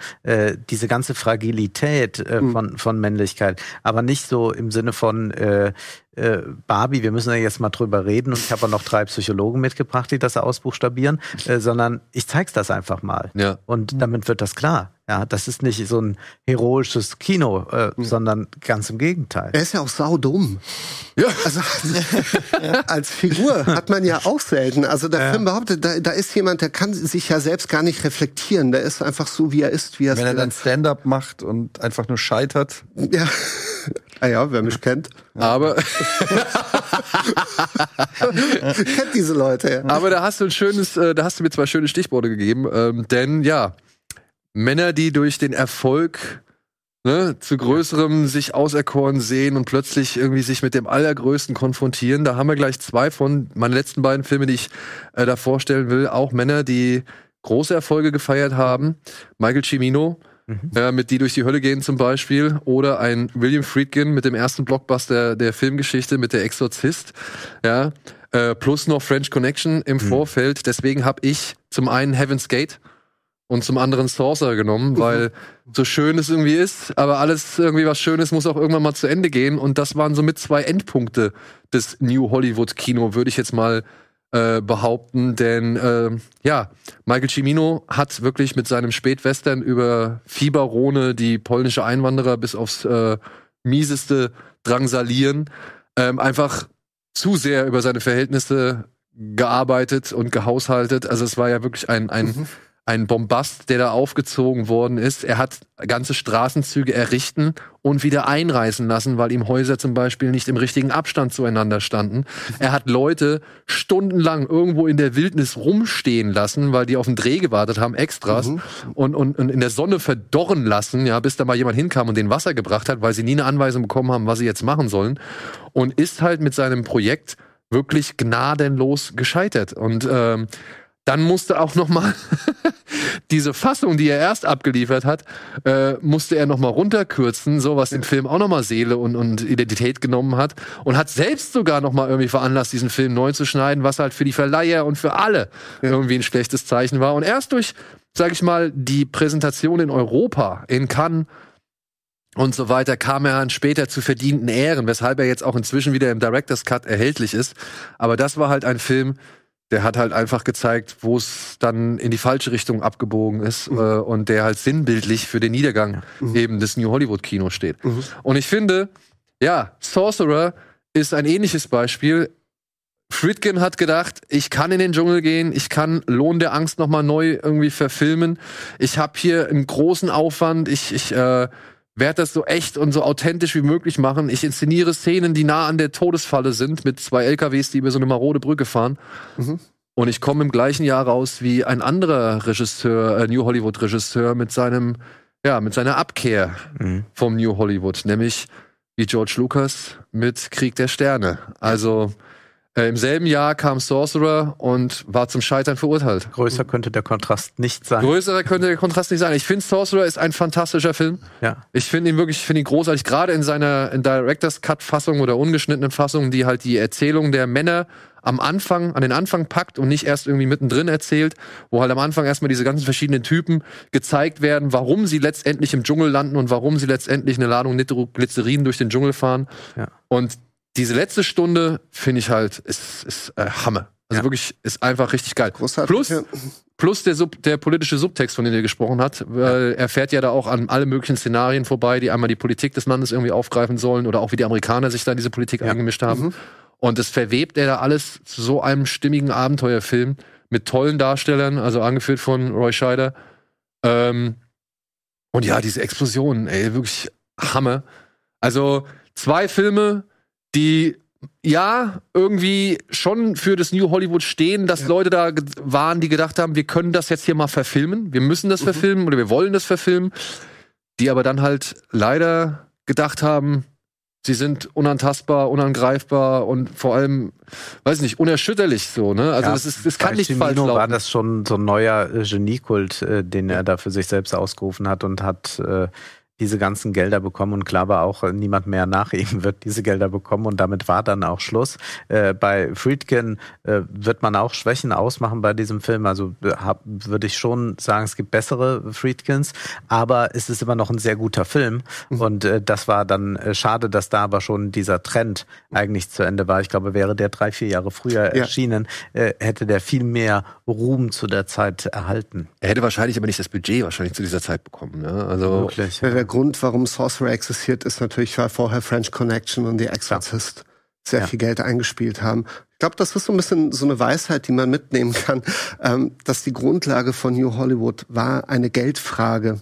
diese ganze Fragilität äh, von, von Männlichkeit, aber nicht so im Sinne von äh, äh, Barbie, wir müssen ja jetzt mal drüber reden und ich habe auch noch drei Psychologen mitgebracht, die das ausbuchstabieren, äh, sondern ich zeig's das einfach mal. Ja. Und damit wird das klar. Ja, das ist nicht so ein heroisches Kino, äh, sondern ganz im Gegenteil. er ist ja auch saudumm. Ja. Also als Figur hat man ja auch selten. Also der Film behauptet, da, da ist jemand, der kann sich ja selbst gar nicht reflektieren. Der ist einfach so, wie er ist, wie er Wenn er dann Stand-up macht und einfach nur scheitert. Ja. Ah ja, wer mich kennt, Aber, kennt diese Leute. Ja. aber da hast du ein schönes, äh, da hast du mir zwei schöne Stichworte gegeben, ähm, denn ja, Männer, die durch den Erfolg ne, zu größerem sich auserkoren sehen und plötzlich irgendwie sich mit dem Allergrößten konfrontieren. Da haben wir gleich zwei von meinen letzten beiden Filme, die ich äh, da vorstellen will. Auch Männer, die große Erfolge gefeiert haben. Michael Cimino, äh, mit Die durch die Hölle gehen zum Beispiel. Oder ein William Friedkin mit dem ersten Blockbuster der Filmgeschichte, mit Der Exorzist. Ja. Äh, plus noch French Connection im Vorfeld. Deswegen habe ich zum einen Heaven's Gate und zum anderen Saucer genommen, weil so schön es irgendwie ist, aber alles irgendwie was Schönes muss auch irgendwann mal zu Ende gehen. Und das waren somit zwei Endpunkte des New Hollywood Kino, würde ich jetzt mal äh, behaupten. Denn äh, ja, Michael Cimino hat wirklich mit seinem Spätwestern über Fieberrone die polnische Einwanderer bis aufs äh, mieseste drangsalieren, ähm, einfach zu sehr über seine Verhältnisse gearbeitet und gehaushaltet. Also es war ja wirklich ein, ein, ein Bombast, der da aufgezogen worden ist. Er hat ganze Straßenzüge errichten und wieder einreißen lassen, weil ihm Häuser zum Beispiel nicht im richtigen Abstand zueinander standen. Er hat Leute stundenlang irgendwo in der Wildnis rumstehen lassen, weil die auf den Dreh gewartet haben, Extras, Mhm. und, und, und in der Sonne verdorren lassen, ja, bis da mal jemand hinkam und den Wasser gebracht hat, weil sie nie eine Anweisung bekommen haben, was sie jetzt machen sollen. Und ist halt mit seinem Projekt wirklich gnadenlos gescheitert. Und ähm, dann musste auch noch mal diese Fassung, die er erst abgeliefert hat, äh, musste er noch mal runterkürzen, so was dem Film auch noch mal Seele und, und Identität genommen hat und hat selbst sogar noch mal irgendwie veranlasst, diesen Film neu zu schneiden, was halt für die Verleiher und für alle irgendwie ein schlechtes Zeichen war. Und erst durch, sag ich mal, die Präsentation in Europa, in Cannes und so weiter, kam er dann später zu verdienten Ehren, weshalb er jetzt auch inzwischen wieder im Director's Cut erhältlich ist. Aber das war halt ein Film, der hat halt einfach gezeigt, wo es dann in die falsche Richtung abgebogen ist äh, und der halt sinnbildlich für den Niedergang eben des New Hollywood Kinos steht. Und ich finde, ja, Sorcerer ist ein ähnliches Beispiel. Friedkin hat gedacht, ich kann in den Dschungel gehen, ich kann Lohn der Angst noch mal neu irgendwie verfilmen. Ich habe hier einen großen Aufwand, ich, ich äh, werde das so echt und so authentisch wie möglich machen. Ich inszeniere Szenen, die nah an der Todesfalle sind, mit zwei LKWs, die über so eine marode Brücke fahren. Und ich komme im gleichen Jahr raus wie ein anderer Regisseur, äh, New Hollywood Regisseur mit seinem, ja, mit seiner Abkehr Mhm. vom New Hollywood, nämlich wie George Lucas mit Krieg der Sterne. Also äh, im selben Jahr kam Sorcerer und war zum Scheitern verurteilt. Größer könnte der Kontrast nicht sein. Größerer könnte der Kontrast nicht sein. Ich finde, Sorcerer ist ein fantastischer Film. Ja. Ich finde ihn wirklich, ich finde ihn großartig, gerade in seiner in Director's Cut Fassung oder ungeschnittenen Fassung, die halt die Erzählung der Männer am Anfang, an den Anfang packt und nicht erst irgendwie mittendrin erzählt, wo halt am Anfang erstmal diese ganzen verschiedenen Typen gezeigt werden, warum sie letztendlich im Dschungel landen und warum sie letztendlich eine Ladung Nitroglycerin durch den Dschungel fahren. Ja. Und diese letzte Stunde finde ich halt, ist, ist äh, Hammer. Also Ja. wirklich, ist einfach richtig geil. Großartig. Plus, ja. Plus der, Sub, der politische Subtext, von dem er gesprochen hat, weil er fährt ja da auch an alle möglichen Szenarien vorbei, die einmal die Politik des Landes irgendwie aufgreifen sollen oder auch wie die Amerikaner sich da in diese Politik eingemischt haben. Und das verwebt er da alles zu so einem stimmigen Abenteuerfilm mit tollen Darstellern, also angeführt von Roy Scheider. Ähm, und ja, diese Explosionen, ey, wirklich Hammer. Also zwei Filme, die ja irgendwie schon für das New Hollywood stehen, dass Leute da waren, die gedacht haben, wir können das jetzt hier mal verfilmen, wir müssen das verfilmen oder wir wollen das verfilmen, die aber dann halt leider gedacht haben, sie sind unantastbar, unangreifbar und vor allem, weiß nicht, unerschütterlich so, ne? Also Ja, das ist, das kann nicht falsch Cimino war laufen. das schon so ein neuer äh, Geniekult, äh, den er da für sich selbst ausgerufen hat und hat äh, diese ganzen Gelder bekommen und klar war auch, äh, niemand mehr nach ihm wird diese Gelder bekommen und damit war dann auch Schluss. Äh, bei Friedkin äh, wird man auch Schwächen ausmachen bei diesem Film, also äh, würde ich schon sagen, es gibt bessere Friedkins, aber es ist immer noch ein sehr guter Film und äh, das war dann äh, schade, dass da aber schon dieser Trend eigentlich zu Ende war. Ich glaube, wäre der drei, vier Jahre früher Ja. erschienen, hätte der viel mehr Ruhm zu der Zeit erhalten. Er hätte wahrscheinlich aber nicht das Budget wahrscheinlich zu dieser Zeit bekommen, ne? Also Wirklich. Ja, Grund, warum Sorcerer existiert, ist natürlich, weil vorher French Connection und The Exorcist sehr Ja. viel Geld eingespielt haben. Ich glaube, das ist so ein bisschen so eine Weisheit, die man mitnehmen kann, ähm, dass die Grundlage von New Hollywood war eine Geldfrage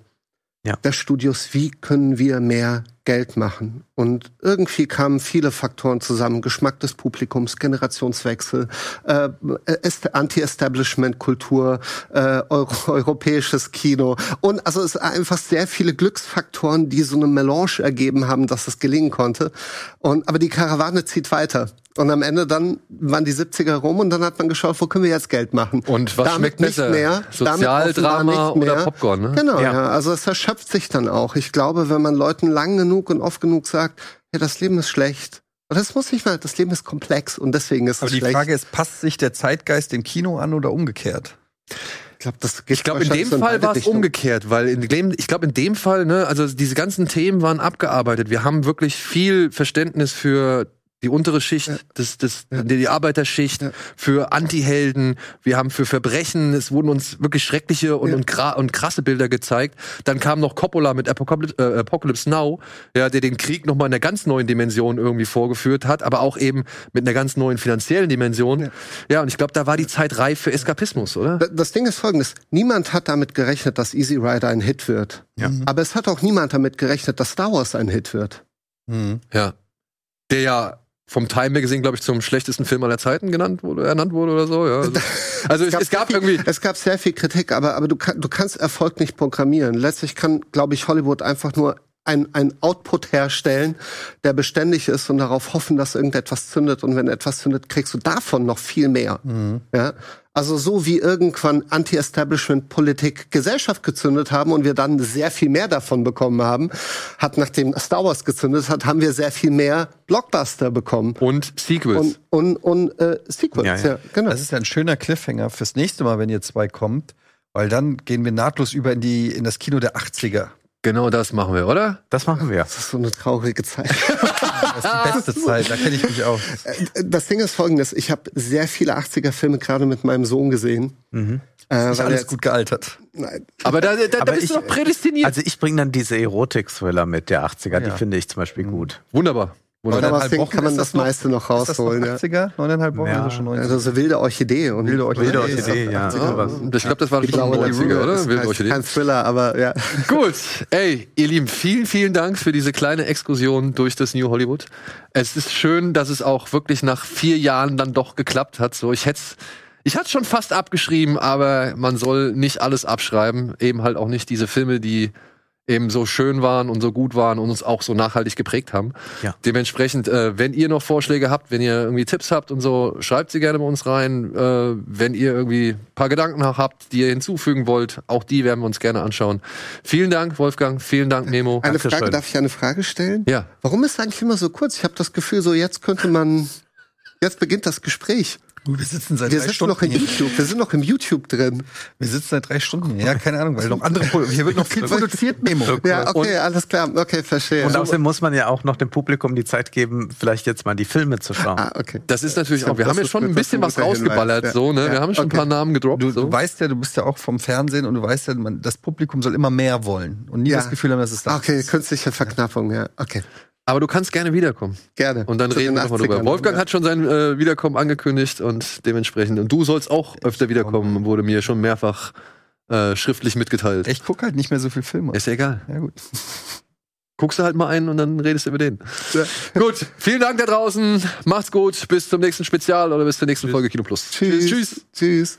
Ja. der Studios. Wie können wir mehr Geld machen? Und irgendwie kamen viele Faktoren zusammen. Geschmack des Publikums, Generationswechsel, äh, Est- Anti-Establishment-Kultur, äh, Euro europäisches Kino. Und also es einfach sehr viele Glücksfaktoren, die so eine Melange ergeben haben, dass es gelingen konnte. Und, aber die Karawane zieht weiter. Und am Ende dann waren die 70er rum und dann hat man geschaut, wo können wir jetzt Geld machen? Und was schmeckt nicht besser? Mehr, damit Sozialdrama oder mehr. Popcorn, ne? Genau, Ja. ja. Also es erschöpft sich dann auch. Ich glaube, wenn man Leuten lang genug und oft genug sagt, ja, das Leben ist schlecht. Und das muss nicht mal, das Leben ist komplex und deswegen ist Aber es die schlecht. Frage ist, passt sich der Zeitgeist dem Kino an oder umgekehrt? ich glaube, das geht Ich glaube, in dem so Fall war es umgekehrt, weil in dem, ich glaube, in dem Fall, ne, also diese ganzen Themen waren abgearbeitet. Wir haben wirklich viel Verständnis für die untere Schicht, Ja. das, das, Ja. die Arbeiterschicht, Ja. für Anti-Helden, wir haben für Verbrechen, es wurden uns wirklich schreckliche und, Ja. und, und krasse Bilder gezeigt. Dann kam noch Coppola mit Apocalypse, äh, Apocalypse Now, ja, der den Krieg nochmal in einer ganz neuen Dimension irgendwie vorgeführt hat, aber auch eben mit einer ganz neuen finanziellen Dimension. Ja, Ja. und ich glaube, da war die Zeit reif für Eskapismus, oder? Da- Das Ding ist folgendes. Niemand hat damit gerechnet, dass Easy Rider ein Hit wird. Ja. Aber es hat auch niemand damit gerechnet, dass Star Wars ein Hit wird. Mhm. Ja. Der ja vom Time Magazine, glaube ich, zum schlechtesten Film aller Zeiten genannt wurde, ernannt wurde oder so. Ja. Also, also es, es gab sehr irgendwie. Viel, es gab sehr viel Kritik, aber, aber du, kann, du kannst Erfolg nicht programmieren. Letztlich kann, glaube ich, Hollywood einfach nur ein, ein Output herstellen, der beständig ist und darauf hoffen, dass irgendetwas zündet. Und wenn etwas zündet, kriegst du davon noch viel mehr. Ja? Also so wie irgendwann Anti-Establishment-Politik Gesellschaft gezündet haben und wir dann sehr viel mehr davon bekommen haben, hat nachdem Star Wars gezündet hat, haben wir sehr viel mehr Blockbuster bekommen. Und Sequels. Und, und, und äh, Sequels, Ja, ja, ja. genau. Das ist ja ein schöner Cliffhanger fürs nächste Mal, wenn ihr zwei kommt, weil dann gehen wir nahtlos über in die in das Kino der 80er. Genau das machen wir, oder? Das machen wir. Das ist so eine traurige Zeit. Das ist die beste Zeit, da kenne ich mich aus. Das Ding ist folgendes, ich habe sehr viele 80er-Filme gerade mit meinem Sohn gesehen. Mhm. Äh, Ist weil er alles jetzt- gut gealtert. Nein, Aber da, da, da Aber bist ich- du doch prädestiniert. Also ich bringe dann diese Erotik-Thriller mit der 80er, die Ja. finde ich zum Beispiel gut. Wunderbar. Wunderbar. Aber aus denen Wochen kann man das noch- meiste noch Ist das noch rausholen. Ja. 80er? Neuneinhalb Wochen Ja. 90er? Also so wilde Orchidee. Und Wilde Orchidee. Wilde Orchidee, ja. 80er. sowas. Ich glaube, das war Die schon blaue 90er, Lagune. oder? Das Wilde Orchidee. kein Thriller, aber ja. Gut, ey, ihr Lieben, vielen, vielen Dank für diese kleine Exkursion durch das New Hollywood. Es ist schön, dass es auch wirklich nach vier Jahren dann doch geklappt hat. So, ich hätte ich hatte schon fast abgeschrieben, aber man soll nicht alles abschreiben. Eben halt auch nicht diese Filme, die eben so schön waren und so gut waren und uns auch so nachhaltig geprägt haben. Ja. Dementsprechend, äh, wenn ihr noch Vorschläge habt, wenn ihr irgendwie Tipps habt und so, schreibt sie gerne bei uns rein. Äh, wenn ihr irgendwie ein paar Gedanken noch habt, die ihr hinzufügen wollt, auch die werden wir uns gerne anschauen. Vielen Dank, Wolfgang. Vielen Dank, Memo. Eine Dankeschön. Frage, darf ich eine Frage stellen? Ja. Warum ist eigentlich immer so kurz? Ich habe das Gefühl, so jetzt könnte man, jetzt beginnt das Gespräch. Wir sitzen seit Wir drei sitzen Stunden noch in hier. YouTube, wir sind noch im YouTube drin. Wir sitzen seit drei Stunden. Ja, keine Ahnung, weil noch andere, hier wird noch viel produziert, Memo. Ja, okay, alles klar, okay, verstehe. Und außerdem muss man ja auch noch dem Publikum die Zeit geben, vielleicht jetzt mal die Filme zu schauen. ah, okay. Das ist natürlich auch, wir haben jetzt schon ein bisschen was rausgeballert, ja. so, ne? Wir Ja, haben schon okay. ein paar Namen gedroppt. Du, so. du weißt ja, du bist ja auch vom Fernsehen und du weißt ja, man, das Publikum soll immer mehr wollen und nie Ja. das Gefühl haben, dass es da Ah, Okay, ist. künstliche Verknappung, ja, okay. Aber du kannst gerne wiederkommen. Gerne. Und dann Zu reden den wir nochmal drüber. 80ern, Wolfgang ja. hat schon sein äh, Wiederkommen angekündigt und dementsprechend. Und du sollst auch öfter wiederkommen, wurde mir schon mehrfach äh, schriftlich mitgeteilt. Ich gucke halt nicht mehr so viel Filme. Ist ja egal. Ja, gut. Guckst du halt mal einen und dann redest du über den. gut, vielen Dank da draußen. Macht's gut. Bis zum nächsten Spezial oder bis zur nächsten Folge Kino Plus. Tschüss. Tschüss. Tschüss.